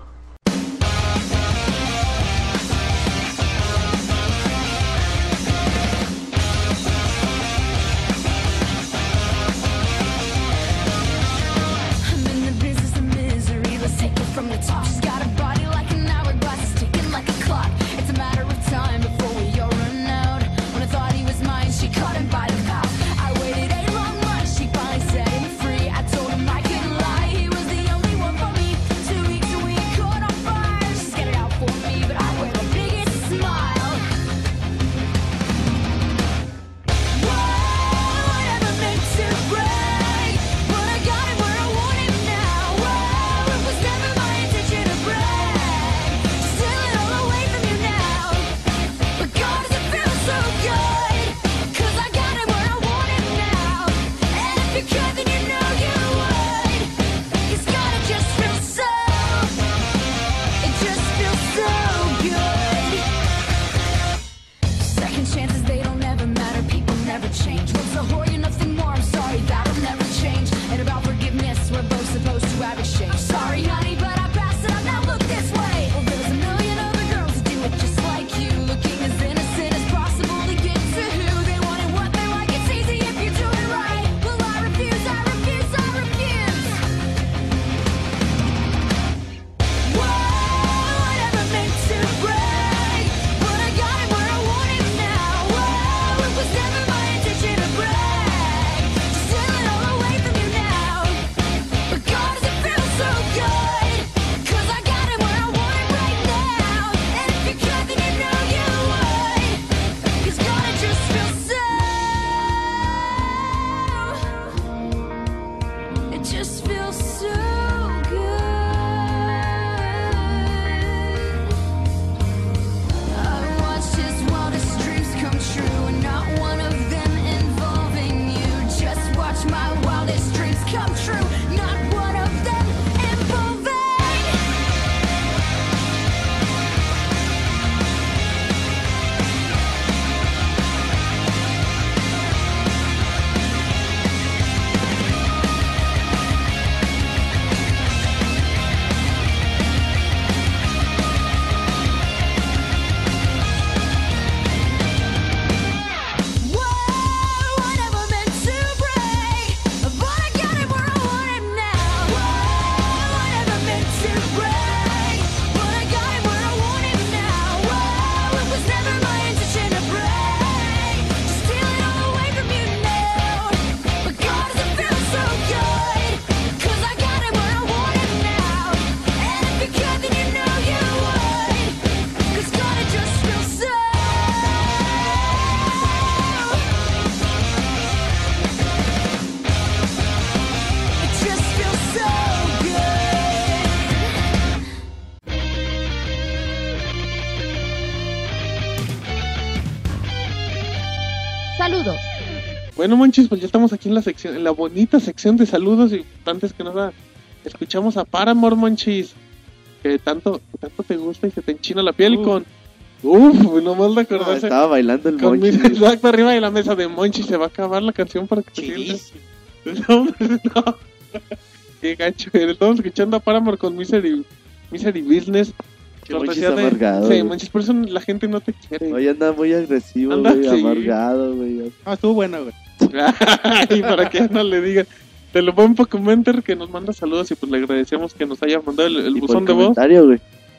Bueno, Monchis, pues ya estamos aquí en la sección, en la bonita sección de saludos y antes que nada escuchamos a Paramore, Monchis, que tanto, tanto te gusta y se te enchina la piel Uf. con... Uf, nomás de Ah, acordarse. estaba bailando el monchi. mi- exacto, arriba de la mesa de Monchis se va a acabar la canción para que te sientas. No, hombre, no. Qué gacho, estamos escuchando a Paramore con Misery, Misery Business. Qué cortesía Monchis amargado, Sí, güey. Monchis, por eso la gente no te quiere. Hoy anda muy agresivo, Anda, güey, sí. amargado, güey. No, estuvo bueno, güey. y para que no le digan. Te lo buen Pocomenter que nos manda saludos y pues le agradecemos que nos haya mandado el, el Y por buzón de voz.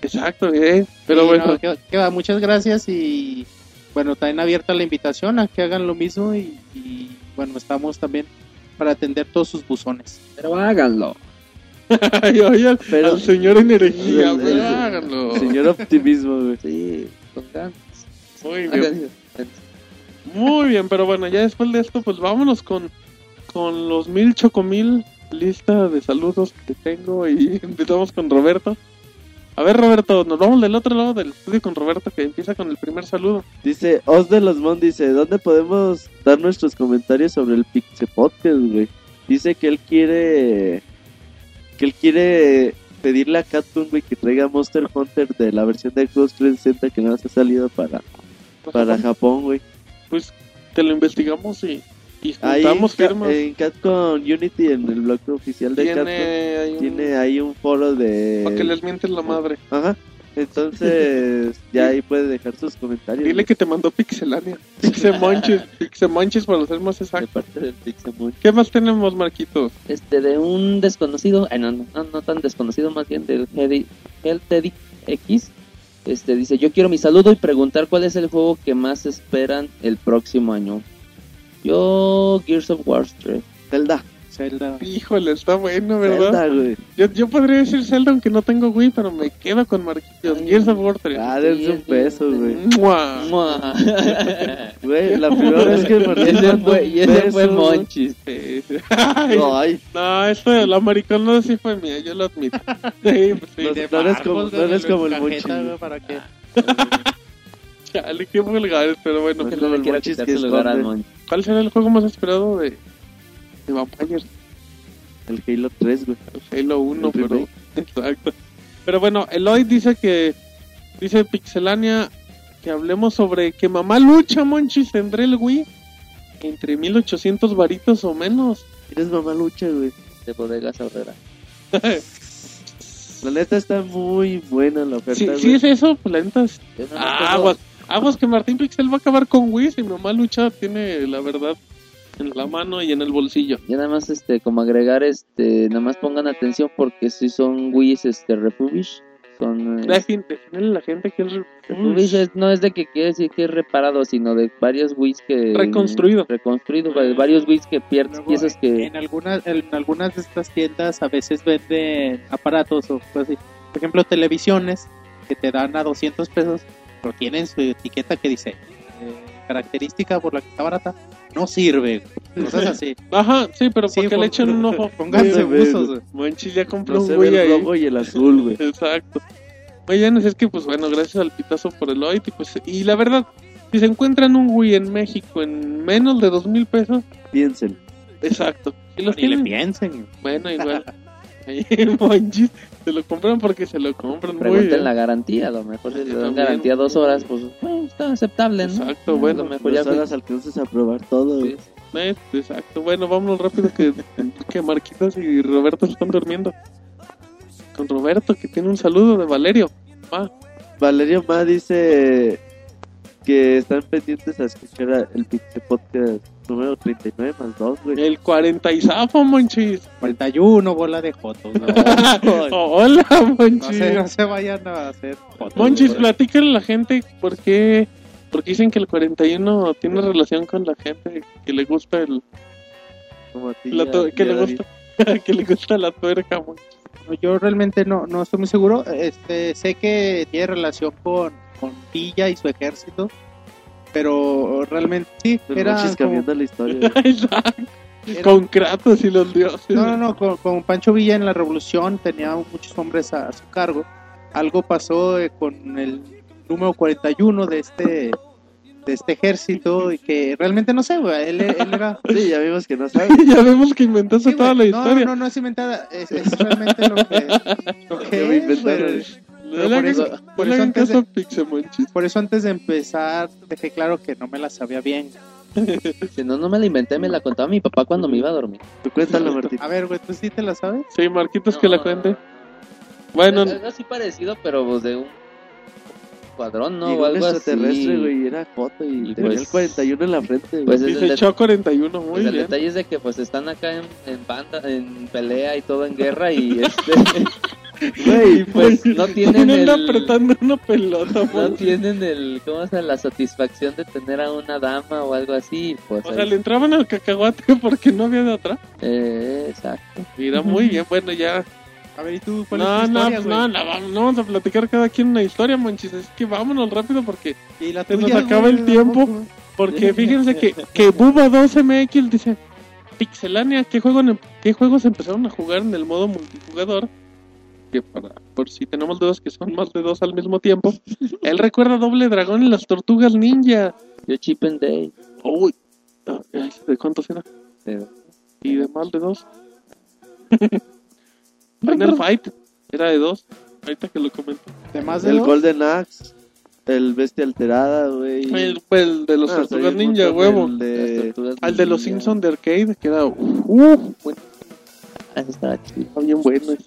Exacto, eh. Pero Sí, bueno, no, que, que va, muchas gracias y bueno, también abierta la invitación a que hagan lo mismo y, y, bueno, estamos también para atender todos sus buzones. Pero háganlo. ay, oye, Pero- al señor energía, El- pues, el- háganlo. Señor optimismo, güey. Sí, con ganas. Muy bien. Muy bien, pero bueno, ya después de esto, pues vámonos con, con los mil chocomil lista de saludos que tengo y empezamos con Roberto. A ver, Roberto, nos vamos del otro lado del estudio con Roberto que empieza con el primer saludo. Dice, Os de los Mon dice, ¿dónde podemos dar nuestros comentarios sobre el Pixel Podcast, güey? Dice que él quiere que él quiere pedirle a Catcon, güey, que traiga Monster Hunter de la versión de Xbox 360 que no ha salido para para Japón, güey. Pues te lo investigamos y, y Ahí juntamos ca- firmas. en Catcon Unity en el blog oficial de Catcon tiene, ahí un- tiene ahí un foro de para que les mienten la madre. Ajá. Entonces, ya ahí puede dejar sus comentarios. Dile que te mandó Pixelania. Pixemonches, Pixemonches para ser más de exacto. parte del Pixelmon. ¿Qué más tenemos, Marquitos? Este, de un desconocido, no, no, no, no tan desconocido, más bien del Health X. Este, dice, yo quiero mi saludo y preguntar cuál es el juego que más esperan el próximo año. Yo, Gears of War 3. Zelda. Zelda. Híjole, está bueno, ¿verdad? Zelda, güey. Yo, yo podría decir Zelda aunque no tengo Wii, pero me quedo con Marquitos. Ay. Gears of War 3. Ah, dense un beso, güey. ¡Mua! Mua. Güey, la primera vez que me y ese fue, y ese fue Monchis. Sí, sí. Ay, No, ay, No, esto de la maricona sí fue mía, yo lo admito. Sí, pues sí. No, De no eres como- no eres como el cajeta, Monchi. güey, ¿Para qué? Chale, qué vulgares, pero bueno. No Que es no el Monchis que. Monchis. ¿Cuál será el juego más esperado de, el Halo 3, güey. Halo 1, El pero. Exacto. Pero bueno, Eloy dice que. Dice Pixelania que hablemos sobre que mamá lucha, Monchis, tendré el Wii entre 1800 varitos o menos. Eres mamá lucha, güey. De bodegas Aurrera. La neta está muy buena la oferta, Si, güey. si es eso, pues la neta es- Ah, aguas, aguas que Martín Pixel va a acabar con Wii si mamá lucha tiene la verdad en la mano y en el bolsillo. Ya nada más, este, como agregar, este, nada más pongan atención porque si son Wii's, este, refurbished. Son, eh, Defin, definirle a la gente que es re- refurbished es- no es de que quiere decir que es reparado, sino de varios Wii's que... Reconstruido. Reconstruido, va- varios Wii's que pierdes Luego, piezas que... En algunas, en algunas de estas tiendas a veces venden aparatos o cosas así. Por ejemplo, televisiones que te dan a 200 pesos, pero tienen su etiqueta que dice característica por la que está barata. No sirve. Cosas así. Ajá, sí, pero Sí, porque le por- echan un ojo. Pónganse güey. buzos. güey. Monchis ya compró No un Wii el rojo y el azul, güey. Exacto. Oigan, es que pues bueno, gracias al pitazo por el Oit y pues y la verdad, si se encuentran un Wii en México en menos de dos mil pesos, Piensen. exacto. Si los Ni le tienen, piensen. bueno, igual. Se lo compran porque se lo compran. Muy Pregunten la garantía, a lo mejor si le dan garantía dos horas, pues bueno, está aceptable, ¿no? Exacto, bueno, A lo mejor ya Dos horas alcanzas a probar todo. Eh, Exacto, bueno, vámonos rápido que, que Marquitos y Roberto están durmiendo. Con Roberto, que tiene un saludo de Valerio. Ah, Valerio Ma dice que están pendientes a escuchar el Pixel Podcast número 39 más 2, güey. el 40 y zafo, Monchis. 41 bola de jotos. ¿no? Hola, No Monchis. se, no se vayan a hacer jotos. Monchis, güey. platícale a la gente por qué. Porque dicen que el 41 tiene relación con la gente que le gusta el. Como a ti, la ya- que ya, le gusta. que le gusta la tuerca, Monchis. Yo realmente no, no estoy muy seguro. Este, sé que tiene relación con, con Villa y su ejército, pero realmente sí, El era como- cambiando la historia. Era- Con Kratos y los dioses. No, no, no, con, con Pancho Villa en la revolución tenía muchos hombres a, a su cargo. Algo pasó eh, con el número 41 de este de este ejército y que realmente no sé, güey. Él, él era. Sí, ya vimos que no sabe. ya vemos que inventaste Sí, toda la güey. No, historia. No, no, no es inventada. Es, es realmente lo que, lo que es, por eso- por antes de- a Pixemonchis. Por eso antes de empezar dejé claro que no me la sabía bien. Si no, no me la inventé, me la contaba mi papá cuando me iba a dormir. Tú cuéntalo, Martín. A ver, güey, ¿tú sí te la sabes? Sí, Marquitos No. que la cuente. Bueno, Es así parecido, pero pues, de un cuadrón, ¿no? Llegó o un algo extraterrestre, así. güey, y era foto y, Y tenía pues- el 41 en la frente. Pues el, de- echó 41, muy pues, el bien. detalle es de que pues están acá en, en banda, en pelea y todo en guerra y este... Güey, pues no tienen el... apretando una pelota, No güey. tienen el, ¿cómo se? La satisfacción de tener a una dama o algo así, pues... O sea, ahí- le entraban al cacahuate porque no había de otra. eh, exacto. Mira, muy bien, bueno, ya. A ver, ¿y tú cuál es No, tu no, historia, pues no, no, vamos, no vamos a platicar cada quien una historia, monchis. Es que vámonos rápido porque, Y la Se nos acaba güey, el tiempo. porque fíjense que, que Buba2MX dice, Pixelania, ¿qué, juego, en- ¿qué juegos empezaron a jugar en el modo multijugador? Que para, por si tenemos dos que son más de dos al mismo tiempo. Él recuerda Doble Dragón y las Tortugas Ninja. Yo Chip and Day. Uy, ah, ¿de cuántos era? Y de más de dos. Final Fight era de dos. Ahorita que lo comento. ¿De más de El dos? Golden Axe, el Bestia Alterada, güey. El, el de los Ah, Tortugas Ninja, huevo. el de- Al de los. Simpsons de arcade, que era. Uh, bueno, Ah, ese estaba bien bueno. ese.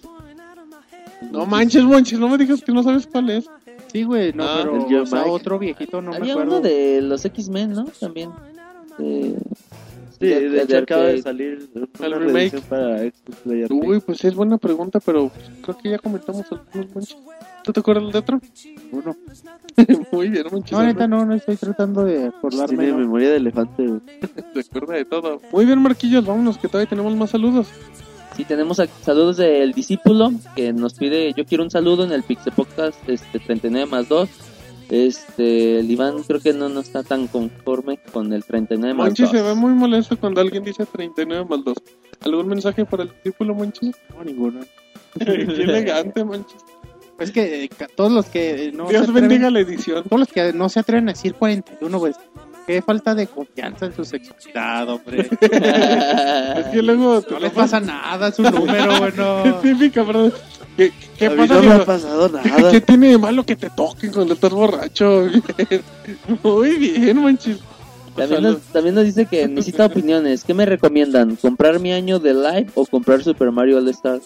No manches, manches, no me digas que no sabes cuál es. Sí, güey, no, Ah, pero o sea, otro viejito, no me Había acuerdo. uno de los X-Men, ¿no? También. De... Sí, de, hecho acaba de salir una El remake. para Xbox Play Arcade. Uy, pues es buena pregunta, pero creo que ya comentamos algunos manches. ¿Tú te acuerdas del de otro? Uno. Muy bien, manches. No, neta, no, no estoy tratando de acordarme. Tiene ¿no? memoria de elefante. Se acuerda de todo. Muy bien, Marquillos, vámonos, que todavía tenemos más saludos. Sí, tenemos saludos del discípulo que nos pide, yo quiero un saludo en el Pixel Podcast este, 39 más 2. Este, el Iván creo que no, no está tan conforme con el 39 más Monchi 2. se ve muy molesto cuando alguien dice 39 más 2. ¿Algún mensaje para el discípulo, Monchi? No, ninguno. Qué elegante, Monchi. Es que eh, todos los que eh, no se Dios atreven, bendiga la edición. todos los que no se atreven a decir 41, pues qué falta de confianza en su sexualidad, hombre. Es que luego... No les pasa nada, es un número, bueno. Es típica, ¿verdad? ¿Qué, qué A mí pasa, no me ha pasado ¿Qué, nada. qué tiene de malo que te toquen cuando estás borracho? Muy bien, Monchi. También nos, también nos dice que necesita opiniones. ¿Qué me recomiendan? ¿Comprar mi año de live o comprar Super Mario All Star?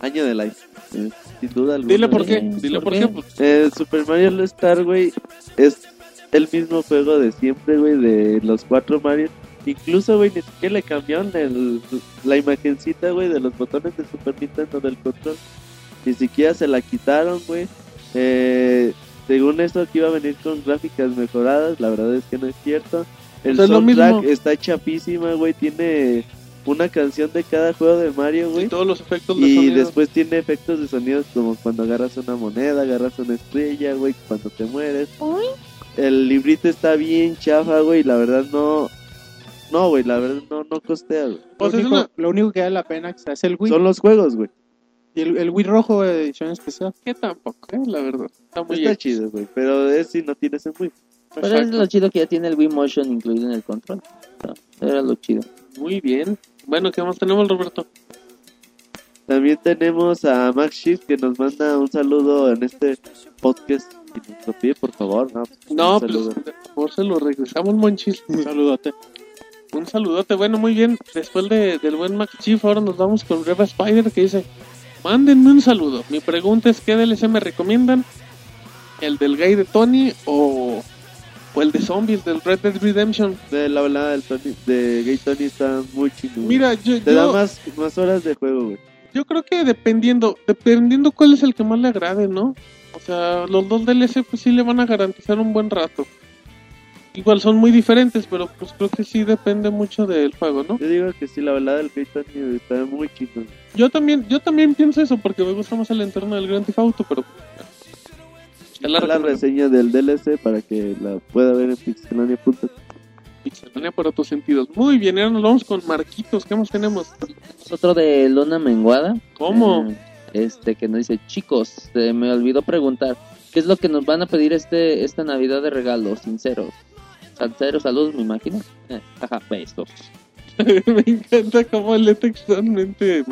Año de life. eh, sin duda alguna. Dile por qué, dile ¿por por qué? qué. pues, Eh, Super Mario All Star, güey, es el mismo juego de siempre, güey, de los cuatro Mario. Incluso, güey, ni siquiera le cambiaron el, la imagencita, güey, de los botones de Super Nintendo del control. Ni siquiera se la quitaron, güey. Eh, según esto que iba a venir con gráficas mejoradas, la verdad es que no es cierto. El O sea, soundtrack está chapísima, güey, tiene una canción de cada juego de Mario, güey. Y todos los efectos de Y sonido. después tiene efectos de sonidos como cuando agarras una moneda, agarras una estrella, güey, cuando te mueres. El librito está bien chafa, güey, la verdad no... No, güey, la verdad no, no costea, güey. Pues lo, es único, una- lo único que vale la pena es el Wii. Son los juegos, güey. Y el, el Wii rojo de edición especial. Que tampoco, eh, la verdad. Está muy Está chido, güey, pero es si no tienes el Wii. Pero es lo chido que ya tiene el Wii Motion incluido en el control. No, era lo chido. Muy bien. Bueno, ¿qué más tenemos, Roberto? También tenemos a Max Shift que nos manda un saludo en este podcast. Lo pide, por favor, ¿no? No, Un pues, por se lo regresamos, Monchis. Un saludote. Un saludote. Bueno, muy bien. Después de, del buen Mac Chief, ahora nos vamos con Reva Spider que dice: Mándenme un saludo. Mi pregunta es: ¿qué DLC me recomiendan? ¿El del gay de Tony o, o el de zombies del Red Dead Redemption? De la balada del Tony, de Gay Tony está muy chingón. Mira, yo, Te da más, más horas de juego, güey. yo creo que dependiendo, dependiendo cuál es el que más le agrade, ¿no? O sea, los dos DLC pues sí le van a garantizar un buen rato. Igual son muy diferentes, pero pues creo que sí depende mucho del juego, ¿no? Yo digo que sí, la balada del Gay Tony está muy chingón. Yo también, yo también pienso eso porque me gusta más el entorno del Grand Theft Auto, pero ya la la reseña del DLC para que la pueda ver en pixelania.com. Pixelania para tus sentidos. Muy bien, ahora nos vamos con Marquitos. ¿Qué más tenemos? Es otro de Luna Menguada. ¿Cómo? Eh, este que nos dice, chicos, se me olvidó preguntar, ¿qué es lo que nos van a pedir este esta Navidad de regalo? Sinceros. Salceros, saludos, me imagino. Eh, Ajá, besos. Me encanta cómo lee textualmente.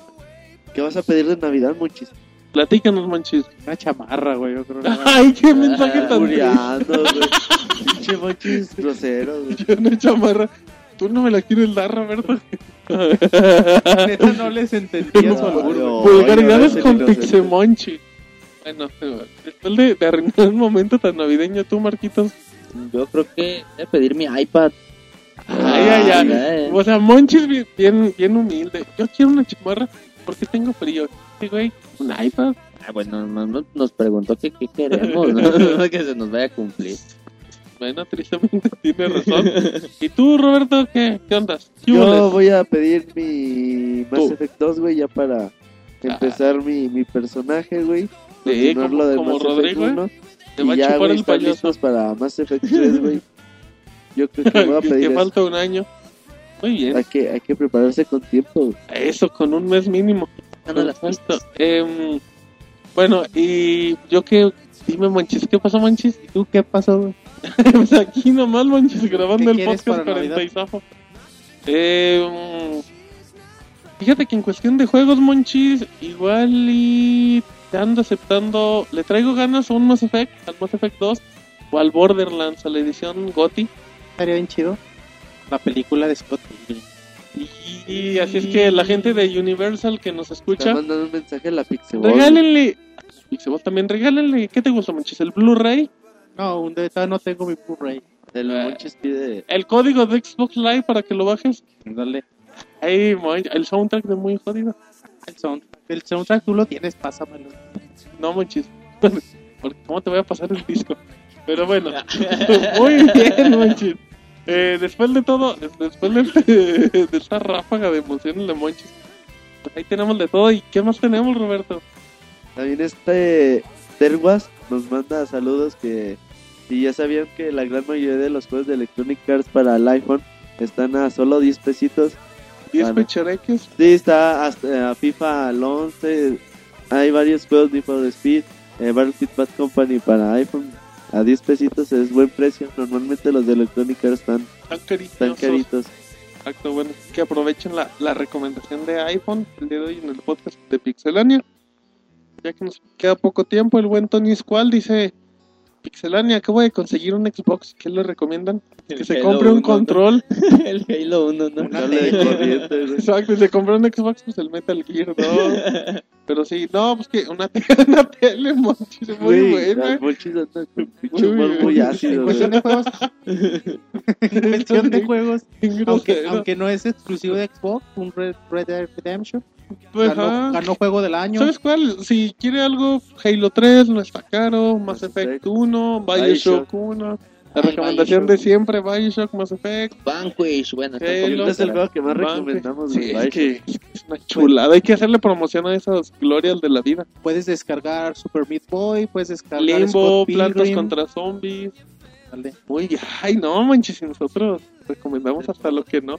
¿Qué vas a pedir de Navidad, Monchis? Platícanos, Monchis. Una chamarra, güey. Yo creo. Ay, qué mensaje tan Muriando, güey. Pinche Monchis grosero, güey. Una chamarra. Tú no me la quieres dar, Roberto. Neta, no les entendía su No, albur, no. Vulgaridades con no sé, Pixemonchi. Bueno, después de, de arruinar un momento tan navideño, tú, Marquitos. Yo creo que voy a pedir mi iPad. Ay, ay, ay. eh. O sea, Monchis bien, bien, bien humilde. Yo quiero una chamarra porque tengo frío. Sí, güey, un iPad. Ah, bueno, no- no- nos preguntó que qué queremos, ¿no? que se nos vaya a cumplir. Bueno, tristemente tiene razón. ¿Y tú, Roberto, qué, qué ondas? ¿Qué Yo hubo? voy a pedir mi Mass Tú. Effect 2, güey, ya para empezar mi, mi personaje, güey. Sí, como, de como Mass Rodrigo, ¿eh? 1, Te va Y a ya, chupar güey, el payaso. para Mass Effect 3, güey. Yo creo que voy a pedir que falta un año. Muy bien. Hay que, hay que prepararse con tiempo. güey. Eso, con un mes mínimo. Em, bueno, y yo que... Dime, Monchis, ¿qué pasó, Monchis? ¿Y tú qué pasó, güey? Pues aquí nomás, Monchis, grabando ¿Qué el podcast para 40 Navidad? y zafo. Em, fíjate que en cuestión de juegos, Monchis, igual y te ando aceptando... Le traigo ganas a un Mass Effect, al Mass Effect 2 o al Borderlands, a la edición GOTY. Estaría bien chido. La película de Scott. Y así es que la gente de Universal que nos escucha, mandan un mensaje a la Pixelboard. regálenle... Pixelboard también, regálenle... ¿Qué te gusta, Monchis? ¿El Blu-ray? No, un de no tengo mi Blu-ray. El Monchis pide. ¿El código de Xbox Live para que lo bajes? Dale. Ay, Mon- el soundtrack de muy jodido. El soundtrack. El soundtrack tú lo tienes, pásamelo. No, Monchis. Porque ¿Cómo te voy a pasar el disco? Pero bueno, muy bien, Monchis. Eh, después de todo, después de, de esta ráfaga de emociones de Monchis, pues ahí tenemos de todo. ¿Y qué más tenemos, Roberto? También este Terwas nos manda saludos que si ya sabían que la gran mayoría de los juegos de Electronic Arts para el iPhone están a solo 10 pesitos. 10 Vale. pechereques. Sí, está hasta eh, FIFA al 11. Hay varios juegos Need for Speed, eh, Battlefield Bad Company para iPhone a 10 pesitos es buen precio. Normalmente los de Electronic Arts están tan caritos. Exacto, bueno, que aprovechen la, la recomendación de iPhone el día de hoy en el podcast de Pixelania. Ya que nos queda poco tiempo, el buen Tony Squall dice: Pixelania, acabo de conseguir un Xbox. ¿Qué le recomiendan? Que El se Halo compre un 1, ¿no? control. El Halo 1, ¿no? Una de corriente. Exacto, y se compra un Xbox, pues el Metal Gear 2. Pero sí, no, pues que una, te- una tele, monchis, muy Güey, buena. las Monchis andan con pinche Muy humor bien. muy En ácido. cuestión güey. de juegos, en cuestión de juegos, aunque, aunque no es exclusivo de Xbox, un Red, Red Dead Redemption Pues, ganó, ganó juego del año. ¿Sabes cuál? Si quiere algo, Halo 3 no está caro, Mass Effect Effect, 1, Bioshock Bioshock. 1. La Ay, recomendación Bioshock. de siempre, Bioshock, Mass Effect. Vanquish, bueno, Halo. es el juego que más recomendamos. Sí, es Bioshock. que es una chulada. Hay que hacerle promoción a esas glorias de la vida. Puedes descargar Super Meat Boy, puedes descargar Limbo, Plantas contra Zombies. Dale. Bien. Ay, no, manches, y nosotros recomendamos hasta lo que no.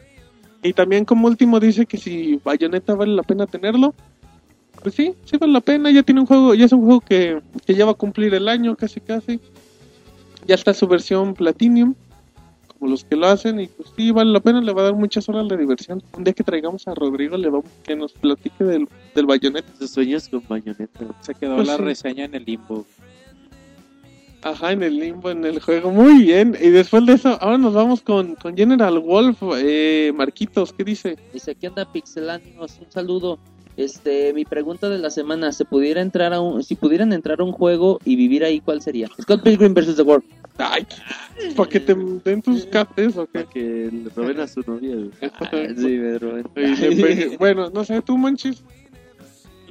Y también como último dice que si Bayonetta vale la pena tenerlo. Pues sí, sí vale la pena. Ya tiene un juego, ya es un juego que, que ya va a cumplir el año casi casi. Ya está su versión Platinum, como los que lo hacen. Y pues sí, vale la pena, le va a dar muchas horas de diversión. Un día que traigamos a Rodrigo, le vamos que nos platique del, del Bayonetta. Sus sueños con bayoneta. Se quedó Pues la sí. reseña en el limbo. Ajá, en el limbo, en el juego. Muy bien. Y después de eso, ahora nos vamos con, con General Wolf. Eh, Marquitos, ¿qué dice? Dice, ¿qué onda Pixelanios? Un saludo. Este, mi pregunta de la semana, ¿se pudiera entrar a un, si pudieran entrar a un juego y vivir ahí, ¿cuál sería? Scott Pilgrim vs. The World. Ay, ¿para que te den tus cafés o qué? Para que le roben a su novia. Ah, sí, me roben. Y le pegue- bueno, no sé, tú, Monchis.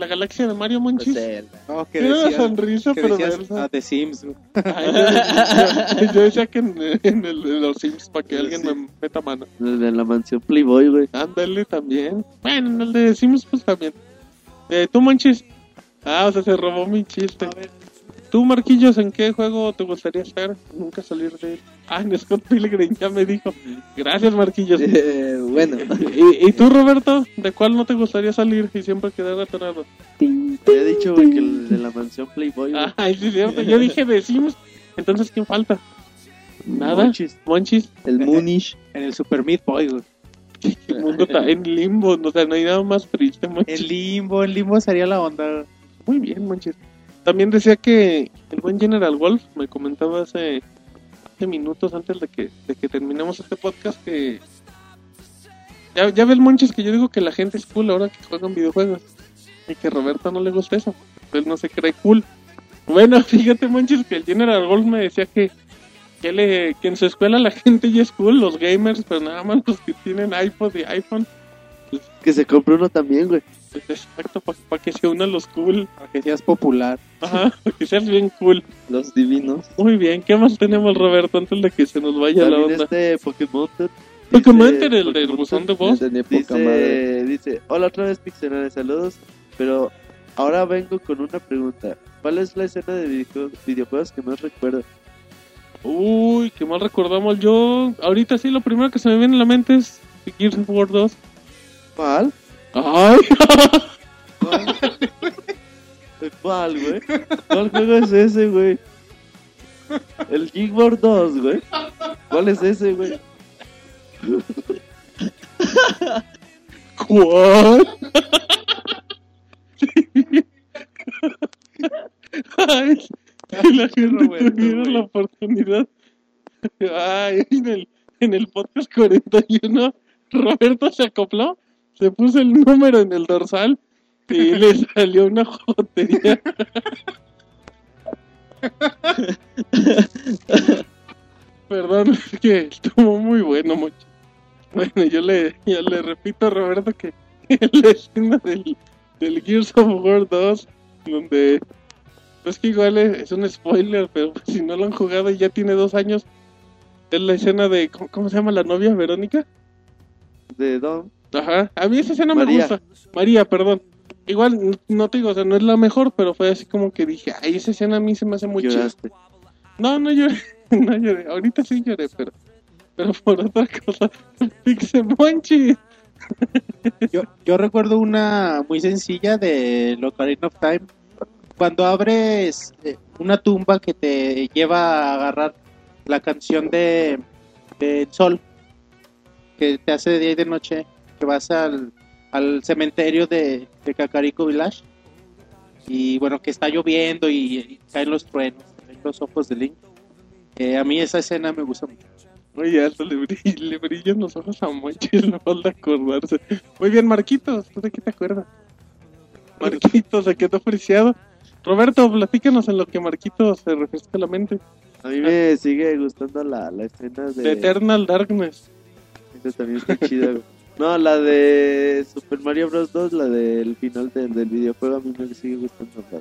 La galaxia de Mario Pues, Monchis. Zelda. No, que una decías, sonrisa que decías perversa. a The Sims. güey. Ay, yo, yo- yo decía que en, en el- en los Sims para que alguien me meta mano. En la mansión Playboy, güey. Ándale también. Bueno, en el de Sims, pues también. Eh, tú, Monchis. Ah, o sea, se robó mi chiste. Tú, Marquillos, ¿en qué juego te gustaría estar? Nunca salir de él. Ah, en Scott Pilgrim, ya me dijo. Gracias, Marquillos. Eh, bueno, ¿Y, y tú, Roberto? ¿De cuál no te gustaría salir y siempre quedar atorado? Te había dicho, güey, que el de la mansión Playboy, güey. Ay, sí, es cierto. Yo dije de Sims. Entonces, ¿quién falta? Nada. Monchis. Monchis. El Moonish. En el Super Meat Boy, güey. El mundo está en limbo. O sea, no hay nada más triste, Monchis. El limbo, el limbo sería la onda. Muy bien, Monchis. También decía que el buen General Wolf me comentaba hace, hace minutos antes de que, de que terminemos este podcast que ya, ya ve el Monchis que yo digo que la gente es cool ahora que juegan videojuegos y que a Roberto no le gusta eso. Él no se cree cool. Bueno, fíjate, Monchis, que el General Wolf me decía que, que, le, que en su escuela la gente ya es cool, los gamers, pero nada más los que tienen iPod y iPhone. Que se compró uno también, güey. Exacto, para que se unan los cool. Para que seas popular. Ajá, para que seas bien cool. Los divinos. Muy bien, ¿qué más tenemos, Roberto, antes de que se nos vaya la onda? este Pokémon. Pokémon, dice- el del Pokémon buzón de voz. Dice, dice, hola otra vez Pixelania, saludos, pero ahora vengo con una pregunta. ¿Cuál es la escena de videojue- videojuegos que más recuerdo? Uy, qué mal recordamos. Yo, ahorita sí, lo primero que se me viene a la mente es Gears of War 2. ¿Cuál? ¡Ay! ¿Cuál? ¿Cuál, güey? ¿Cuál juego es ese, güey? El Geekboard 2, güey. ¿Cuál es ese, güey? ¿Cuál? Ay, la gente Roberto, tuviera güey. la oportunidad. Ay, en el, en el podcast 41, Roberto se acopló, se puso el número en el dorsal y le salió una jotería. Perdón, es que estuvo muy bueno, mucho. Bueno, yo le, yo le repito a Roberto que la escena del, del Gears of War 2, donde pues que igual es, es un spoiler, pero pues, si no lo han jugado y ya tiene dos años, es la escena de, ¿cómo, cómo se llama la novia? ¿Verónica? De Don. Ajá, a mí esa escena me María. gusta. María, perdón. Igual, no te digo, o sea, no es la mejor, pero fue así como que dije, ay, esa escena a mí se me hace muy chida. No, no lloré, no lloré. Ahorita sí lloré, pero, pero por otra cosa. Pixemonchi. Yo, yo recuerdo una muy sencilla de Ocarina of Time. Cuando abres eh, una tumba que te lleva a agarrar la canción de, de Sol, que te hace de día y de noche, que vas al, al cementerio de, de Kakariko Village. Y bueno, que está lloviendo y, y caen los truenos, caen los ojos de Link. Eh, a mí esa escena me gusta mucho. Oye, hasta le, brill- le brillan los ojos a Monchi, le falta acordarse. Muy bien, Marquitos, ¿tú de qué te acuerdas? Marquitos, se quedó friciado. Roberto, platícanos en lo que Marquitos se refresca la mente. A mí me sigue gustando la, la escena de... Eternal Darkness. Esa también está chida. No, la de Super Mario Bros. 2, la del final del, del videojuego, a mí me sigue gustando ba-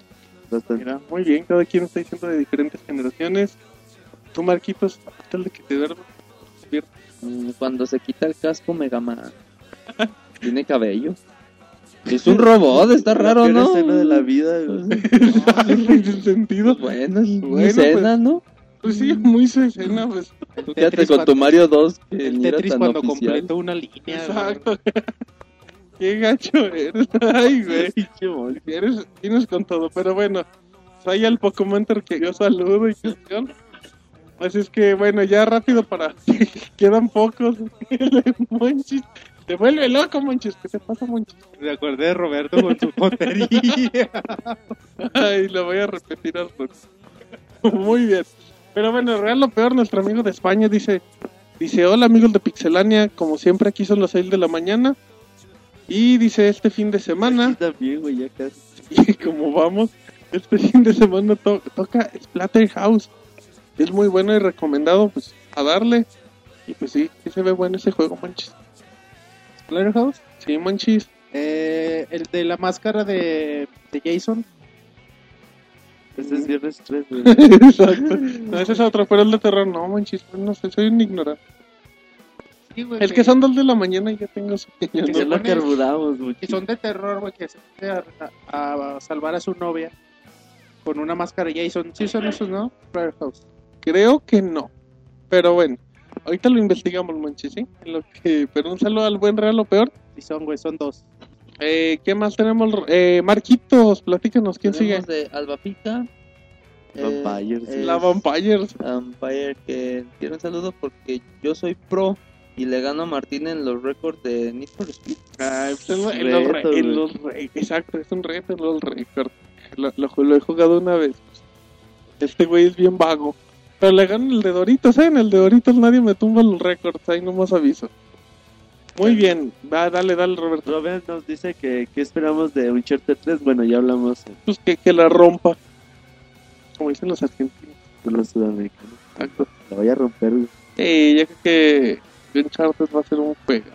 bastante. Mira, muy bien, cada quien está diciendo de diferentes generaciones. Tú, Marquitos, tal de que te duermas. Mm, Cuando se quita el casco Mega Man. Tiene cabello. Es un robot, está raro, La ¿no? escena de la vida, güey. Sin sentido. Bueno, es Bueno, escena, ¿no? Pues sí, muy su escena, pues. Tú quédate Tetris con cuando- tu Mario 2, que El Tetris tan cuando oficial. completó una línea. Exacto. Qué gacho eres. Ay, güey. Pinche mol. Eres, tienes con todo, pero bueno. Soy el Pokémonter que yo saludo y cuestión. Así es que, bueno, ya rápido para. Quedan pocos. Monchis. Te vuelve loco, Monchis. ¿Qué te pasa, Monchis? Me acordé de Roberto con su potería. Ay, lo voy a repetir rato. Muy bien. Pero bueno, en real lo peor, nuestro amigo de España dice, dice, hola amigos de Pixelania, como siempre aquí son las 6 de la mañana. Y dice, este fin de semana, también, güey, ya casi. y como vamos, este fin de semana to- toca Splatterhouse. Es muy bueno y recomendado, pues, a darle. Y pues sí, sí se ve bueno ese juego, manches. Splatterhouse. Sí, manchis. Eh, el de la máscara de, de Jason. Este es viernes 3, güey. Exacto. No, ese es otro, pero el de terror, no, manchis, no sé, soy un ignorante. Sí, güey, Es que son dos de la mañana y ya tengo sueño. Que ¿no? Lo carburamos, güey. que son de terror, güey, que se mete a, a- a salvar a su novia con una máscara de Jason. Sí son esos, ¿no? Splatterhouse. Creo que no. Pero bueno, ahorita lo investigamos, manches, ¿sí? En Lo que, pero un saludo al buen real lo peor. Sí son, güey, son dos. Eh, ¿Qué más tenemos? Eh, Marquitos, platícanos, ¿quién sigue? Tenemos de Alba Pica, Eh, Vampires. eh, La Vampires. Vampire que quiero un saludo porque yo soy pro y le gano a Martín en los récords de Need for Speed. Ay, pues en, lo- en los, re- Reto, en güey. los re- exacto, es un reto en los récords. Lo, lo, lo he jugado una vez. Este güey es bien vago. Pero le gano el de Doritos, ¿eh? En el de Doritos nadie me tumba los récords, ahí nomás aviso. Muy bien, va, dale, dale, Roberto. Robert nos dice que ¿qué esperamos de Uncharted 3? Bueno, ya hablamos eh, Pues que, que la rompa. Como dicen los argentinos. los sudamericanos. Exacto. La voy a romper. Eh, ya creo que Uncharted va a ser un juego.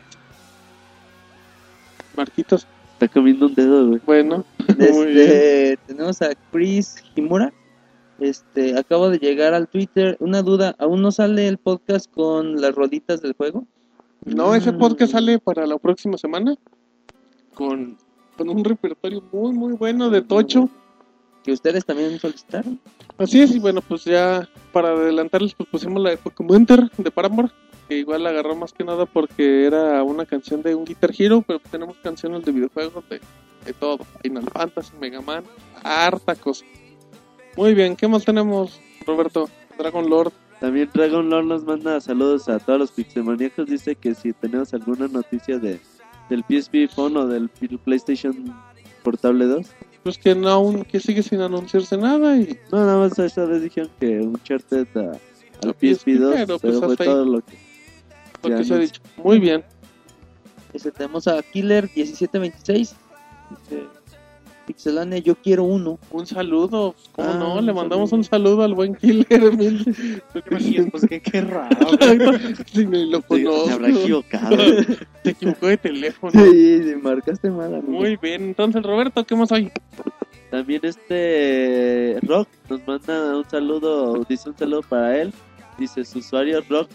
Marquitos, Está comiendo un dedo, güey. bueno. Muy bien. Este, tenemos a Chris Himura. Este, acabo de llegar al Twitter. Una duda, ¿aún no sale el podcast con las rolitas del juego? No, ese Mm. podcast sale para la próxima semana con, con un repertorio muy, muy bueno de Tocho. Que ustedes también solicitaron. Así es, y bueno, pues ya para adelantarles, pues pusimos la de Pokémon Enter de Paramore, que igual la agarró más que nada porque era una canción de un Guitar Hero, pero tenemos canciones de videojuegos de, de todo: Final Fantasy, Mega Man, harta cosa. Muy bien, ¿qué más tenemos, Roberto? Dragon Lord. También Dragon Lord nos manda saludos a todos los pixelmaníacos. Dice que si tenemos alguna noticia de del PSP Phone o del PlayStation Portable 2. Pues que no, aún que sigue sin anunciarse nada y No, nada más esta vez dijeron que Uncharted a, al PSP 2, pero, pues, fue hasta ahí. todo lo que... lo que se ha dicho. Muy bien. Este, tenemos a Killer 1726. Dice, Pixelania, yo quiero uno. Un saludo, ¿cómo Ah, no? Le mandamos saludo. un saludo al buen Killer Mil. Pues qué, qué raro. Si ni lo Se, conozco. se habrá equivocado. Se equivocó de teléfono. Sí, sí, marcaste mal, amigo. Muy bien, entonces Roberto, ¿qué más hay? También este Rock nos manda un saludo, dice un saludo para él. Dice su usuario Rock.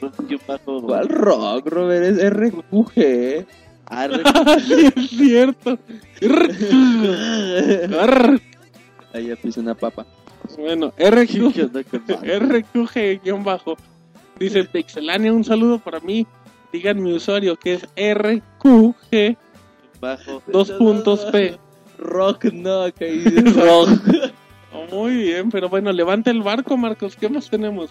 Rock bajo ¿Cuál rock, Robert? Es RQG. Arre- sí, es cierto. Ahí ya puse una papa. bueno, ¿Qué RQ? RQG-bajo. Dice Pixelania, un saludo para mí. Digan mi usuario que es RQG, Bajo. dos puntos P. Rock, no, que dice rock. Oh, muy bien, pero bueno, levanta el barco, Marcos. ¿Qué más tenemos?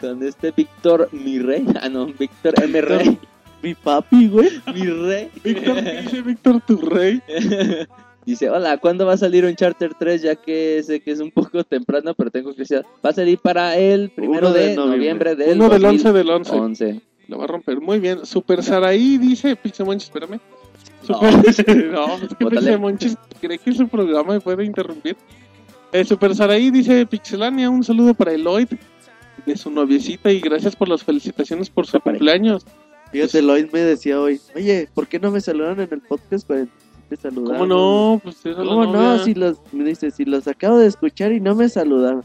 Con este Víctor, mi rey. Ah, no, Víctor M. Rey. Mi papi, güey. mi rey. Víctor, ¿qué dice Víctor tu rey? Dice, hola, ¿cuándo va a salir un Charter 3? Ya que sé que es un poco temprano, pero tengo que decir, va a salir para el primero Uno de de, noviembre. noviembre del Uno del 11 del 11. 2011. Lo va a romper. Muy bien. Super Saraí dice Pixemonchis, espérame. Super... No, es que cree que su programa y puede interrumpir. Eh, Super Saraí dice Pixelania, un saludo para Eloyd de su noviecita y gracias por las felicitaciones por su cumpleaños. Fíjate, Lloyd me decía hoy, oye, ¿por qué no me saludaron en el podcast para te saludar? ¿Cómo no? Pues era la ¿Cómo no? Si los, me dice, si los acabo de escuchar y no me saludaron.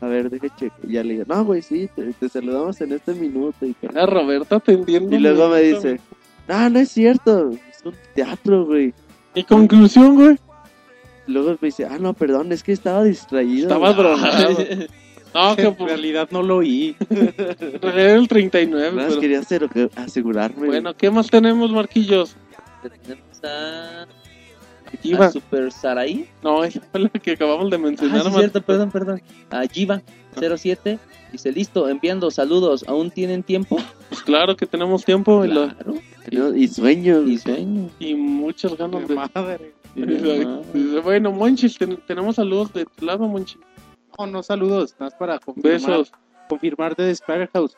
A ver, deje cheque. Y ya le digo, no, güey, sí, te, te saludamos en este minuto. Y, Era Roberto atendiendo. y luego me dice, no, no es cierto, es un teatro, güey. Y conclusión, güey. Luego me dice, ah, no, perdón, es que estaba distraído. Estaba güey". drogado. No, que En por realidad no lo oí. era el 39. Nada más pero- quería hacer- asegurarme. Bueno, ¿qué más tenemos, Marquillos? Tenemos a, Jiva. a Super Sarai. No, esa fue la que acabamos de Ah, mencionar. sí, Mar- cierto, perdón, perdón. A Jiva 07. Dice, listo, enviando saludos. ¿Aún tienen tiempo? Pues claro que tenemos tiempo y, lo- Claro. Y sueño. Y sueño. y muchas ganas de... Madre. Dice, Bueno, Monchis, ten- tenemos saludos de tu lado, Monchis. No, no saludos, nada más para confirmar, Besos. confirmar de Spider House.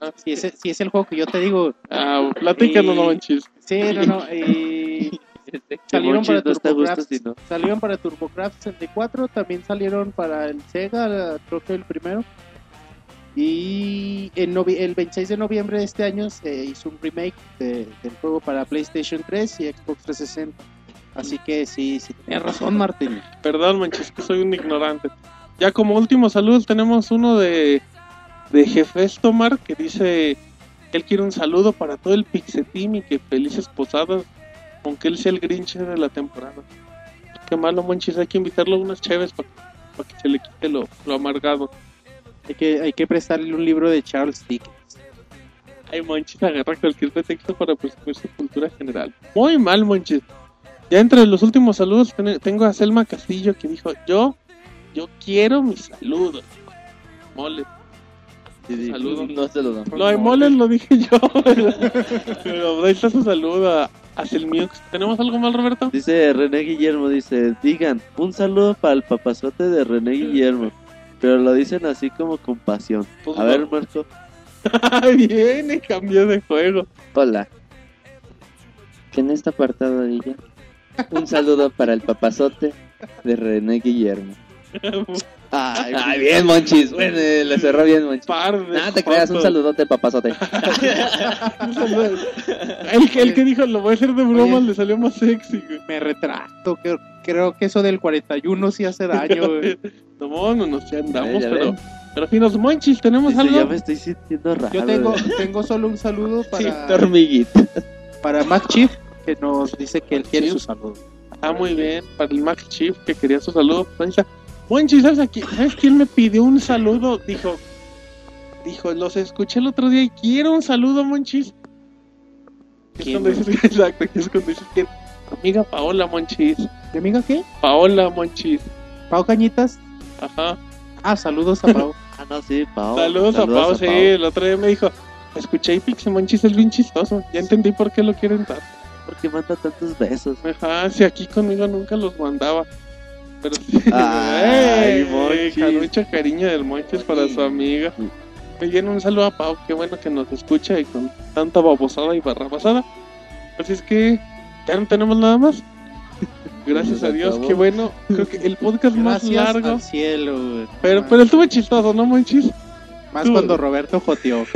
Ah, Si es, si es el juego que yo te digo. Ah, platícanos, Y- Monchis. Sí, no, no. Y Que salieron para no TurboCraft. no. Salieron para TurboCraft 64, también salieron para el Sega, creo que el primero. Y en novi- el 26 de noviembre de este año se hizo un remake de- del juego para PlayStation 3 y Xbox 360. Así que sí, sí, tenías razón, Martín. Perdón, Monchis, que soy un ignorante. Ya como último saludos tenemos uno de, de Jefes Tomar que dice que él quiere un saludo para todo el Pixeteam y que felices posadas, aunque él sea el Grinch de la temporada. Qué malo, Monchis, hay que invitarlo a unas chéves para que se le quite lo, lo amargado. Hay que, hay que prestarle un libro de Charles Dickens. Ay, Monchis agarra cualquier pretexto para presumir su cultura general. Muy mal, Monchis. Ya entre los últimos saludos ten- tengo a Selma Castillo que dijo, yo yo quiero mi saludo. Mole. Sí, sí. Saludo. No se lo dan. Lo de moles lo dije yo. Pero ahí está su saludo a, a Selmiux. ¿Tenemos algo mal, Roberto? Dice René Guillermo, dice, digan, un saludo para el papazote de René Guillermo. Pero lo dicen así como con pasión. Pues A no. ver, Marco. Viene, cambió de juego. Hola. Que en esta apartado diga un saludo para el papazote de René Guillermo. Ay, Ay, bien, Monchis. Bueno, eh, le cerró bien, Monchis. Nada te creas, un saludote, papazote. Un saludo. El que, el que dijo, lo voy a hacer de broma, Oye. le salió más sexy, güey. Me retracto, creo, creo que eso del 41 sí hace daño. güey. No, no nos ya andamos, ya pero, ven. pero finos monchis, ¿tenemos dice, ya algo? me estoy sintiendo raro. Yo tengo, güey. tengo solo un saludo para, hormiguita. para Mac Chief, que nos dice que él quiere su saludo. Ah, muy bien, para el Max Chief que quería su saludo. Pues ahí está. Monchis, ¿sabes, aquí? ¿sabes quién me pidió un saludo? Dijo, dijo, los escuché el otro día y quiero un saludo, Monchis. Es ¿Quién, cuando dices, exacto, que es cuando dices que amiga Paola Monchis. ¿Mi amiga qué? Paola Monchis. Pau Cañitas. Ajá. Ah, saludos a Pau. Ah, no, sí, Pau. Saludos, a Pau, sí. El otro día me dijo, escuché y Pixie Monchis es bien chistoso. Ya entendí por qué lo quieren tanto. porque manda tantos besos? Ajá, si aquí conmigo nunca los mandaba. Pero sí. Ay, Monchis. con mucho cariño del Monchis para su amiga. Muy bien, un saludo a Pau, qué bueno que nos escucha y con tanta babosada y barrabasada. Así es que ya no tenemos nada más. Gracias a Dios, qué bueno. Creo que el podcast más Gracias largo. al cielo. güey. Pero, pero estuvo chistoso, ¿no, Monchis? Más tú- cuando Roberto joteó.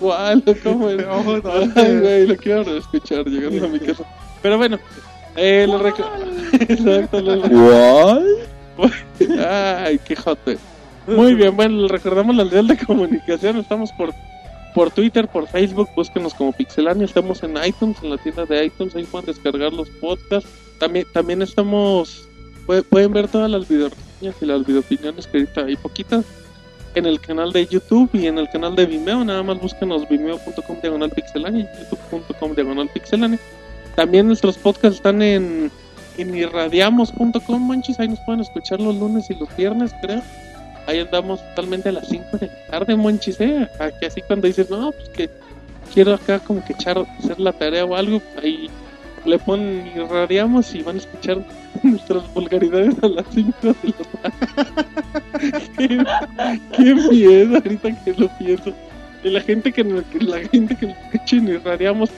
¿Cuál? ¿Cómo? No, no. Ay, güey, lo quiero escuchar llegando a mi casa. Pero bueno, eh, lo rec- Exacto, lo- Ay, qué jote. Muy bien, bueno, recordamos la nivel de comunicación. Estamos por, por Twitter, por Facebook. Búsquenos como Pixelania. Estamos en iTunes, en la tienda de iTunes. Ahí pueden descargar los podcasts. También, también estamos. pue- pueden ver todas las videoreseñas y las videopiniones que ahorita hay poquitas en el canal de YouTube y en el canal de Vimeo. Nada más búsquenos vimeo.com diagonal pixelania y youtube.com diagonal pixelania. También nuestros podcasts están en, en irradiamos.com, manches. Ahí nos pueden escuchar los lunes y los viernes, creo. Ahí andamos totalmente a las 5 de la tarde, monchis, ¿eh? Aquí así cuando dices, no, pues que quiero acá como que echar, hacer la tarea o algo, ahí le ponen irradiamos y van a escuchar nuestras vulgaridades a las 5 de la tarde. qué, qué miedo ahorita que lo pienso. Y la gente que, la gente que nos escucha en irradiamos,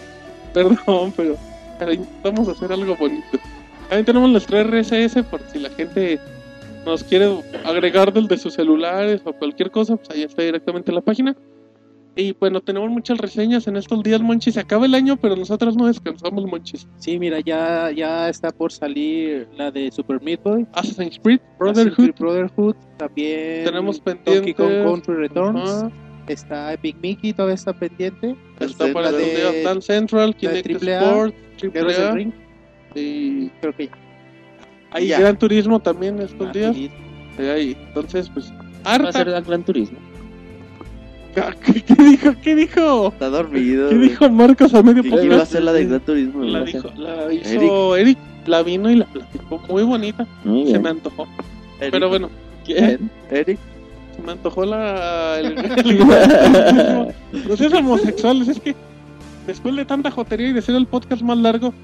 perdón, pero, pero intentamos hacer algo bonito. También tenemos nuestro RSS por si la gente nos quiere agregar del de sus celulares o cualquier cosa, pues ahí está directamente la página. Y bueno, tenemos muchas reseñas en estos días, Monchis. Se acaba el año, pero nosotros no descansamos, Monchis. Sí, mira, ya, ya está por salir la de Super Meat Boy. Assassin's Creed, Assassin's Brotherhood. Creed Brotherhood. También Tenemos Donkey pendiente. Kong Country Returns. Ajá. Está Epic Mickey, todavía está pendiente. Está para la de- Dance Central, de Kinect Sport, Triple del A. Ring. Y Creo que ya. hay Ya. Gran Turismo también estos Ah, días. ahí, entonces, pues, Va a ser harta. el Gran Turismo. ¿Qué, qué dijo? ¿Qué dijo? Está dormido. ¿Qué güey. dijo Marcos a medio Que podcast? iba a ser la de Gran Turismo. La, dijo, la hizo Eric. la vino y la platicó muy bonita. Muy Se me antojó. Eric, Pero bueno, ¿quién? Eric, Se me antojó la. El, el- no seas homosexuales, es que después de tanta jotería y de ser el podcast más largo,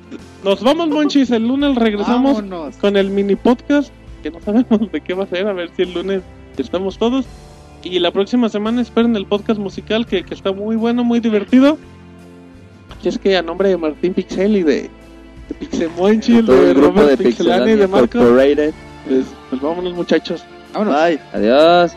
nos vamos, Monchis. El lunes regresamos Vámonos. con el mini podcast, que no sabemos de qué va a ser, a ver si el lunes estamos todos. Y la próxima semana esperen el podcast musical que, que está muy bueno, muy divertido. Así es que a nombre de Martín Pixel y de, de de Robert de Pixelani y de Marco, pues, pues vámonos muchachos. Vámonos. bye. Adiós.